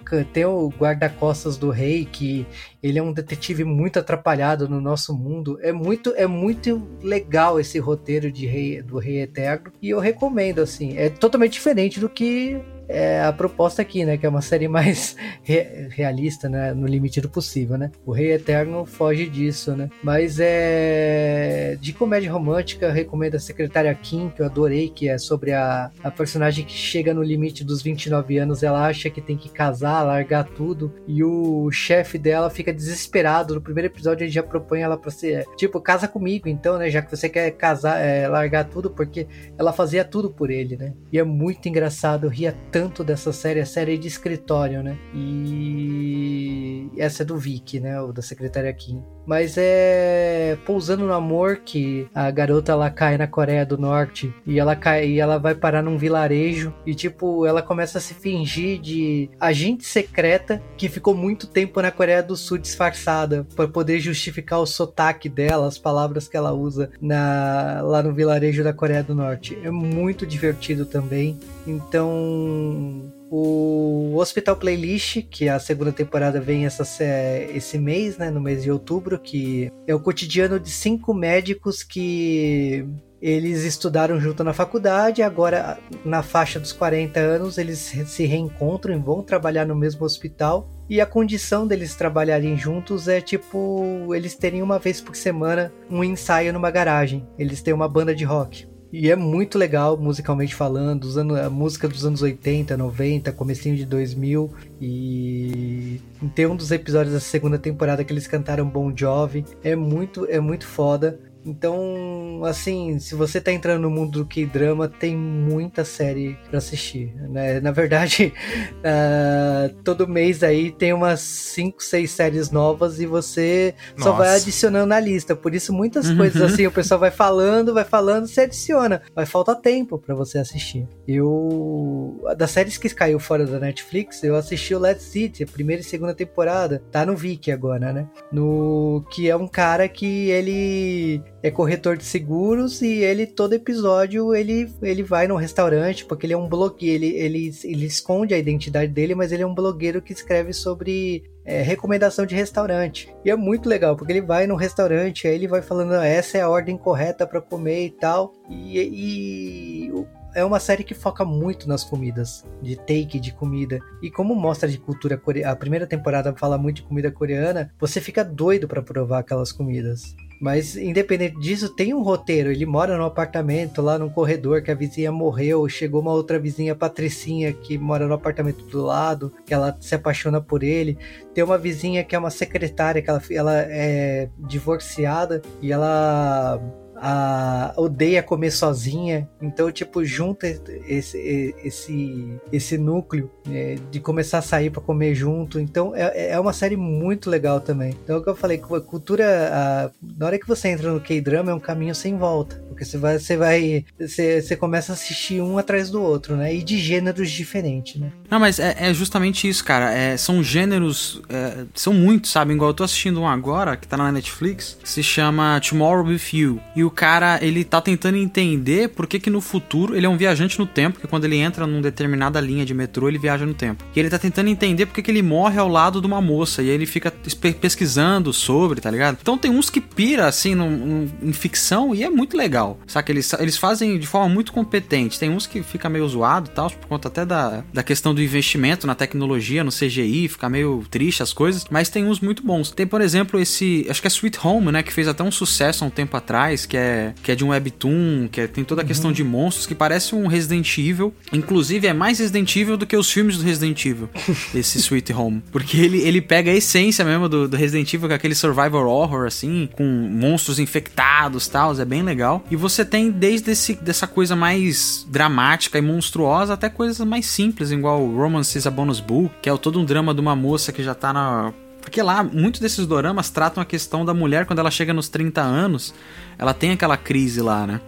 o, o guarda-costas do rei, que ele é um detetive muito atrapalhado no nosso mundo. É muito, é muito legal esse roteiro de rei, do Rei Eterno. E eu recomendo, assim. É totalmente diferente do que é a proposta aqui, né? Que é uma série mais re realista, né? No limite do possível, né? O Rei Eterno foge disso, né? Mas é. De comédia romântica, recomendo a Secretária Kim, que eu adorei, que é sobre a, a personagem que chega no limite dos 29 anos, ela acha que tem que casar, largar tudo, e o chefe dela fica desesperado. No primeiro episódio ele já propõe ela pra ser, tipo, casa comigo, então, né? Já que você quer casar, é, largar tudo, porque ela fazia tudo por ele, né? E é muito engraçado, ria tanto dessa série, a série de escritório, né? E essa é do Vic, né? O da secretária Kim. Mas é pousando no amor que a garota ela cai na Coreia do Norte e ela cai e ela vai parar num vilarejo e tipo ela começa a se fingir de agente secreta que ficou muito tempo na Coreia do Sul disfarçada para poder justificar o sotaque dela, as palavras que ela usa na lá no vilarejo da Coreia do Norte. É muito divertido também. Então o Hospital Playlist, que a segunda temporada vem essa, esse mês, né, no mês de outubro, que é o cotidiano de cinco médicos que eles estudaram junto na faculdade, agora na faixa dos 40 anos eles se reencontram e vão trabalhar no mesmo hospital. E a condição deles trabalharem juntos é tipo eles terem uma vez por semana um ensaio numa garagem. Eles têm uma banda de rock. E é muito legal, musicalmente falando, usando a música dos anos 80, 90, comecinho de 2000. E tem um dos episódios da segunda temporada que eles cantaram Bon Jovi. É muito, é muito foda. Então, assim, se você tá entrando no mundo do K-drama, tem muita série para assistir. Né? Na verdade, uh, todo mês aí tem umas 5, 6 séries novas e você Nossa. só vai adicionando na lista. Por isso, muitas uhum. coisas assim, o pessoal vai falando, vai falando, você adiciona. Vai faltar tempo para você assistir. Eu. Das séries que caiu fora da Netflix, eu assisti o Let's City, a primeira e segunda temporada. Tá no Viki agora, né? No. Que é um cara que ele é corretor de seguros e ele todo episódio ele, ele vai num restaurante porque ele é um blogueiro, ele, ele, ele esconde a identidade dele, mas ele é um blogueiro que escreve sobre é, recomendação de restaurante. E é muito legal, porque ele vai no restaurante, aí ele vai falando, ah, essa é a ordem correta para comer e tal. E, e é uma série que foca muito nas comidas, de take de comida. E como mostra de cultura coreana, a primeira temporada fala muito de comida coreana, você fica doido para provar aquelas comidas. Mas independente disso, tem um roteiro. Ele mora num apartamento lá num corredor que a vizinha morreu. Chegou uma outra vizinha, Patricinha, que mora no apartamento do lado, que ela se apaixona por ele. Tem uma vizinha que é uma secretária, que ela, ela é divorciada e ela a, odeia comer sozinha. Então, tipo, junta esse, esse, esse núcleo é, de começar a sair para comer junto. Então, é, é uma série muito legal também. Então, é o que eu falei, cultura. A, na hora que você entra no K-drama, é um caminho sem volta. Porque você vai, você vai. Você, você começa a assistir um atrás do outro, né? E de gêneros diferentes, né? Não, mas é, é justamente isso, cara. É, são gêneros. É, são muitos, sabe? Igual eu tô assistindo um agora, que tá na Netflix, que se chama Tomorrow With You. E o cara, ele tá tentando entender por que que no futuro ele é um viajante no tempo, que quando ele entra numa determinada linha de metrô, ele viaja no tempo. E ele tá tentando entender por que que ele morre ao lado de uma moça, e aí ele fica pesquisando sobre, tá ligado? Então tem uns que pira, assim, no, no, em ficção, e é muito legal, saca? Eles, eles fazem de forma muito competente. Tem uns que fica meio zoado tal, por conta até da, da questão do investimento na tecnologia, no CGI, fica meio triste as coisas, mas tem uns muito bons. Tem, por exemplo, esse, acho que é Sweet Home, né, que fez até um sucesso há um tempo atrás, que é que é de um webtoon, que é, tem toda a questão uhum. de monstros, que parece um Resident Evil. Inclusive, é mais Resident Evil do que os filmes do Resident Evil, esse Sweet Home. Porque ele, ele pega a essência mesmo do, do Resident Evil, com aquele survival horror, assim, com monstros infectados e tal, é bem legal. E você tem desde esse, dessa coisa mais dramática e monstruosa até coisas mais simples, igual Romance is a Bonus Book, que é todo um drama de uma moça que já tá na porque lá, muitos desses doramas tratam a questão da mulher quando ela chega nos 30 anos, ela tem aquela crise lá, né?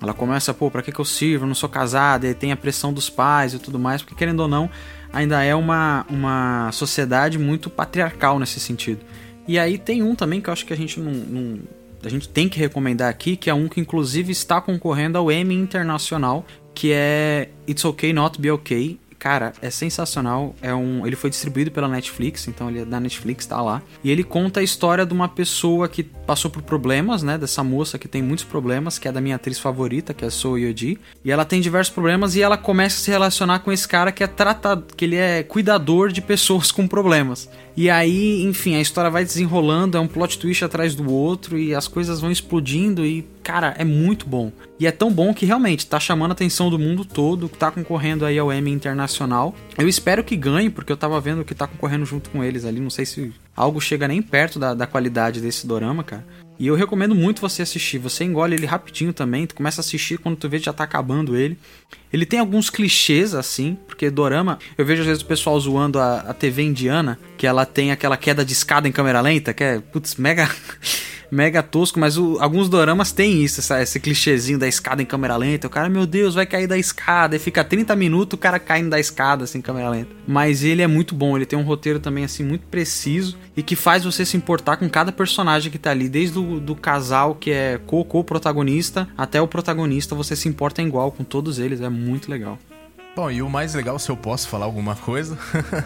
Ela começa, pô, pra que, que eu sirvo? Eu não sou casada, e tem a pressão dos pais e tudo mais, porque querendo ou não, ainda é uma, uma sociedade muito patriarcal nesse sentido. E aí tem um também que eu acho que a gente não, não a gente tem que recomendar aqui, que é um que inclusive está concorrendo ao Emmy Internacional, que é It's Okay Not Be Okay, Cara, é sensacional. É um, ele foi distribuído pela Netflix, então ele é da Netflix, tá lá. E ele conta a história de uma pessoa que passou por problemas, né? Dessa moça que tem muitos problemas, que é da minha atriz favorita, que é a So Yoji. E ela tem diversos problemas e ela começa a se relacionar com esse cara que é tratado, que ele é cuidador de pessoas com problemas. E aí, enfim, a história vai desenrolando, é um plot twist atrás do outro e as coisas vão explodindo e, cara, é muito bom. E é tão bom que realmente tá chamando a atenção do mundo todo, tá concorrendo aí ao Emmy Internacional. Eu espero que ganhe, porque eu tava vendo que tá concorrendo junto com eles ali, não sei se algo chega nem perto da, da qualidade desse dorama, cara. E eu recomendo muito você assistir. Você engole ele rapidinho também. Tu começa a assistir quando tu vê já tá acabando ele. Ele tem alguns clichês assim, porque Dorama, eu vejo às vezes o pessoal zoando a, a TV indiana, que ela tem aquela queda de escada em câmera lenta, que é, putz, mega mega tosco, mas o, alguns doramas têm isso, essa, esse clichêzinho da escada em câmera lenta. O cara, meu Deus, vai cair da escada. E fica 30 minutos o cara caindo da escada, assim, em câmera lenta. Mas ele é muito bom, ele tem um roteiro também, assim, muito preciso e que faz você se importar com cada personagem que tá ali, desde o do casal que é co-co-protagonista até o protagonista, você se importa igual com todos eles, é muito legal. Bom, e o mais legal, se eu posso falar alguma coisa,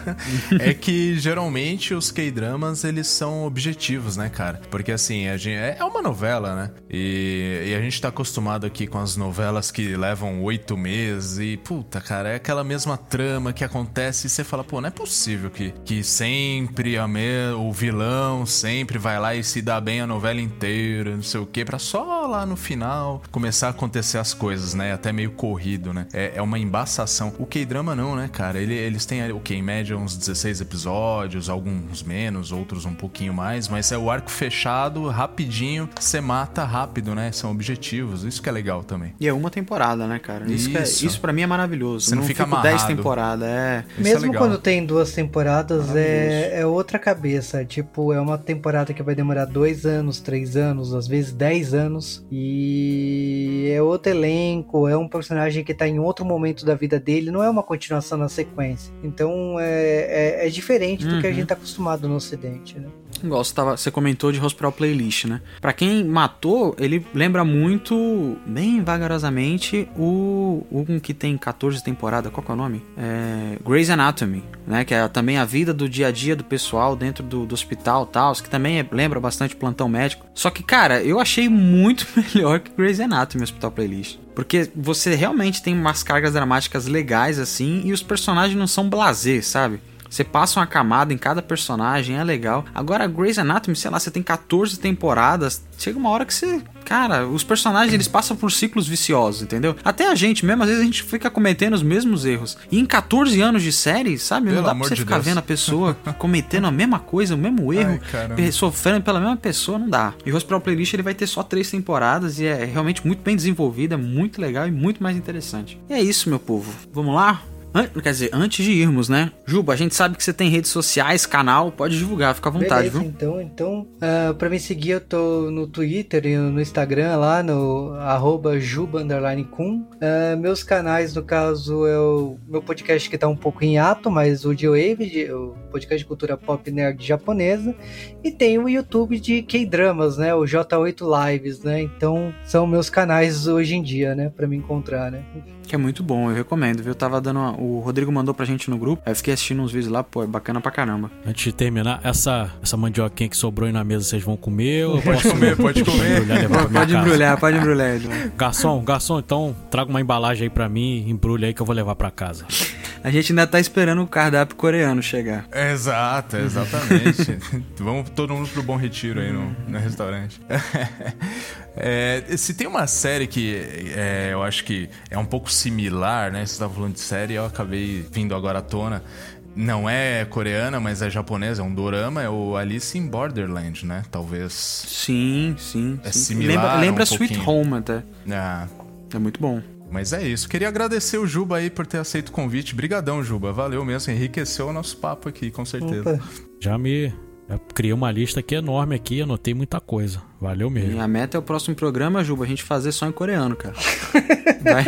é que geralmente os K-dramas eles são objetivos, né, cara? Porque assim, a gente, é uma novela, né? E, e, a gente tá acostumado aqui com as novelas que levam oito meses e, puta, cara, é aquela mesma trama que acontece e você fala, pô, não é possível que, que sempre a me, o vilão sempre vai lá e se dá bem a novela inteira, não sei o quê, pra só lá no final começar a acontecer as coisas, né? Até meio corrido, né? É, é uma embaçação o K-drama não, né, cara? Ele, eles têm o que em média uns 16 episódios, alguns menos, outros um pouquinho mais, mas é o arco fechado, rapidinho, você mata rápido, né? São objetivos, isso que é legal também. E é uma temporada, né, cara? Isso, isso. É, isso para mim é maravilhoso. Você não, não fica amarrado. 10 temporadas, é. Isso é Mesmo é quando tem duas temporadas, é, é outra cabeça. Tipo, é uma temporada que vai demorar dois anos, três anos, às vezes dez anos. E é outro elenco, é um personagem que tá em outro momento da vida dele não é uma continuação na sequência. Então é, é, é diferente uhum. do que a uhum. gente tá acostumado no Ocidente, né? Você, tava, você comentou de Hospital Playlist, né? Pra quem matou, ele lembra muito, bem vagarosamente, o, o que tem 14 temporadas, qual que é o nome? É, Grey's Anatomy, né? Que é também a vida do dia a dia do pessoal dentro do, do hospital tal, que também é, lembra bastante plantão médico. Só que, cara, eu achei muito melhor que Grey's Anatomy Hospital Playlist. Porque você realmente tem umas cargas dramáticas legais assim e os personagens não são blasé, sabe? Você passa uma camada em cada personagem, é legal. Agora, Grey's Anatomy, sei lá, você tem 14 temporadas. Chega uma hora que você. Cara, os personagens eles passam por ciclos viciosos, entendeu? Até a gente mesmo, às vezes a gente fica cometendo os mesmos erros. E em 14 anos de série, sabe? Pelo não dá pra você ficar Deus. vendo a pessoa cometendo a mesma coisa, o mesmo erro, Ai, sofrendo pela mesma pessoa, não dá. E o Hospital Playlist ele vai ter só três temporadas e é realmente muito bem desenvolvido, é muito legal e muito mais interessante. E é isso, meu povo. Vamos lá? An quer dizer, antes de irmos, né? Juba, a gente sabe que você tem redes sociais, canal, pode divulgar, fica à vontade, Beleza, viu? Então, então uh, pra me seguir, eu tô no Twitter e no Instagram lá, no arroba juba__cum. Uh, meus canais, no caso, é o meu podcast que tá um pouco em ato, mas o J-Wave, o podcast de cultura pop nerd japonesa. E tem o YouTube de K-Dramas, né? O J8 Lives, né? Então, são meus canais hoje em dia, né? Pra me encontrar, né? Que é muito bom, eu recomendo, viu? Tava dando. Uma... O Rodrigo mandou pra gente no grupo, aí eu fiquei assistindo uns vídeos lá, pô, é bacana pra caramba. Antes de terminar, essa, essa mandioquinha que sobrou aí na mesa, vocês vão comer? Ou pode comer, pode comer. Embrulhar, pode embrulhar, pode embrulhar. Garçom, garçom, então traga uma embalagem aí pra mim, embrulha aí que eu vou levar pra casa. A gente ainda tá esperando o cardápio coreano chegar. Exato, exatamente. Vamos todo mundo pro Bom Retiro aí no, no restaurante. É, se tem uma série que é, eu acho que é um pouco similar, né? Você estava falando de série, eu acabei vindo agora à tona. Não é coreana, mas é japonesa, é um dorama, é o Alice in Borderland, né? Talvez. Sim, sim. É sim. similar. Lembra, lembra um Sweet pouquinho. Home até. Ah. É muito bom. Mas é isso. Queria agradecer o Juba aí por ter aceito o convite. Brigadão, Juba. Valeu mesmo. Enriqueceu o nosso papo aqui, com certeza. Opa. Já me eu criei uma lista aqui enorme aqui, anotei muita coisa. Valeu mesmo. E a meta é o próximo programa, Juba, a gente fazer só em coreano, cara. Vai,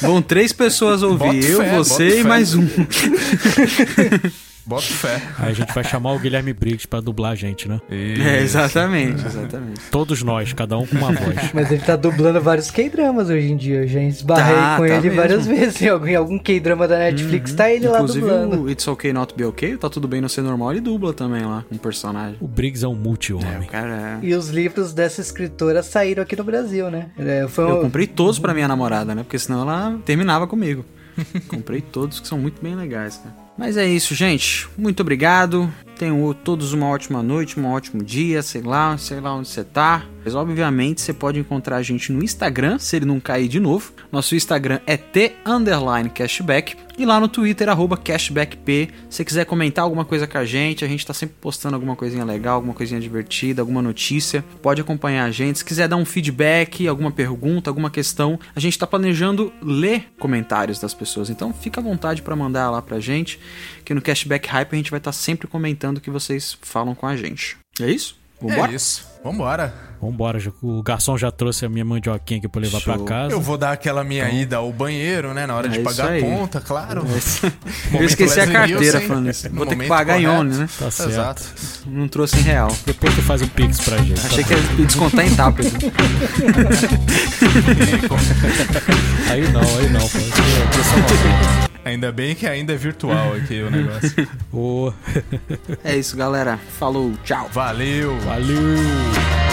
vão três pessoas ouvir, eu, fé, você e mais um. Bota fé. Aí a gente vai chamar o Guilherme Briggs pra dublar a gente, né? É, exatamente, exatamente. Todos nós, cada um com uma voz. Mas ele tá dublando vários K-dramas hoje em dia. Eu já esbarrei Tá, com tá ele mesmo. várias vezes. Em algum, em algum K-drama da Netflix, tá ele lá Inclusive dublando. o It's Okay Not Be Okay, Tá Tudo Bem Não Ser Normal, ele dubla também lá, um personagem. O Briggs é um É, multi-homem. cara é... E os livros dessa escritora saíram aqui no Brasil, né? É, foi Eu um- comprei todos pra minha namorada, né? Porque senão ela terminava comigo. comprei todos que são muito bem legais, cara. Mas é isso, gente. Muito obrigado. Tenham todos uma ótima noite, um ótimo dia, sei lá, sei lá onde você tá. Mas obviamente você pode encontrar a gente no Instagram, se ele não cair de novo. Nosso Instagram é t underline cashback e lá no Twitter cashbackp. Se quiser comentar alguma coisa com a gente, a gente tá sempre postando alguma coisinha legal, alguma coisinha divertida, alguma notícia. Pode acompanhar a gente. Se quiser dar um feedback, alguma pergunta, alguma questão, a gente tá planejando ler comentários das pessoas. Então fica à vontade para mandar lá pra gente, que no Cashback Hype a gente vai estar sempre comentando o que vocês falam com a gente. É isso? Vambora? É isso. Vambora. Vambora, o garçom já trouxe a minha mandioquinha aqui pra levar Show. pra casa. Eu vou dar aquela minha ida ao banheiro, né? Na hora É de pagar aí. a conta, claro. Eu esqueci a carteira Nielsen, falando isso. Vou ter que pagar em correto. ONI, né? Tá certo. Exato. Não trouxe em real. Depois tu faz um pix pra gente. Achei tá que ia descontar em tapa. Aí não, aí não. Pô. Ainda bem que ainda é virtual aqui o negócio. É isso, galera. Falou, tchau. Valeu! valeu!